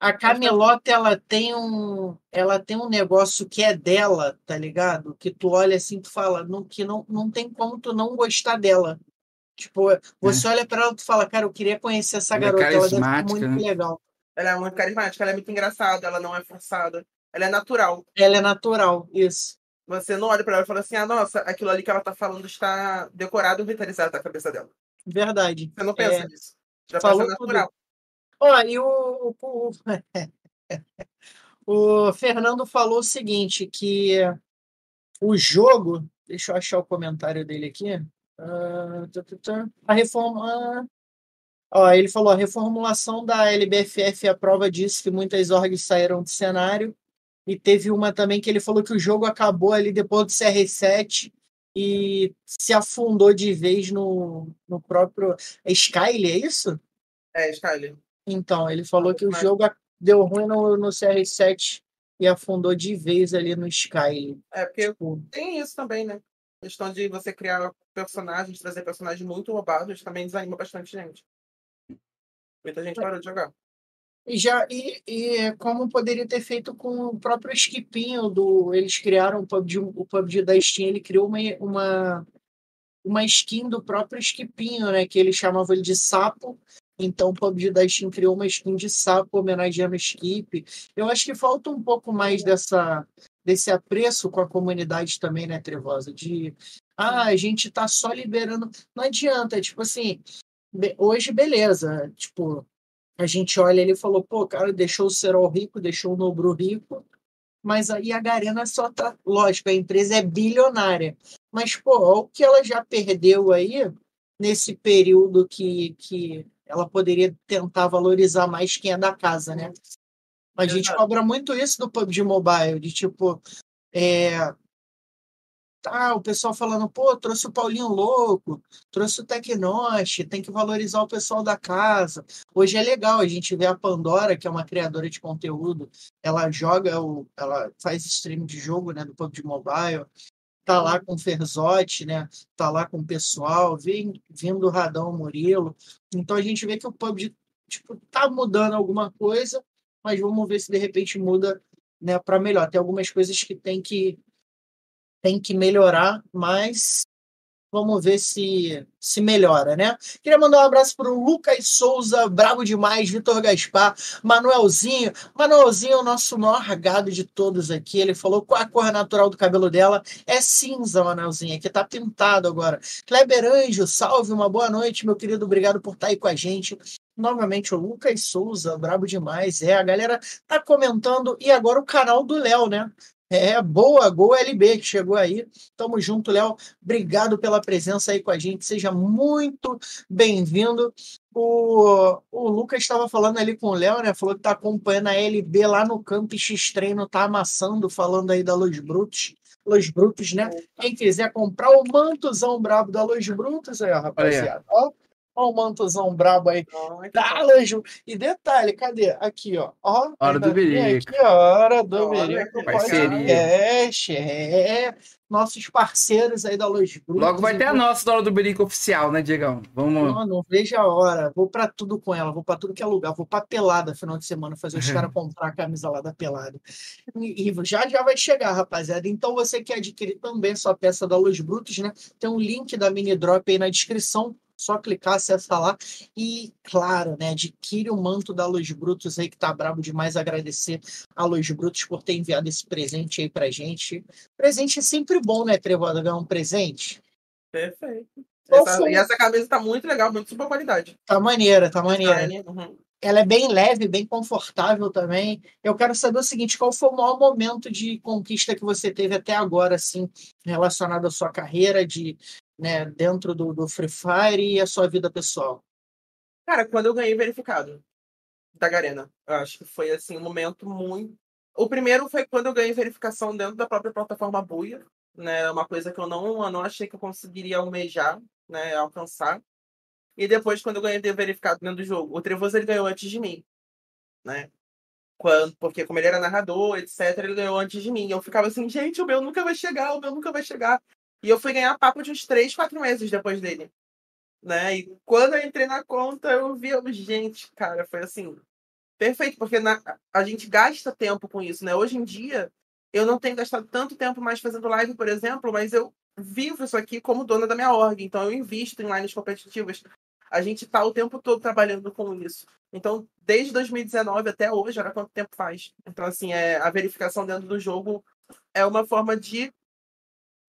A Camelota, ela tem um, ela tem um negócio que é dela, tá ligado? Que tu olha assim, tu fala, não, que não, não tem como tu não gostar dela. Tipo, você olha pra ela e tu fala, cara, eu queria conhecer essa Ela é garota, ela deve ser carismática, muito né? legal. Ela é muito carismática, ela é muito engraçada, ela não é forçada. Ela é natural. Ela é natural, isso. Você não olha pra ela e fala assim, ah, nossa, aquilo ali que ela tá falando está decorado e ritualizado na cabeça dela. Verdade. Você não pensa É, nisso. Já falou natural. Ó, e o, o, <laughs> o Fernando falou o seguinte, que o jogo, deixa eu achar o comentário dele aqui. Ah, a reforma. Ó, ele falou: a reformulação da LBFF é a prova disso que muitas orgs saíram do cenário. E teve uma também que ele falou que o jogo acabou ali depois do CR7 e se afundou de vez no, no próprio. É Skyler, é isso? É, Skyler. Então, ele falou que o jogo deu ruim no, no CR7 e afundou de vez ali no Sky. É, porque Tipo, tem isso também, né? A questão de você criar personagens, trazer personagens muito roubados, também desanima bastante gente. Muita gente parou de jogar. E já e, e como poderia ter feito com o próprio Skipinho do eles criaram o PUBG, o PUBG da Steam, ele criou uma, uma uma skin do próprio Skipinho, né, que ele chamava ele de sapo. Então o PUBG da Steam criou uma skin de sapo homenageando o Skip. Eu acho que falta um pouco mais dessa desse apreço com a comunidade também, né, Trevosa, de ah, a gente tá só liberando, não adianta, tipo assim, hoje beleza, tipo, a gente olha ele e falou, pô, cara, deixou o Serol rico, deixou o Nobru rico, mas aí a Garena só tá. Lógico, a empresa é bilionária. Mas, pô, o que ela já perdeu aí nesse período que, que ela poderia tentar valorizar mais quem é da casa, né? A gente cobra muito isso do PUBG Mobile, de tipo, é, Tá, o pessoal falando, pô, trouxe o Paulinho Louco, trouxe o Tecnost, tem que valorizar o pessoal da casa. Hoje é legal, a gente vê a Pandora, que é uma criadora de conteúdo, ela joga, o, ela faz stream de jogo, né, do PUBG Mobile, tá lá com o Ferzotti, né, tá lá com o pessoal, vem, vindo o Radão Murilo. Então a gente vê que o PUBG, tipo, tá mudando alguma coisa, mas vamos ver se de repente muda, né, para melhor. Tem algumas coisas que tem que tem que melhorar, mas vamos ver se se melhora, né? Queria mandar um abraço para o Lucas Souza, bravo demais, Vitor Gaspar, Manuelzinho. Manuelzinho é o nosso maior gado de todos aqui. Ele falou qual a cor natural do cabelo dela. É cinza, Manuelzinho, aqui tá pintado agora. Kleber Anjo, salve, uma boa noite, meu querido. Obrigado por estar aí com a gente. Novamente, o Lucas Souza, brabo demais. É, a galera tá comentando. E agora o canal do Léo, né? É, boa, Gol LB que chegou aí. Tamo junto, Léo. Obrigado pela presença aí com a gente. Seja muito bem-vindo. O, o Lucas estava falando ali com o Léo, né? Falou que tá acompanhando a LB lá no campo X Treino, tá amassando, falando aí da Luz Brutos. Los Brutos, né? Quem quiser comprar o mantozão brabo da Luz Brutos, aí, ó, rapaziada. Ó, Olha o mantozão brabo aí. Tá, Lanjo. E detalhe, cadê? Aqui, ó. ó hora do berico. Aqui, hora do berico. Parceria. É, nossos parceiros aí da Luz Brutos. Logo vai ter a nossa da hora do berico oficial, né, Diegão? Vamos. Não, não veja a hora. Vou pra tudo com ela. Vou pra tudo que é lugar. Vou pra pelada final de semana fazer os <laughs> caras comprar a camisa lá da pelada. E já já vai chegar, rapaziada. Então você quer adquirir também sua peça da Luz Brutos, né? Tem um link da mini drop aí na descrição só clicar, acessa lá e, claro, né, adquire o manto da Luz Brutos aí, que tá brabo demais. Agradecer a Luz Brutos por ter enviado esse presente aí pra gente. Presente é sempre bom, né, Trevoda, ganhar um presente? Perfeito. Essa, e essa camisa tá muito legal, muito super qualidade. Tá maneira, tá maneira. Uhum. Ela é bem leve, bem confortável também. Eu quero saber o seguinte: qual foi o maior momento de conquista que você teve até agora, assim, relacionado à sua carreira, de né, dentro do, do Free Fire e a sua vida pessoal? Cara, quando eu ganhei verificado da Garena, eu acho que foi assim um momento muito. O primeiro foi quando eu ganhei verificação dentro da própria plataforma Buia, né? Uma coisa que eu não, eu não achei que eu conseguiria almejar, né, alcançar. E depois, quando eu ganhei verificado dentro do jogo, o Trevoso ele ganhou antes de mim, né? Quando, porque como ele era narrador, etc, ele ganhou antes de mim. Eu ficava assim, gente, o meu nunca vai chegar, o meu nunca vai chegar. E eu fui ganhar papo de uns 3, 4 meses depois dele. Né? E quando eu entrei na conta, eu vi, gente, cara, foi assim, perfeito, porque na, a gente gasta tempo com isso, né? Hoje em dia, eu não tenho gastado tanto tempo mais fazendo live, por exemplo, mas eu vivo isso aqui como dona da minha org, então eu invisto em lives competitivas. A gente tá o tempo todo trabalhando com isso. Então, desde 2019 até hoje, olha quanto tempo faz. Então, assim, é, a verificação dentro do jogo é uma forma de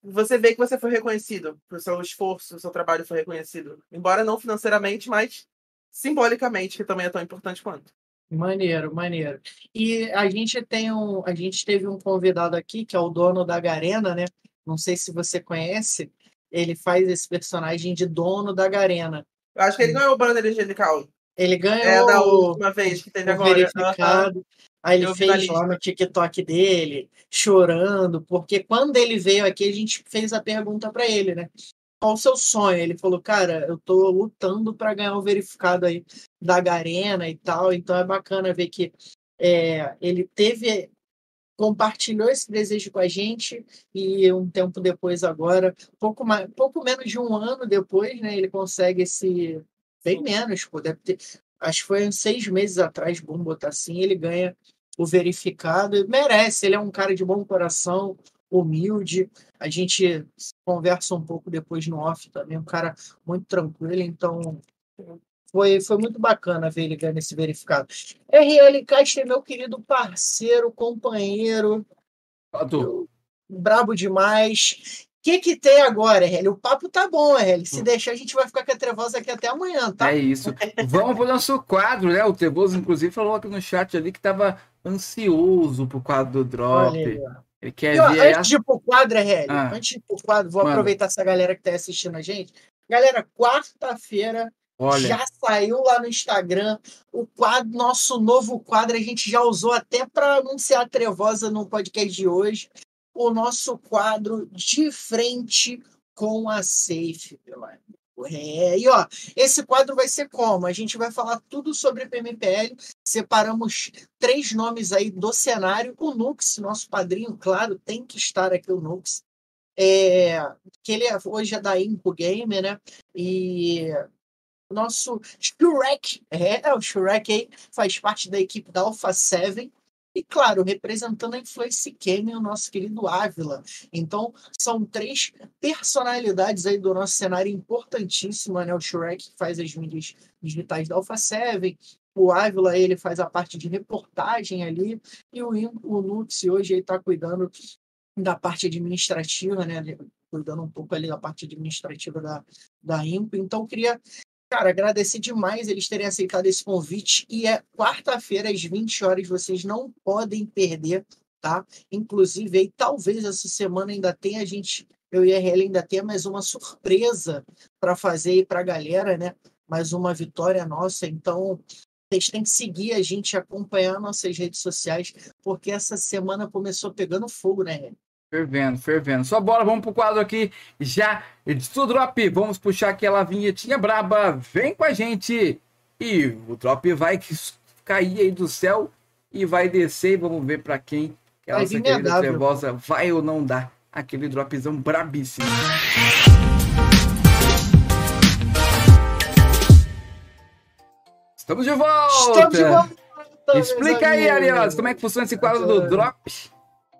você vê que você foi reconhecido, o seu esforço, o seu trabalho foi reconhecido. Embora não financeiramente, mas simbolicamente, que também é tão importante quanto. Maneiro, maneiro. E a gente tem um, a gente teve um convidado aqui que é o dono da Garena, né? Não sei se você conhece. Ele faz esse personagem de dono da Garena. Eu acho que ele ganhou o banner angelical. Ele ganhou. É da última vez que teve agora. Verificado. Aí ele fez lá no TikTok dele, chorando, porque quando ele veio aqui, a gente fez a pergunta para ele, né? Qual o seu sonho? Ele falou, cara, eu tô lutando para ganhar o verificado aí da Garena e tal, então é bacana ver que é, ele teve compartilhou esse desejo com a gente e um tempo depois agora, pouco mais, pouco menos de um ano depois, né, ele consegue esse bem menos, pô, deve ter acho que foi uns seis meses atrás, bom botar assim, ele ganha o verificado merece. Ele é um cara de bom coração, humilde. A gente conversa um pouco depois no off também, um cara muito tranquilo, então foi, foi muito bacana ver ele ganhando esse verificado. RL Castro é meu querido parceiro, companheiro, Adoro. brabo demais. O que, que tem agora, RL? O papo tá bom, RL. Se deixar, a gente vai ficar com a trevosa aqui até amanhã, tá? É isso. Vamos pro nosso quadro, né? O Trevoso, inclusive, falou aqui no chat ali que tava ansioso pro quadro do Drop. Olha. Ele quer E, ó, ver antes de ir pro quadro, RL, Ah. antes de ir pro quadro, vou Manda. aproveitar essa galera que tá assistindo a gente. Galera, quarta-feira Olha, já saiu lá no Instagram o quadro, nosso novo quadro. A gente já usou até para anunciar a Trevosa no podcast de hoje. O nosso quadro de frente com a Safe, meu amigo. É, e ó, esse quadro vai ser como? A gente vai falar tudo sobre PMPL. Separamos três nomes aí do cenário. O Nux, nosso padrinho, claro, tem que estar aqui o Nux. É, que ele é- hoje é da Impo Game, né? E nosso Shrek, é, o Shrek aí faz parte da equipe da Alpha 7. E, claro, representando a Influence Game, o nosso querido Ávila. Então, são três personalidades aí do nosso cenário importantíssimo, né? O Shrek que faz as mídias digitais da Alpha 7, o Ávila, ele faz a parte de reportagem ali, e o, o Nux hoje está cuidando da parte administrativa, né? Cuidando um pouco ali da parte administrativa da, da IMPO. Então, queria Cara, agradecer demais eles terem aceitado esse convite. E é quarta-feira, às 20 horas, vocês não podem perder, tá? Inclusive, aí, talvez essa semana ainda tenha a gente, eu e a RL ainda tenha mais uma surpresa para fazer aí para a galera, né? Mais uma vitória nossa. Então, vocês têm que seguir a gente, acompanhar nossas redes sociais, porque essa semana começou pegando fogo, né, RL? Fervendo, fervendo. Só bola, vamos pro quadro aqui já do Drop. Vamos puxar aquela vinhetinha braba. Vem com a gente. E o Drop vai cair aí do céu e vai descer. E vamos ver pra quem que a Vai nossa vir querida trevosa vai ou não dar aquele dropzão brabíssimo. Estamos de volta! Estamos de volta! Explica aí. Arias, como é que funciona esse quadro do Drop?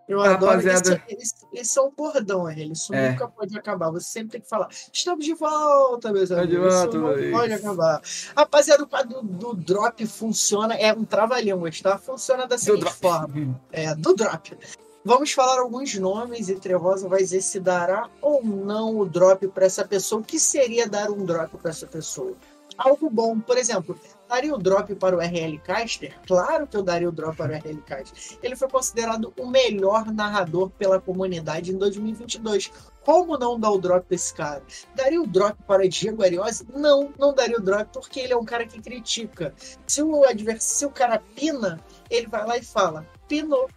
Eu adoro. Rapaziada. Esse, esse, é um bordão, RL. Isso É. nunca pode acabar. Você sempre tem que falar. Estamos de volta, meus Estamos de amigos. volta, Isso não pode acabar. Rapaziada, o quadro do, do drop funciona. É um trava-línguas, tá? Funciona da seguinte forma. É, do drop. Vamos falar alguns nomes e Trevosa vai dizer se dará ou não o drop para essa pessoa. O que seria dar um drop para essa pessoa? Algo bom, por exemplo, daria o drop para o RL Caster? Claro que eu daria o drop para o RL Caster. Ele foi considerado o melhor narrador pela comunidade em 2022. Como não dar o drop para esse cara? Daria o drop para Diego Ariose? Não, não daria o drop porque ele é um cara que critica. Se o adversário, se o cara pina, ele vai lá e fala: pinou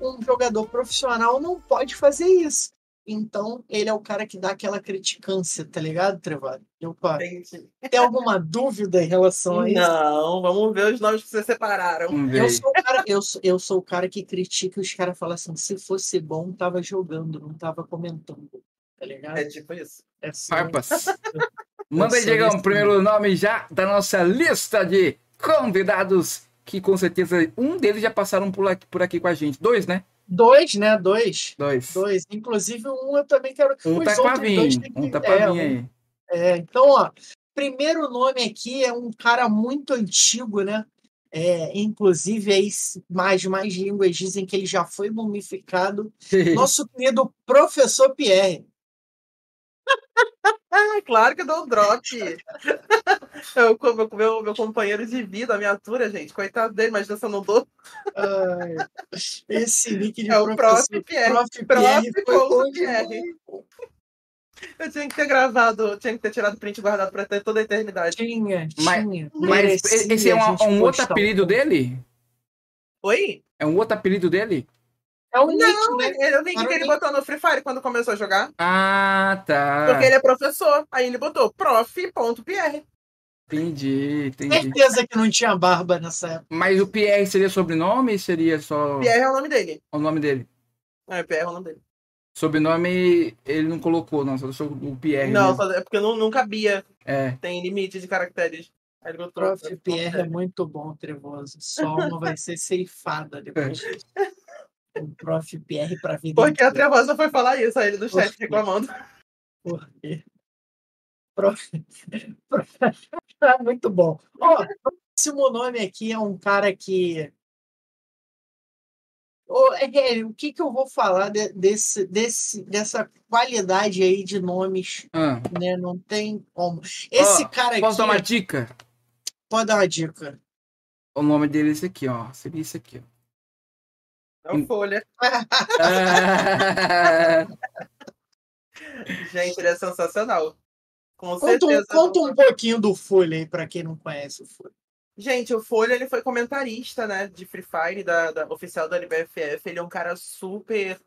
um jogador profissional não pode fazer isso. Então, ele é o cara que dá aquela criticância, tá ligado, Trevado? Opa, Gente, tem alguma dúvida em relação a isso? Não, vamos ver os nomes que vocês separaram. Eu sou, o cara, eu, sou, eu sou o cara que critica e os caras falam assim: se fosse bom, tava jogando, não tava comentando. Tá ligado? É tipo isso. É Farpas. <laughs> Manda aí, Diegão, desse primeiro nome já da nossa lista de convidados, que com certeza um deles já passaram por aqui, por aqui com a gente. Dois, né? Dois, né? Dois. Dois. Dois. Inclusive, um eu também quero. Um os tá outros dois tem que- Um tá é, pra vir um- aí. É, então, ó, primeiro nome aqui é um cara muito antigo, né? É, inclusive, aí, mais, mais línguas dizem que ele já foi mumificado. <laughs> Nosso querido professor Pierre. <laughs> Claro que eu dou um drop. <laughs> Eu, com meu, meu, meu companheiro de vida, a minha altura, gente. Coitado dele, mas se eu não dou. Ai, esse nick de É o Prof. Pierre. Prof. Prof. Pierre demais. Eu tinha que ter gravado, tinha que ter tirado print e guardado pra ter toda a eternidade. Tinha, Mas- tinha. Mas Merecia esse é um, um outro apelido dele? Oi? É um outro apelido dele? É o Não, nick, né? ele, o link Era que ele nick. botou no Free Fire quando começou a jogar. Ah, tá. Porque ele é professor. Aí ele botou prof.pr. Entendi, entendi. Certeza que não tinha barba nessa época. Mas o Pierre seria sobrenome ou seria só Pierre é o nome dele. o nome dele? É, Pierre é o nome dele. Sobrenome ele não colocou, não, só deixou o Pierre. Não, mesmo. só- é porque não, não cabia. É. Tem limite de caracteres. Aí ele botou. Prof. Pierre é muito bom, Trevoso. Sua alma vai ser ceifada depois disso. O Prof. Pierre pra vida Porque a. Trevosa foi falar isso, aí ele do chat reclamando. Por quê? Prof. <laughs> Prof. Ah, <laughs> muito bom. Ó, o próximo nome aqui é um cara que. Ô, é, o que, que eu vou falar de- desse, desse, dessa qualidade aí de nomes, Ah, né? Não tem como. Esse Ó, cara aqui. posso dar uma dica? Pode dar uma dica. O nome dele é esse aqui, ó. Seria esse aqui, ó. É o Folha. Ah, <laughs> <laughs> Gente, ele é sensacional. Com Conta, um, certeza. conta um pouquinho do Folha aí, pra quem não conhece o Folha. Gente, o Folha ele foi comentarista, né, de Free Fire, da, da oficial da LBFF. Ele é um cara super.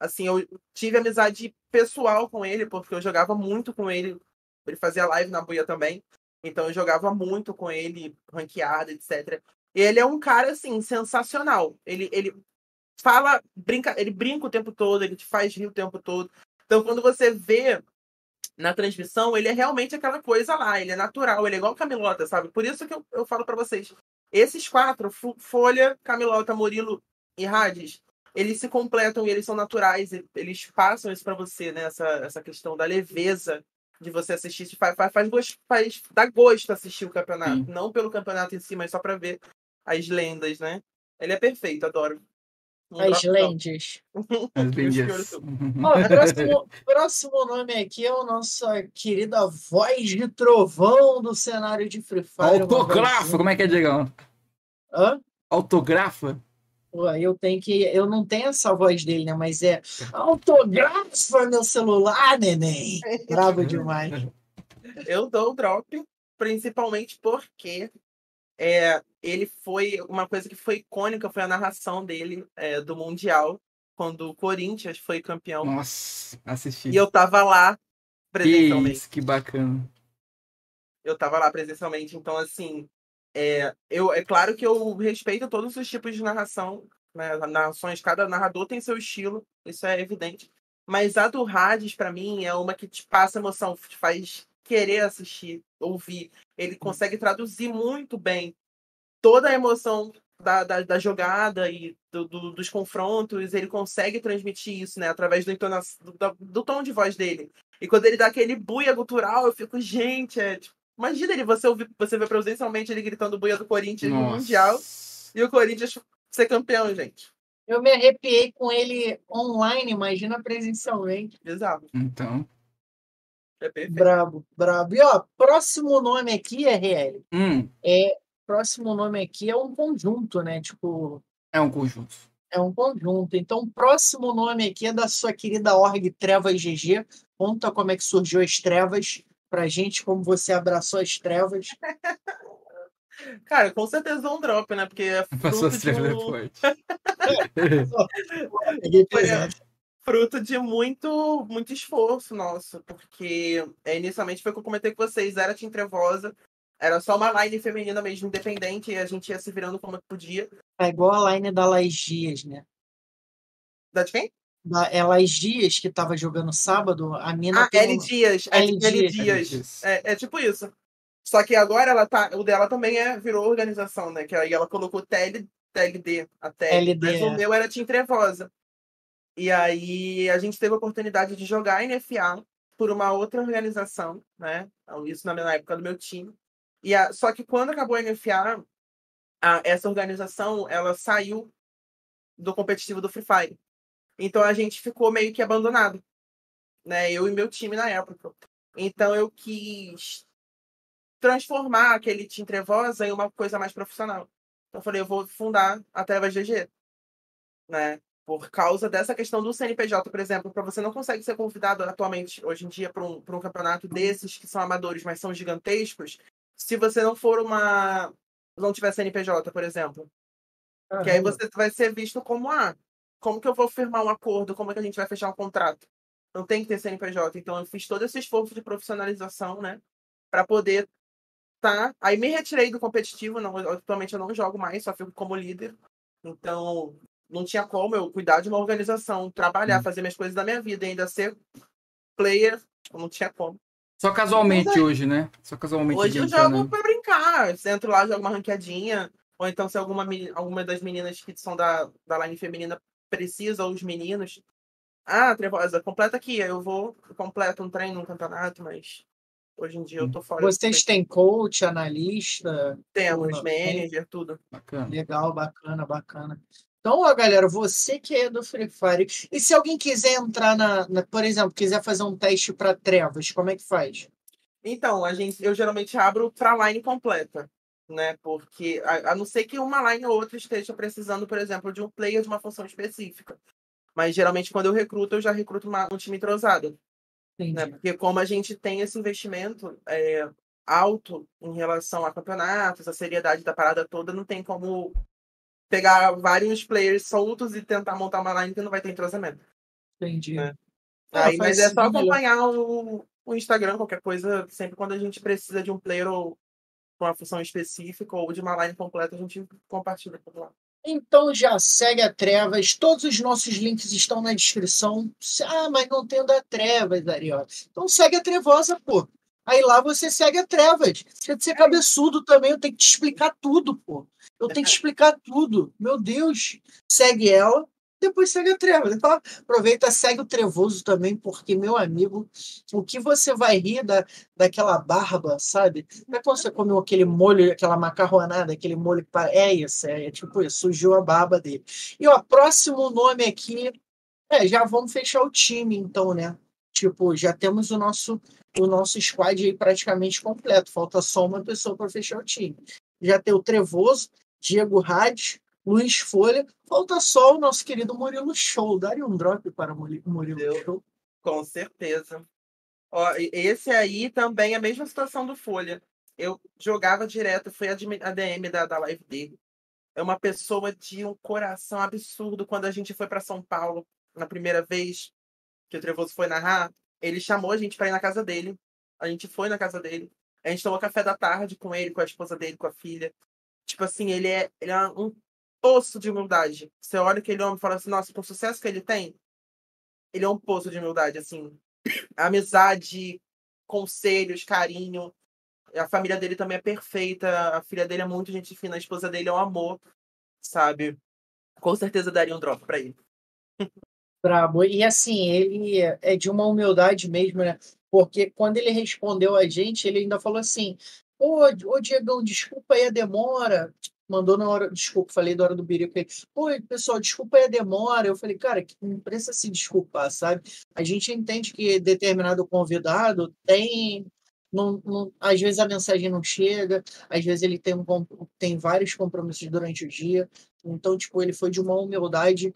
Assim, eu tive amizade pessoal com ele, porque eu jogava muito com ele. Ele fazia live na Buia também. Então eu jogava muito com ele, ranqueado, etc. E ele é um cara, assim, sensacional. Ele, ele fala, brinca, ele brinca o tempo todo, ele te faz rir o tempo todo. Então, quando você vê na transmissão, ele é realmente aquela coisa lá, ele é natural, ele é igual Camilota, sabe? Por isso que eu, eu falo pra vocês. Esses quatro, Folha, Camilota, Murilo e Hades, eles se completam e eles são naturais, eles passam isso pra você, né? Essa, essa questão da leveza de você assistir, faz, faz, faz, gosto- faz dá gosto assistir o campeonato. Sim. Não pelo campeonato em si, mas só pra ver as lendas, né? Ele é perfeito, adoro. As lendas. <laughs> As escolho Ó, próximo, <laughs> próximo nome aqui é o nossa querida voz de trovão do cenário de Free Fire. Autografa, vozinha- como é que é, Diegão? Hã? Autografa? Pô, eu tenho que. Eu não tenho essa voz dele, né? Mas é autografa meu celular, neném. Bravo <laughs> demais. Eu dou o drop, principalmente porque é, ele foi uma coisa que foi icônica, foi a narração dele é, do Mundial, quando o Corinthians foi campeão. Nossa, assisti. E eu tava lá presencialmente. isso, que bacana. Eu tava lá presencialmente, então assim, é, eu, é claro que eu respeito todos os tipos de narração, né? Narrações, cada narrador tem seu estilo, isso é evidente. Mas a do Hades, pra mim, é uma que te passa emoção, te faz querer assistir, ouvir. Ele consegue traduzir muito bem toda a emoção da, da, da jogada e do, do- dos confrontos. Ele consegue transmitir isso, né? Através do, do, do tom de voz dele. E quando ele dá aquele buia gutural, eu fico, gente, é. tipo, imagina ele, você ouvir, você vê presencialmente ele gritando buia do Corinthians no Nossa. Mundial e o Corinthians ser campeão, gente. Eu me arrepiei com ele online, imagina presencialmente. Bizarro. Então. É perfeito. Brabo, brabo. E ó, próximo nome aqui é RL. Hum, Próximo nome aqui é um conjunto, né? Tipo, é um conjunto. É um conjunto. Então, o próximo nome aqui é da sua querida org Trevas GG. Conta como é que surgiu as trevas pra gente, como você abraçou as trevas. <laughs> Cara, com certeza um drop, né? Porque é Passou as de, trevas um, Foi, <laughs> <laughs> pesado. Fruto de muito, muito esforço nosso, porque é, inicialmente foi o que eu comentei com vocês, era Team Trevosa, era só uma line feminina mesmo, independente, e a gente ia se virando como podia. É igual a line da Laís Dias, né? Da de quem? Da, é Laís Dias que tava jogando sábado. A mina Ah, tem L Dias, é L tipo L Dias. Dias. É, é tipo isso. Só que agora ela tá, o dela também é, virou organização, né? Que aí ela colocou TL, TLD, até. LD, Mas é. o meu era Team Trevosa. E aí a gente teve a oportunidade de jogar NFA por uma outra organização, né? Isso na, na época do meu time. E a, só que quando acabou a NFA, a, essa organização ela saiu do competitivo do Free Fire. Então a gente ficou meio que abandonado, né? Eu e meu time na época. Então eu quis transformar aquele Team Trevosa em uma coisa mais profissional. Então eu falei, eu vou fundar a Trevas GG, né? Por causa dessa questão do CNPJ, por exemplo, para você não consegue ser convidado atualmente, hoje em dia, para um, pra um campeonato desses que são amadores, mas são gigantescos, se você não for uma. não tiver CNPJ, por exemplo. Que aí você vai ser visto como, ah, como que eu vou firmar um acordo? Como é que a gente vai fechar um contrato? Não tem que ter CNPJ. Então eu fiz todo esse esforço de profissionalização, né? Para poder tá. Aí me retirei do competitivo, não, atualmente eu não jogo mais, só fico como líder. Então, não tinha como eu cuidar de uma organização, trabalhar, Hum. fazer minhas coisas da minha vida ainda ser player, não tinha como. Só casualmente hoje, né? Só casualmente. Hoje eu jogo pra brincar. Você entra lá, joga uma ranqueadinha. Ou então, se alguma, alguma das meninas que são da, da line feminina precisa, ou os meninos. Ah, Trevosa, completa aqui. Eu vou, completo um treino, um campeonato, mas hoje em dia eu tô fora. Vocês têm coach, analista? temos, manager, tudo. Bacana. Legal, bacana, bacana. Então, ó, galera, você que é do Free Fire, e se alguém quiser entrar na, na- por exemplo, quiser fazer um teste para trevas, como é que faz? Então, a gente, eu geralmente abro para line completa, né? Porque a, a não ser que uma line ou outra esteja precisando, por exemplo, de um player de uma função específica. Mas geralmente quando eu recruto, eu já recruto uma- um time entrosado, Entendi. né? Porque como a gente tem esse investimento é, alto em relação a campeonatos, a seriedade da parada toda, não tem como pegar vários players soltos e tentar montar uma line que não vai ter entrosamento. Entendi. É. Ah, Aí, mas é só acompanhar o, o Instagram, qualquer coisa, sempre quando a gente precisa de um player ou com uma função específica ou de uma line completa, a gente compartilha por lá. Então já segue a Trevas, todos os nossos links estão na descrição. Ah, mas não tem o da Trevas, Ariel. Então segue a Trevosa, pô. Aí lá você segue a Trevas. Deixa de ser cabeçudo também, eu tenho que te explicar tudo, pô. Eu tenho que explicar tudo. Meu Deus. Segue ela, depois segue a Trevas. Então, aproveita, segue o Trevoso também, porque, meu amigo, o que você vai rir da, daquela barba, sabe? Não é quando você comeu aquele molho, aquela macarronada, aquele molho que É isso, é, é tipo isso, sujou a barba dele. E ó, próximo nome aqui. É, já vamos fechar o time, então, né? Tipo, já temos o nosso o nosso squad aí praticamente completo. Falta só uma pessoa para fechar o time. Já tem o Trevoso, Diego Rades, Luiz Folha. Falta só o nosso querido Murilo Show. Daria um drop para o Murilo Deu. Show. Com certeza. Ó, esse aí também é a mesma situação do Folha. Eu jogava direto, foi a DM da, da live dele. É uma pessoa de um coração absurdo. Quando a gente foi para São Paulo, na primeira vez que o Trevoso foi narrar, ele chamou a gente para ir na casa dele. A gente foi na casa dele. A gente tomou café da tarde com ele, com a esposa dele, com a filha. Tipo assim, ele é, ele é um poço de humildade. Você olha aquele homem e fala assim, nossa, com o sucesso que ele tem, ele é um poço de humildade, assim. Amizade, conselhos, carinho. A família dele também é perfeita. A filha dele é muito gente fina. A esposa dele é um amor, sabe? Com certeza daria um drop pra ele. <laughs> Brabo. E assim, ele é de uma humildade mesmo, né? Porque quando ele respondeu a gente, ele ainda falou assim: Ô, ô Diegão, desculpa aí a demora. Mandou na hora, desculpa, falei da hora do birico. Pô, pessoal, desculpa aí a demora. Eu falei, cara, que não precisa se desculpar, sabe? A gente entende que determinado convidado tem. Não, não, às vezes a mensagem não chega, às vezes ele tem, um, tem vários compromissos durante o dia. Então, tipo, ele foi de uma humildade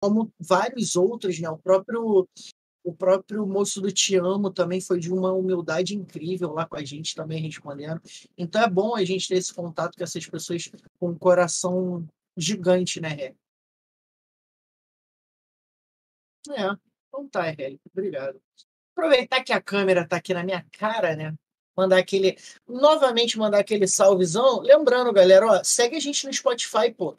como vários outros, né? O próprio o próprio moço do Te Amo também foi de uma humildade incrível lá com a gente também respondendo. Então é bom a gente ter esse contato com essas pessoas com um coração gigante, né, Ré? É, então tá, Ré. Obrigado. Aproveitar que a câmera tá aqui na minha cara, né? Mandar aquele. Novamente mandar aquele salvezão. Lembrando, galera, ó, segue a gente no Spotify, pô.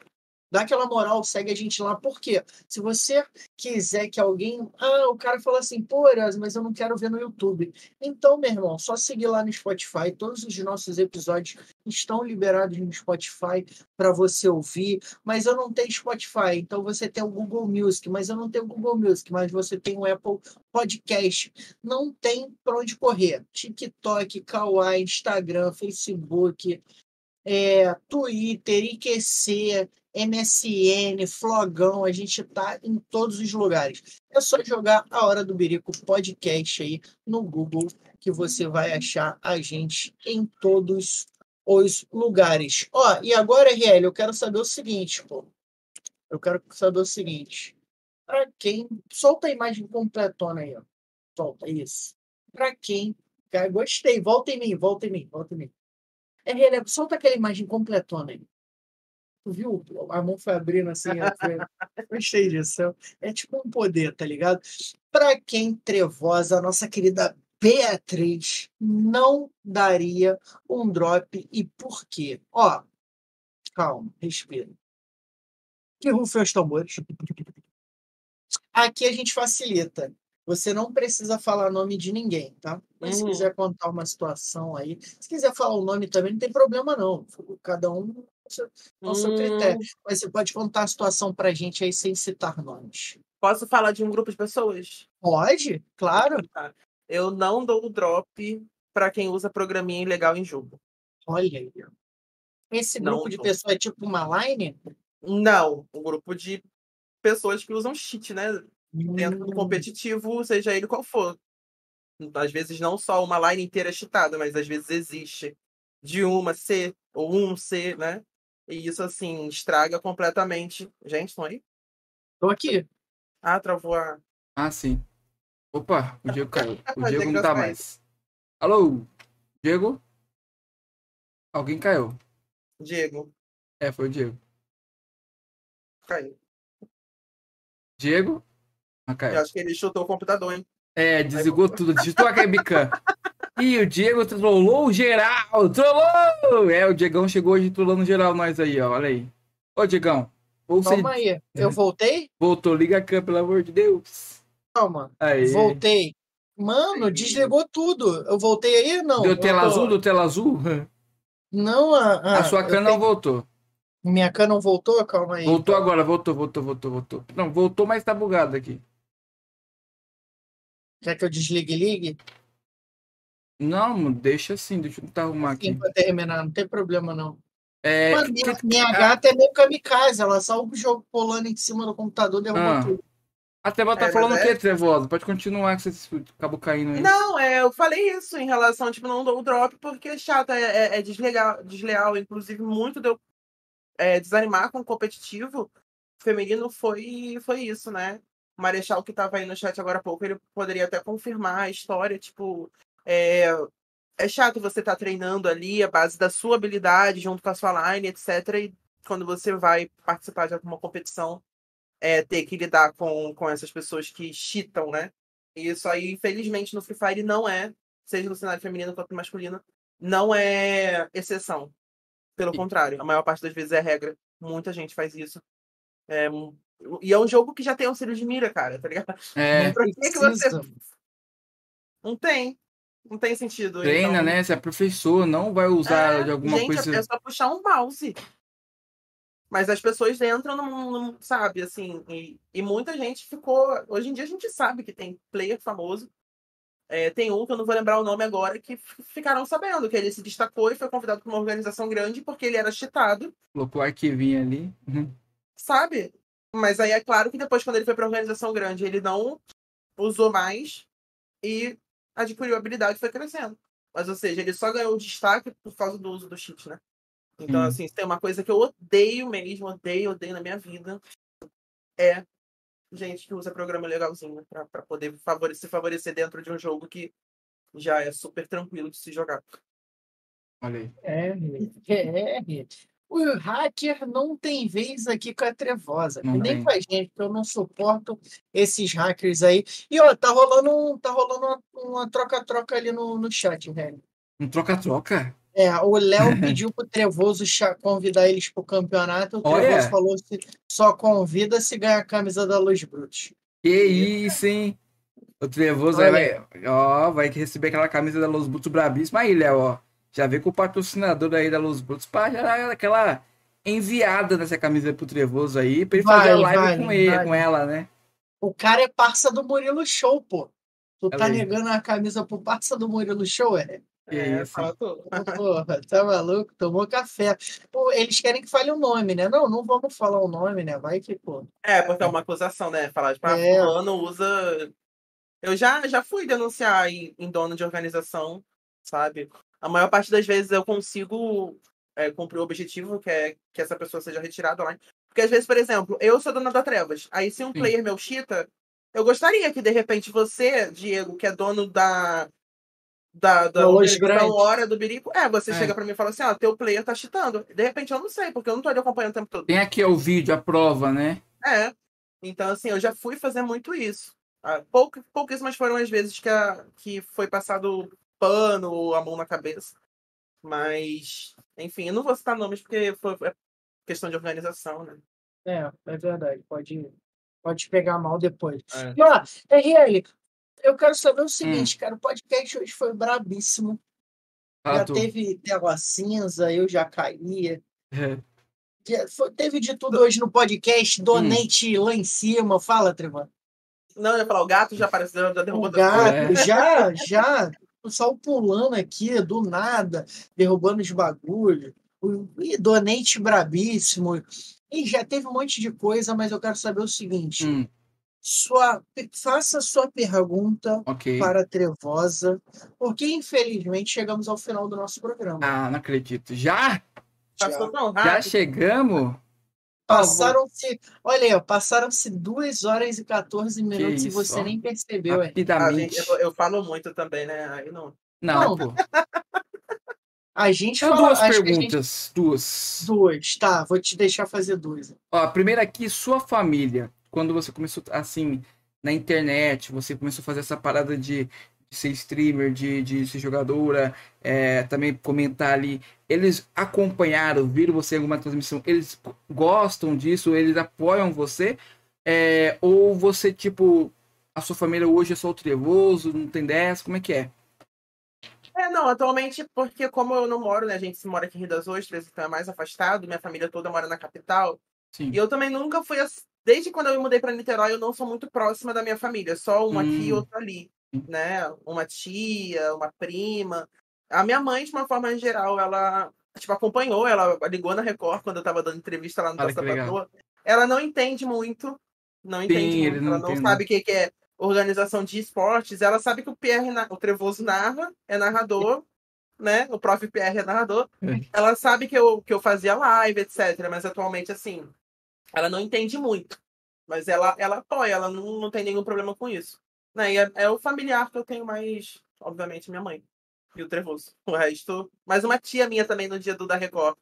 Dá aquela moral, segue a gente lá. Por quê? Se você quiser que alguém. Ah, o cara fala assim, pô, mas eu não quero ver no YouTube. Então, meu irmão, só seguir lá no Spotify. Todos os nossos episódios estão liberados no Spotify para você ouvir. Mas eu não tenho Spotify, então você tem o Google Music, mas eu não tenho o Google Music, mas você tem o Apple Podcast. Não tem para onde correr. TikTok, Kawaii, Instagram, Facebook, é, Twitter, IQC, MSN, Flogão, a gente tá em todos os lugares. É só jogar a Hora do Birico podcast aí no Google que você vai achar a gente em todos os lugares. Ó, e agora, RL, eu quero saber o seguinte, pô. Eu quero saber o seguinte. Para quem. Solta a imagem completona aí, ó. Solta, isso. Para quem. Cara, gostei. Volta em mim, volta em mim, volta em mim. RL, solta aquela imagem completona aí. Tu viu? A mão foi abrindo assim. Gostei disso. É tipo um poder, tá ligado? Para quem trevosa, a nossa querida Beatriz não daria um drop e por quê? Ó, calma, respira. Que rufem os tambores. Aqui a gente facilita. Você não precisa falar nome de ninguém, tá? Mas se Uhum. quiser contar uma situação aí, se quiser falar o nome também, não tem problema não. Cada um seu, ao seu critério. Hum, Mas você pode contar a situação pra gente aí sem citar nomes. posso falar de um grupo de pessoas? Pode? Claro. Eu não dou drop pra quem usa programinha ilegal em jogo. Olha aí. Esse Não, grupo de pessoas é tipo uma line? Não, um grupo de pessoas que usam cheat, né? Dentro do Hum, competitivo, seja ele qual for. Às vezes não só uma line inteira cheatada, mas às vezes existe de uma C ou um C, né? E isso, assim, estraga completamente. Gente, estão aí? Tô aqui. Ah, travou a. Ah, sim. Opa, o <laughs> Diego caiu. O Diego não tá caiu. mais. Alô? Diego? Alguém caiu. Diego, É, foi o Diego. caiu. Diego? Ah, Eu caiu. acho que ele chutou o computador, hein? É, desligou tudo, digitou a webcam. <laughs> Ih, o Diego trollou geral! Trollou! É, o Diegão chegou hoje trollando geral nós aí, ó. Olha aí. Ô, Diegão. Você Calma aí. Eu <laughs> voltei? voltou, liga a câmera, pelo amor de Deus. Calma. Aí. Voltei. Mano, desligou tudo. Eu voltei aí? Não. Deu tela Eu azul? Deu tela azul? Não, a, a, a sua cana não tenho- voltou. Minha cana não voltou? Calma aí. Voltou agora, voltou, voltou, voltou, voltou. Não, voltou, mas tá bugado aqui. Quer que eu desligue e ligue? Não, deixa assim, deixa eu tentar arrumar aqui. Sim, pra terminar, não tem problema não. É, Mano, minha, minha gata é meio kamikaze, ela só o jogo pulando em cima do computador derrubou Ah. tudo. a Trevor tá É, falando o é- quê, Trevosa? Pode continuar que você acabou caindo aí. Não, é, eu falei isso em relação, tipo, não dou drop porque é chato, é, é, é desleal, desleal. Inclusive, muito deu é, desanimar com o competitivo feminino foi, foi isso, né? O Marechal que tava aí no chat agora há pouco, ele poderia até confirmar a história, tipo, é, é chato você estar treinando ali a base da sua habilidade junto com a sua line, etc. E quando você vai participar de alguma competição, é, ter que lidar com, com essas pessoas que cheatam, né? E isso aí, infelizmente, no Free Fire não é, seja no cenário feminino quanto no masculino, não é exceção. Pelo contrário, a maior parte das vezes é regra. Muita gente faz isso. É, e é um jogo que já tem auxílio de mira, cara, tá ligado? É, <laughs> Pra que, que você. Não tem. Não tem sentido. treina, então- né? Se é professor, não vai usar É, de alguma gente, coisa. é só puxar um mouse. Mas as pessoas entram, não, não- sabe, assim, e, e muita gente ficou. Hoje em dia a gente sabe que tem player famoso. É, tem um que eu não vou lembrar o nome agora, que ficaram sabendo que ele se destacou e foi convidado para uma organização grande porque ele era cheatado, Colocou o arquivinho ali. Uhum. <laughs> sabe? Mas aí é claro que depois, quando ele foi para organização grande, ele não usou mais e adquiriu habilidade e foi crescendo. Mas, ou seja, ele só ganhou destaque por causa do uso do cheat, né? Então, Hum. assim, se tem uma coisa que eu odeio mesmo, odeio, odeio na minha vida, é gente que usa programa legalzinho pra, pra poder favorecer, se favorecer dentro de um jogo que já é super tranquilo de se jogar. Olha aí. É, é. O hacker não tem vez aqui com a Trevosa. Não nem com a gente, porque eu não suporto esses hackers aí. E ó, tá rolando, um, tá rolando uma- troca-troca ali no, no chat, velho. Um troca-troca? É, o Léo <laughs> pediu pro Trevoso convidar eles pro campeonato. O. Trevoso falou que só convida se ganhar a camisa da Luz Brutos. Que isso, hein? O Trevoso vai, ó, vai receber aquela camisa da Los Brutos brabíssima aí, Léo, ó. Já vê com o patrocinador aí da Los Brutos já dar aquela enviada nessa camisa pro Trevoso aí, pra ele Vai, fazer a live vai, com, ele, com ela, né? O cara é parça do Murilo Show, pô. Tu tá aí. negando a camisa pro parça do Murilo Show, é? Que é, isso. fala. Porra, tá maluco? Tomou café. Pô, eles querem que fale o nome, né? Não, não vamos falar o nome, né? Vai que, pô. É, porque é uma acusação, né? Falar, tipo, ah, É. fulano usa. Eu já, já fui denunciar em, em dono de organização, sabe? A maior parte das vezes eu consigo é, cumprir o objetivo, que é que essa pessoa seja retirada lá. Porque às vezes, por exemplo, eu sou dona da Trevas. Aí se um Sim. player meu chita, eu gostaria que de repente você, Diego, que é dono da. Da, da Da. Hora do Birico, é, você É. chega pra mim e fala assim, ó, teu player tá chitando. De repente eu não sei, porque eu não tô ali acompanhando o tempo todo. Tem aqui ó, o vídeo, a prova, né? É. Então, assim, eu já fui fazer muito isso. Ah, pouca- pouquíssimas foram as vezes que, a, que foi passado pano ou a mão na cabeça. Mas, enfim, eu não vou citar nomes porque foi é questão de organização, né? É, é verdade. Pode, pode pegar mal depois. É. E ó, RL, eu quero saber o seguinte, cara. O podcast hoje foi brabíssimo. Fala já tu. teve tela cinza, eu já caía. É. Já foi- teve de tudo hoje no podcast. Donate lá em cima. Fala, Trevor. Não, eu ia falar, o gato já apareceu, já derrubou O gato, É. já, já. O pessoal pulando aqui do nada, derrubando os bagulhos. O- E donate brabíssimo. E já teve um monte de coisa, mas eu quero saber o seguinte. Hum, Sua, faça sua pergunta ok. para a Trevosa, porque infelizmente chegamos ao final do nosso programa. Ah, não acredito. Já? Já rápido. chegamos? Passaram-se, olha aí, ó, passaram-se 2 horas e 14 minutos e você ó. nem percebeu, é. Ah, Rapidamente. gente, eu, eu falo muito também, né? Aí não. Não, Não. pô. A gente fala, duas a gente- perguntas. Duas. duas, tá, vou te deixar fazer duas. Ó, a primeira aqui, sua família. Quando você começou, assim, na internet, você começou a fazer essa parada de ser streamer, de, de ser jogadora, é, também comentar ali. Eles acompanharam, viram você em alguma transmissão, eles gostam disso, eles apoiam você? É, ou você, tipo, a sua família hoje é só o trevoso, não tem dessa, como é que é? É, não, atualmente, porque como eu não moro, né? A gente se mora aqui em Rio das Ostras, então é mais afastado, minha família toda mora na capital. Sim. E eu também nunca fui. Desde quando eu me mudei para Niterói, eu não sou muito próxima da minha família, só um aqui e Hum. outro ali, né? Uma tia, uma prima. A minha mãe, de uma forma geral, ela tipo, acompanhou, ela ligou na Record quando eu tava dando entrevista lá no Olha. Patroa. Ela não entende muito, não entende Sim, muito, ela não sabe o que que é organização de esportes. Ela sabe que o Pierre, o Trevoso narra, é narrador, né? O prof. Pierre é narrador. É. Ela sabe que eu, que eu fazia live, etc. Mas atualmente, assim, ela não entende muito. Mas ela, ela apoia, ela não, não tem nenhum problema com isso. Né? E é, é o familiar que eu tenho mais, obviamente, minha mãe. E o Trevoso. <laughs> O resto. Mas uma tia minha também no dia do da Record.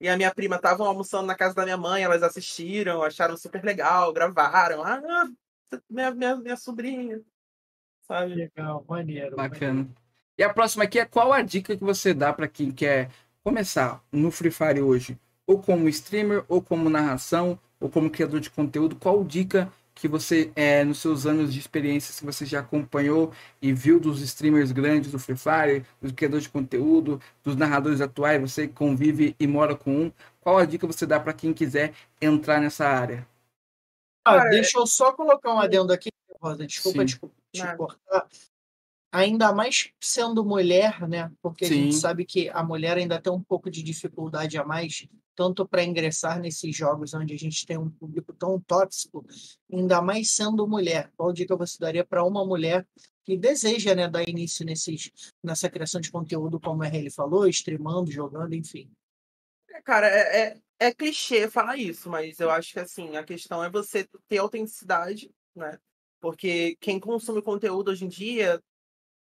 E a minha prima estavam almoçando na casa da minha mãe, elas assistiram, acharam super legal, gravaram. Ah, minha, minha, minha sobrinha. Sabe? Legal, maneiro. Bacana. E a próxima aqui é qual a dica que você dá para quem quer começar no Free Fire hoje? Ou como streamer, ou como narração, ou como criador de conteúdo? Qual dica que você, é, nos seus anos de experiência, se você já acompanhou e viu dos streamers grandes do Free Fire, dos criadores de conteúdo, dos narradores atuais, você convive e mora com um, qual a dica você dá para quem quiser entrar nessa área? Ah, deixa eu só colocar um adendo aqui, Rosa. Desculpa Sim. te, cortar. Ainda mais sendo mulher, né? Porque a gente Sim. sabe que a mulher ainda tem um pouco de dificuldade a mais, tanto para ingressar nesses jogos onde a gente tem um público tão tóxico, ainda mais sendo mulher. Qual dica você daria para uma mulher que deseja, né, dar início nesses, nessa criação de conteúdo, como a Hayley falou, streamando, jogando, enfim? Cara, é, é, é clichê falar isso, mas eu acho que assim, a questão é você ter autenticidade, né? Porque quem consome conteúdo hoje em dia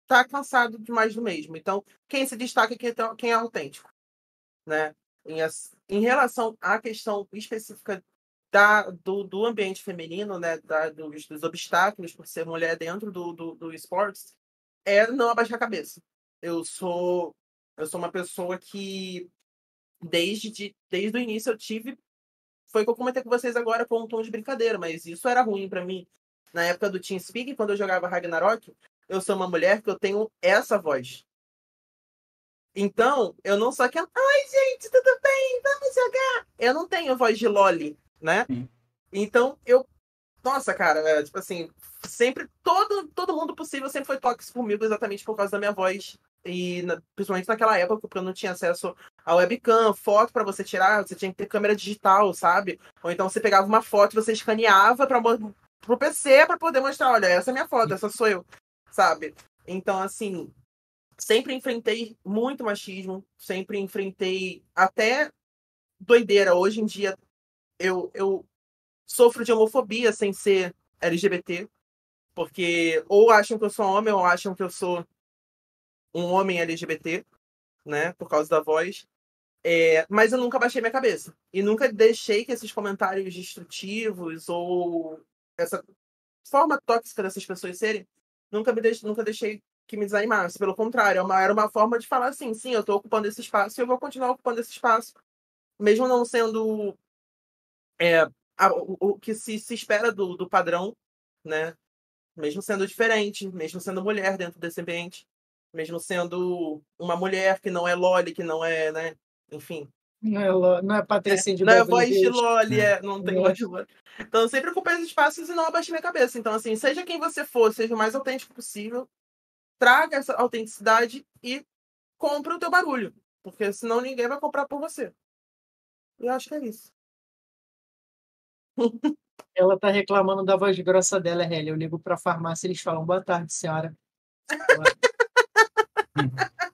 tá cansado de mais do mesmo. Então, quem se destaca é quem, é- autêntico, né? Em, em relação à questão específica da, do, do ambiente feminino, né? Da, dos, dos obstáculos por ser mulher dentro do, do, do esportes, é não abaixar a cabeça. Eu sou, eu sou uma pessoa que desde, de- desde o início eu tive. Foi que eu comentei com vocês agora com um tom de brincadeira, mas isso era ruim pra mim. Na época do TeamSpeak, quando eu jogava Ragnarok, eu sou uma mulher que eu tenho essa voz. Então, eu não sou aquela. Ai, gente, tudo bem, vamos jogar. Eu não tenho voz de Loli, né? Sim. Então, eu. Nossa, cara, é, tipo assim, sempre. Todo, todo mundo possível sempre foi tóxico comigo exatamente por causa da minha voz. E na- principalmente naquela época, porque eu não tinha acesso a webcam, foto pra você tirar, você tinha que ter câmera digital, sabe? Ou então você pegava uma foto e você escaneava para pro PC pra poder mostrar, olha, essa é minha foto, essa sou eu, sabe? Então, assim, sempre enfrentei muito machismo, sempre enfrentei até doideira. Hoje em dia eu, eu sofro de homofobia sem ser LGBT, porque ou acham que eu sou homem ou acham que eu sou um homem LGBT, né, por causa da voz. É, mas eu nunca baixei minha cabeça. E nunca deixei que esses comentários destrutivos ou essa forma tóxica dessas pessoas serem, nunca me deix, nunca deixei que me desanimasse. Pelo contrário, é uma- era uma forma de falar assim, sim, eu estou ocupando esse espaço e eu vou continuar ocupando esse espaço. Mesmo não sendo é, a- o, o que se, se espera do, do padrão, né? mesmo sendo diferente, mesmo sendo mulher dentro desse ambiente, mesmo sendo uma mulher que não é Loli, que não é, né? Enfim. Não é, lo- não é Patricinha de Não é Beverly voz de. Loli, é, não tem voz de Loli. Então eu sempre ocupei os espaços e não abaixei minha cabeça. Então, assim, seja quem você for, seja o mais autêntico possível, traga essa autenticidade e compre o teu barulho. Porque senão ninguém vai comprar por você. Eu acho que é isso. <laughs> Ela tá reclamando da voz grossa dela, Helly. Eu ligo pra farmácia e eles falam, boa tarde, senhora. <laughs> <laughs>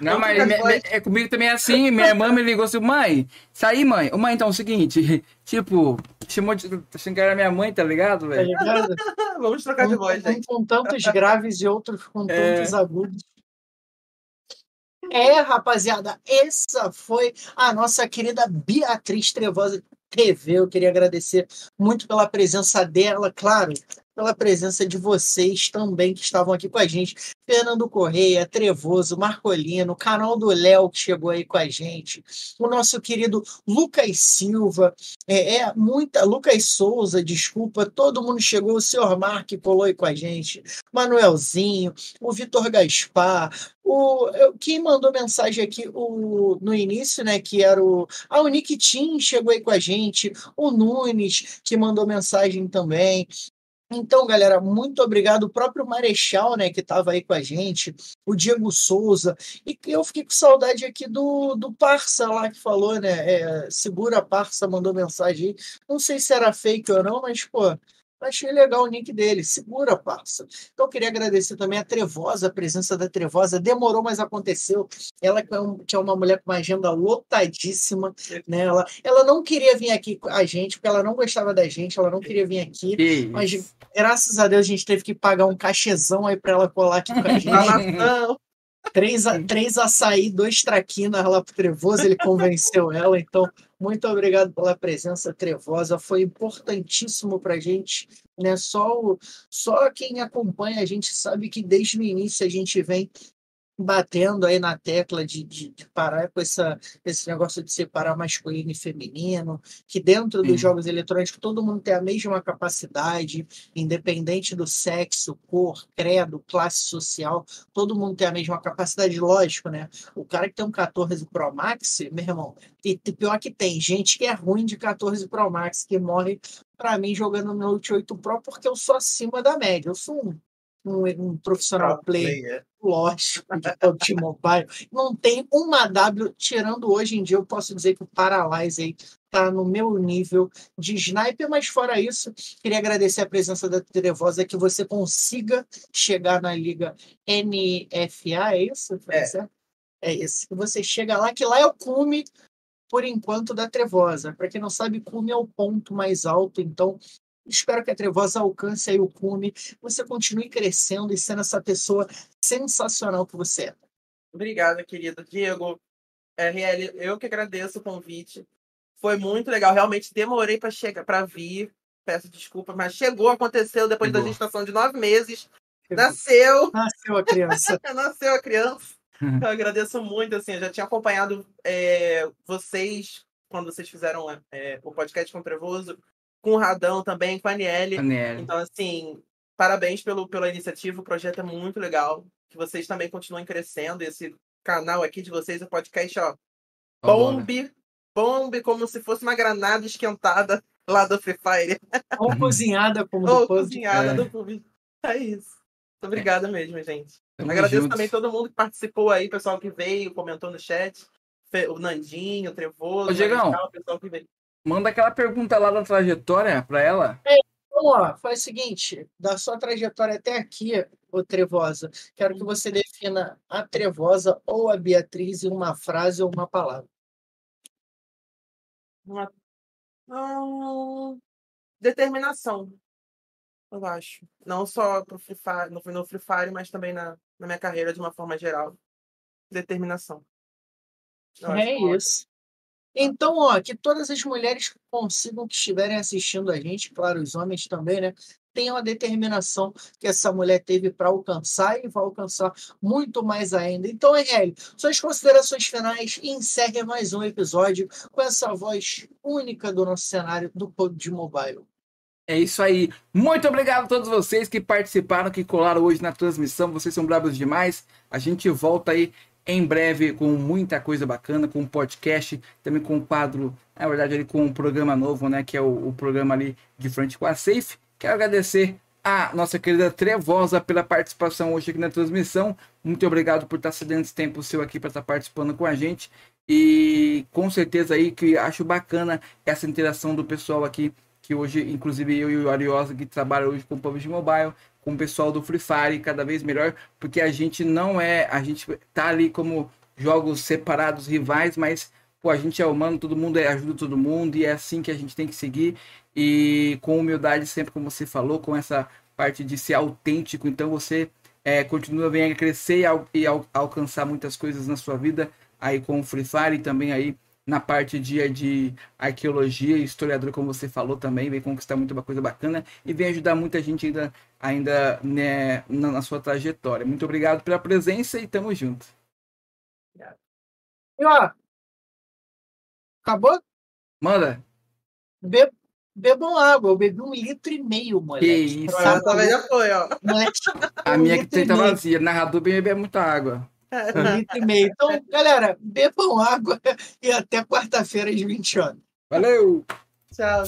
Não, mas voz. me- é comigo também é assim. Minha irmã me ligou assim, mãe, saí, mãe. Ô, mãe, então é o seguinte, <laughs> tipo, chamou de. Achando que era minha mãe, tá ligado, Tá velho? ligado? <laughs> Vamos trocar de Um- voz, um gente. com tantos graves e outros com É. tantos agudos. É, rapaziada, essa foi a nossa querida Beatriz Trevosa TV. Eu queria agradecer muito pela presença dela, claro, pela presença de vocês também que estavam aqui com a gente. Fernando Correia, Trevoso, Marcolino, canal do Léo que chegou aí com a gente, o nosso querido Lucas Silva, é, é muita, Lucas Souza, desculpa, todo mundo chegou, o senhor Mark colou aí com a gente, Manuelzinho, o Vitor Gaspar, o, quem mandou mensagem aqui o, no início, né, que era o, ah, o Nick Tim chegou aí com a gente, o Nunes, que mandou mensagem também, então, galera, muito obrigado. O próprio Marechal, né, que estava aí com a gente, o Diego Souza. E eu fiquei com saudade aqui do, do Parça lá que falou, né? é, segura Parça, mandou mensagem aí. Não sei se era fake ou não, mas, pô, achei legal o nick dele. Segura Parça. Então, eu queria agradecer também a Trevosa, a presença da Trevosa. Demorou, mas aconteceu. Ela que é, que é uma mulher com uma agenda lotadíssima, né? Ela, ela não queria vir aqui com a gente, porque ela não gostava da gente, ela não queria vir aqui. Que Mas isso. graças a Deus a gente teve que pagar um cachezão aí para ela colar aqui com a <laughs> gente. Falação. Três, a- três açaí, dois traquinas lá pro Trevoso, ele convenceu <laughs> ela. Então, muito obrigado pela presença, Trevosa. Foi importantíssimo para a gente. Né? Só, o- só quem acompanha a gente sabe que desde o início a gente vem batendo aí na tecla de, de, de parar com essa, esse negócio de separar masculino e feminino, que dentro dos jogos eletrônicos todo mundo tem a mesma capacidade, independente do sexo, cor, credo, classe social, todo mundo tem a mesma capacidade, lógico, né? O cara que tem um 14 Pro Max, meu irmão, e, e pior que tem gente que é ruim de 14 Pro Max, que morre para mim jogando no Note 8 Pro porque eu sou acima da média, eu sou um, um, um profissional player Player. lógico, de PUBG Mobile. Não tem uma W, tirando hoje em dia, eu posso dizer que o Paralyze aí tá no meu nível de sniper, mas fora isso, queria agradecer a presença da Trevosa, que você consiga chegar na liga NFA, é isso? Foi É. É isso. Que você chega lá, que lá é o cume, por enquanto, da Trevosa. Para quem não sabe, cume é o ponto mais alto, então espero que a Trevosa alcance aí o cume, você continue crescendo e sendo essa pessoa sensacional que você é. Obrigada, querido Diego. RL, eu que agradeço o convite. Foi muito legal. Realmente demorei para chegar, para vir. Peço desculpa, mas chegou, aconteceu depois da gestação de nove meses. Nasceu, Nasceu a criança. <laughs> nasceu a criança. Eu agradeço muito, assim, eu já tinha acompanhado é, vocês quando vocês fizeram é, o podcast com o Trevoso, com o Radão também, com a Aniele. Então, assim, parabéns pelo, pela iniciativa, o projeto é muito legal. Que vocês também continuem crescendo. Esse canal aqui de vocês, o podcast, ó, Vambora. bombe, bombe como se fosse uma granada esquentada lá do Free Fire. Ou <laughs> cozinhada, como Ou depois. cozinhada É. do PUBG. É isso. Muito obrigada mesmo, gente. Tamo Agradeço junto. também todo mundo que participou aí, pessoal que veio, comentou no chat. O Nandinho, o Trevoso, Ô, Diegão. o pessoal que veio. Manda aquela pergunta lá da trajetória pra ela. Então, ó, faz o seguinte: da sua trajetória até aqui, ô Trevosa, quero que você defina a Trevosa ou a Beatriz em uma frase ou uma palavra. Uma... Hum, Determinação, eu acho. Não só pro Free Fire, no, no Free Fire, mas também na, na minha carreira de uma forma geral. Determinação. Eu É ótimo. isso. Então, ó, que todas as mulheres consigam, que estiverem assistindo a gente, claro, os homens também, né? Tenham a determinação que essa mulher teve para alcançar e vai alcançar muito mais ainda. Então, RL, suas considerações finais e encerre mais um episódio com essa voz única do nosso cenário do PUBG Mobile. É isso aí. Muito obrigado a todos vocês que participaram, que colaram hoje na transmissão. Vocês são bravos demais. A gente volta aí em breve com muita coisa bacana, com podcast, também com um quadro, na verdade, ali com um programa novo, né? Que é o, o programa ali de frente com a Safe. Quero agradecer a nossa querida Trevosa pela participação hoje aqui na transmissão. Muito obrigado por estar cedendo esse tempo seu aqui para estar participando com a gente. E com certeza aí que acho bacana essa interação do pessoal aqui, que hoje, inclusive eu e o Ariosa, que trabalha hoje com o PUBG Mobile, com o pessoal do Free Fire, cada vez melhor, porque a gente não é, a gente tá ali como jogos separados, rivais, mas pô, a gente é humano, todo mundo é, ajuda todo mundo e é assim que a gente tem que seguir e com humildade sempre como você falou, com essa parte de ser autêntico, então você é, continua bem a crescer e, al e al alcançar muitas coisas na sua vida aí com o Free Fire e também aí na parte de, de arqueologia, historiador, como você falou também, vem conquistar muita coisa bacana e vem ajudar muita gente ainda, ainda né, na, na sua trajetória. Muito obrigado pela presença e tamo junto. E ó, acabou? Manda. Be bebam água. Eu bebi um litro e meio, moleque. Que isso. Já foi, ó. Moleque, A um minha que litro e tá vazia. Narrador bem beber muita água. Um litro e meio. Então, galera, bebam água <laughs> e até quarta-feira às 20 horas. Valeu! Tchau.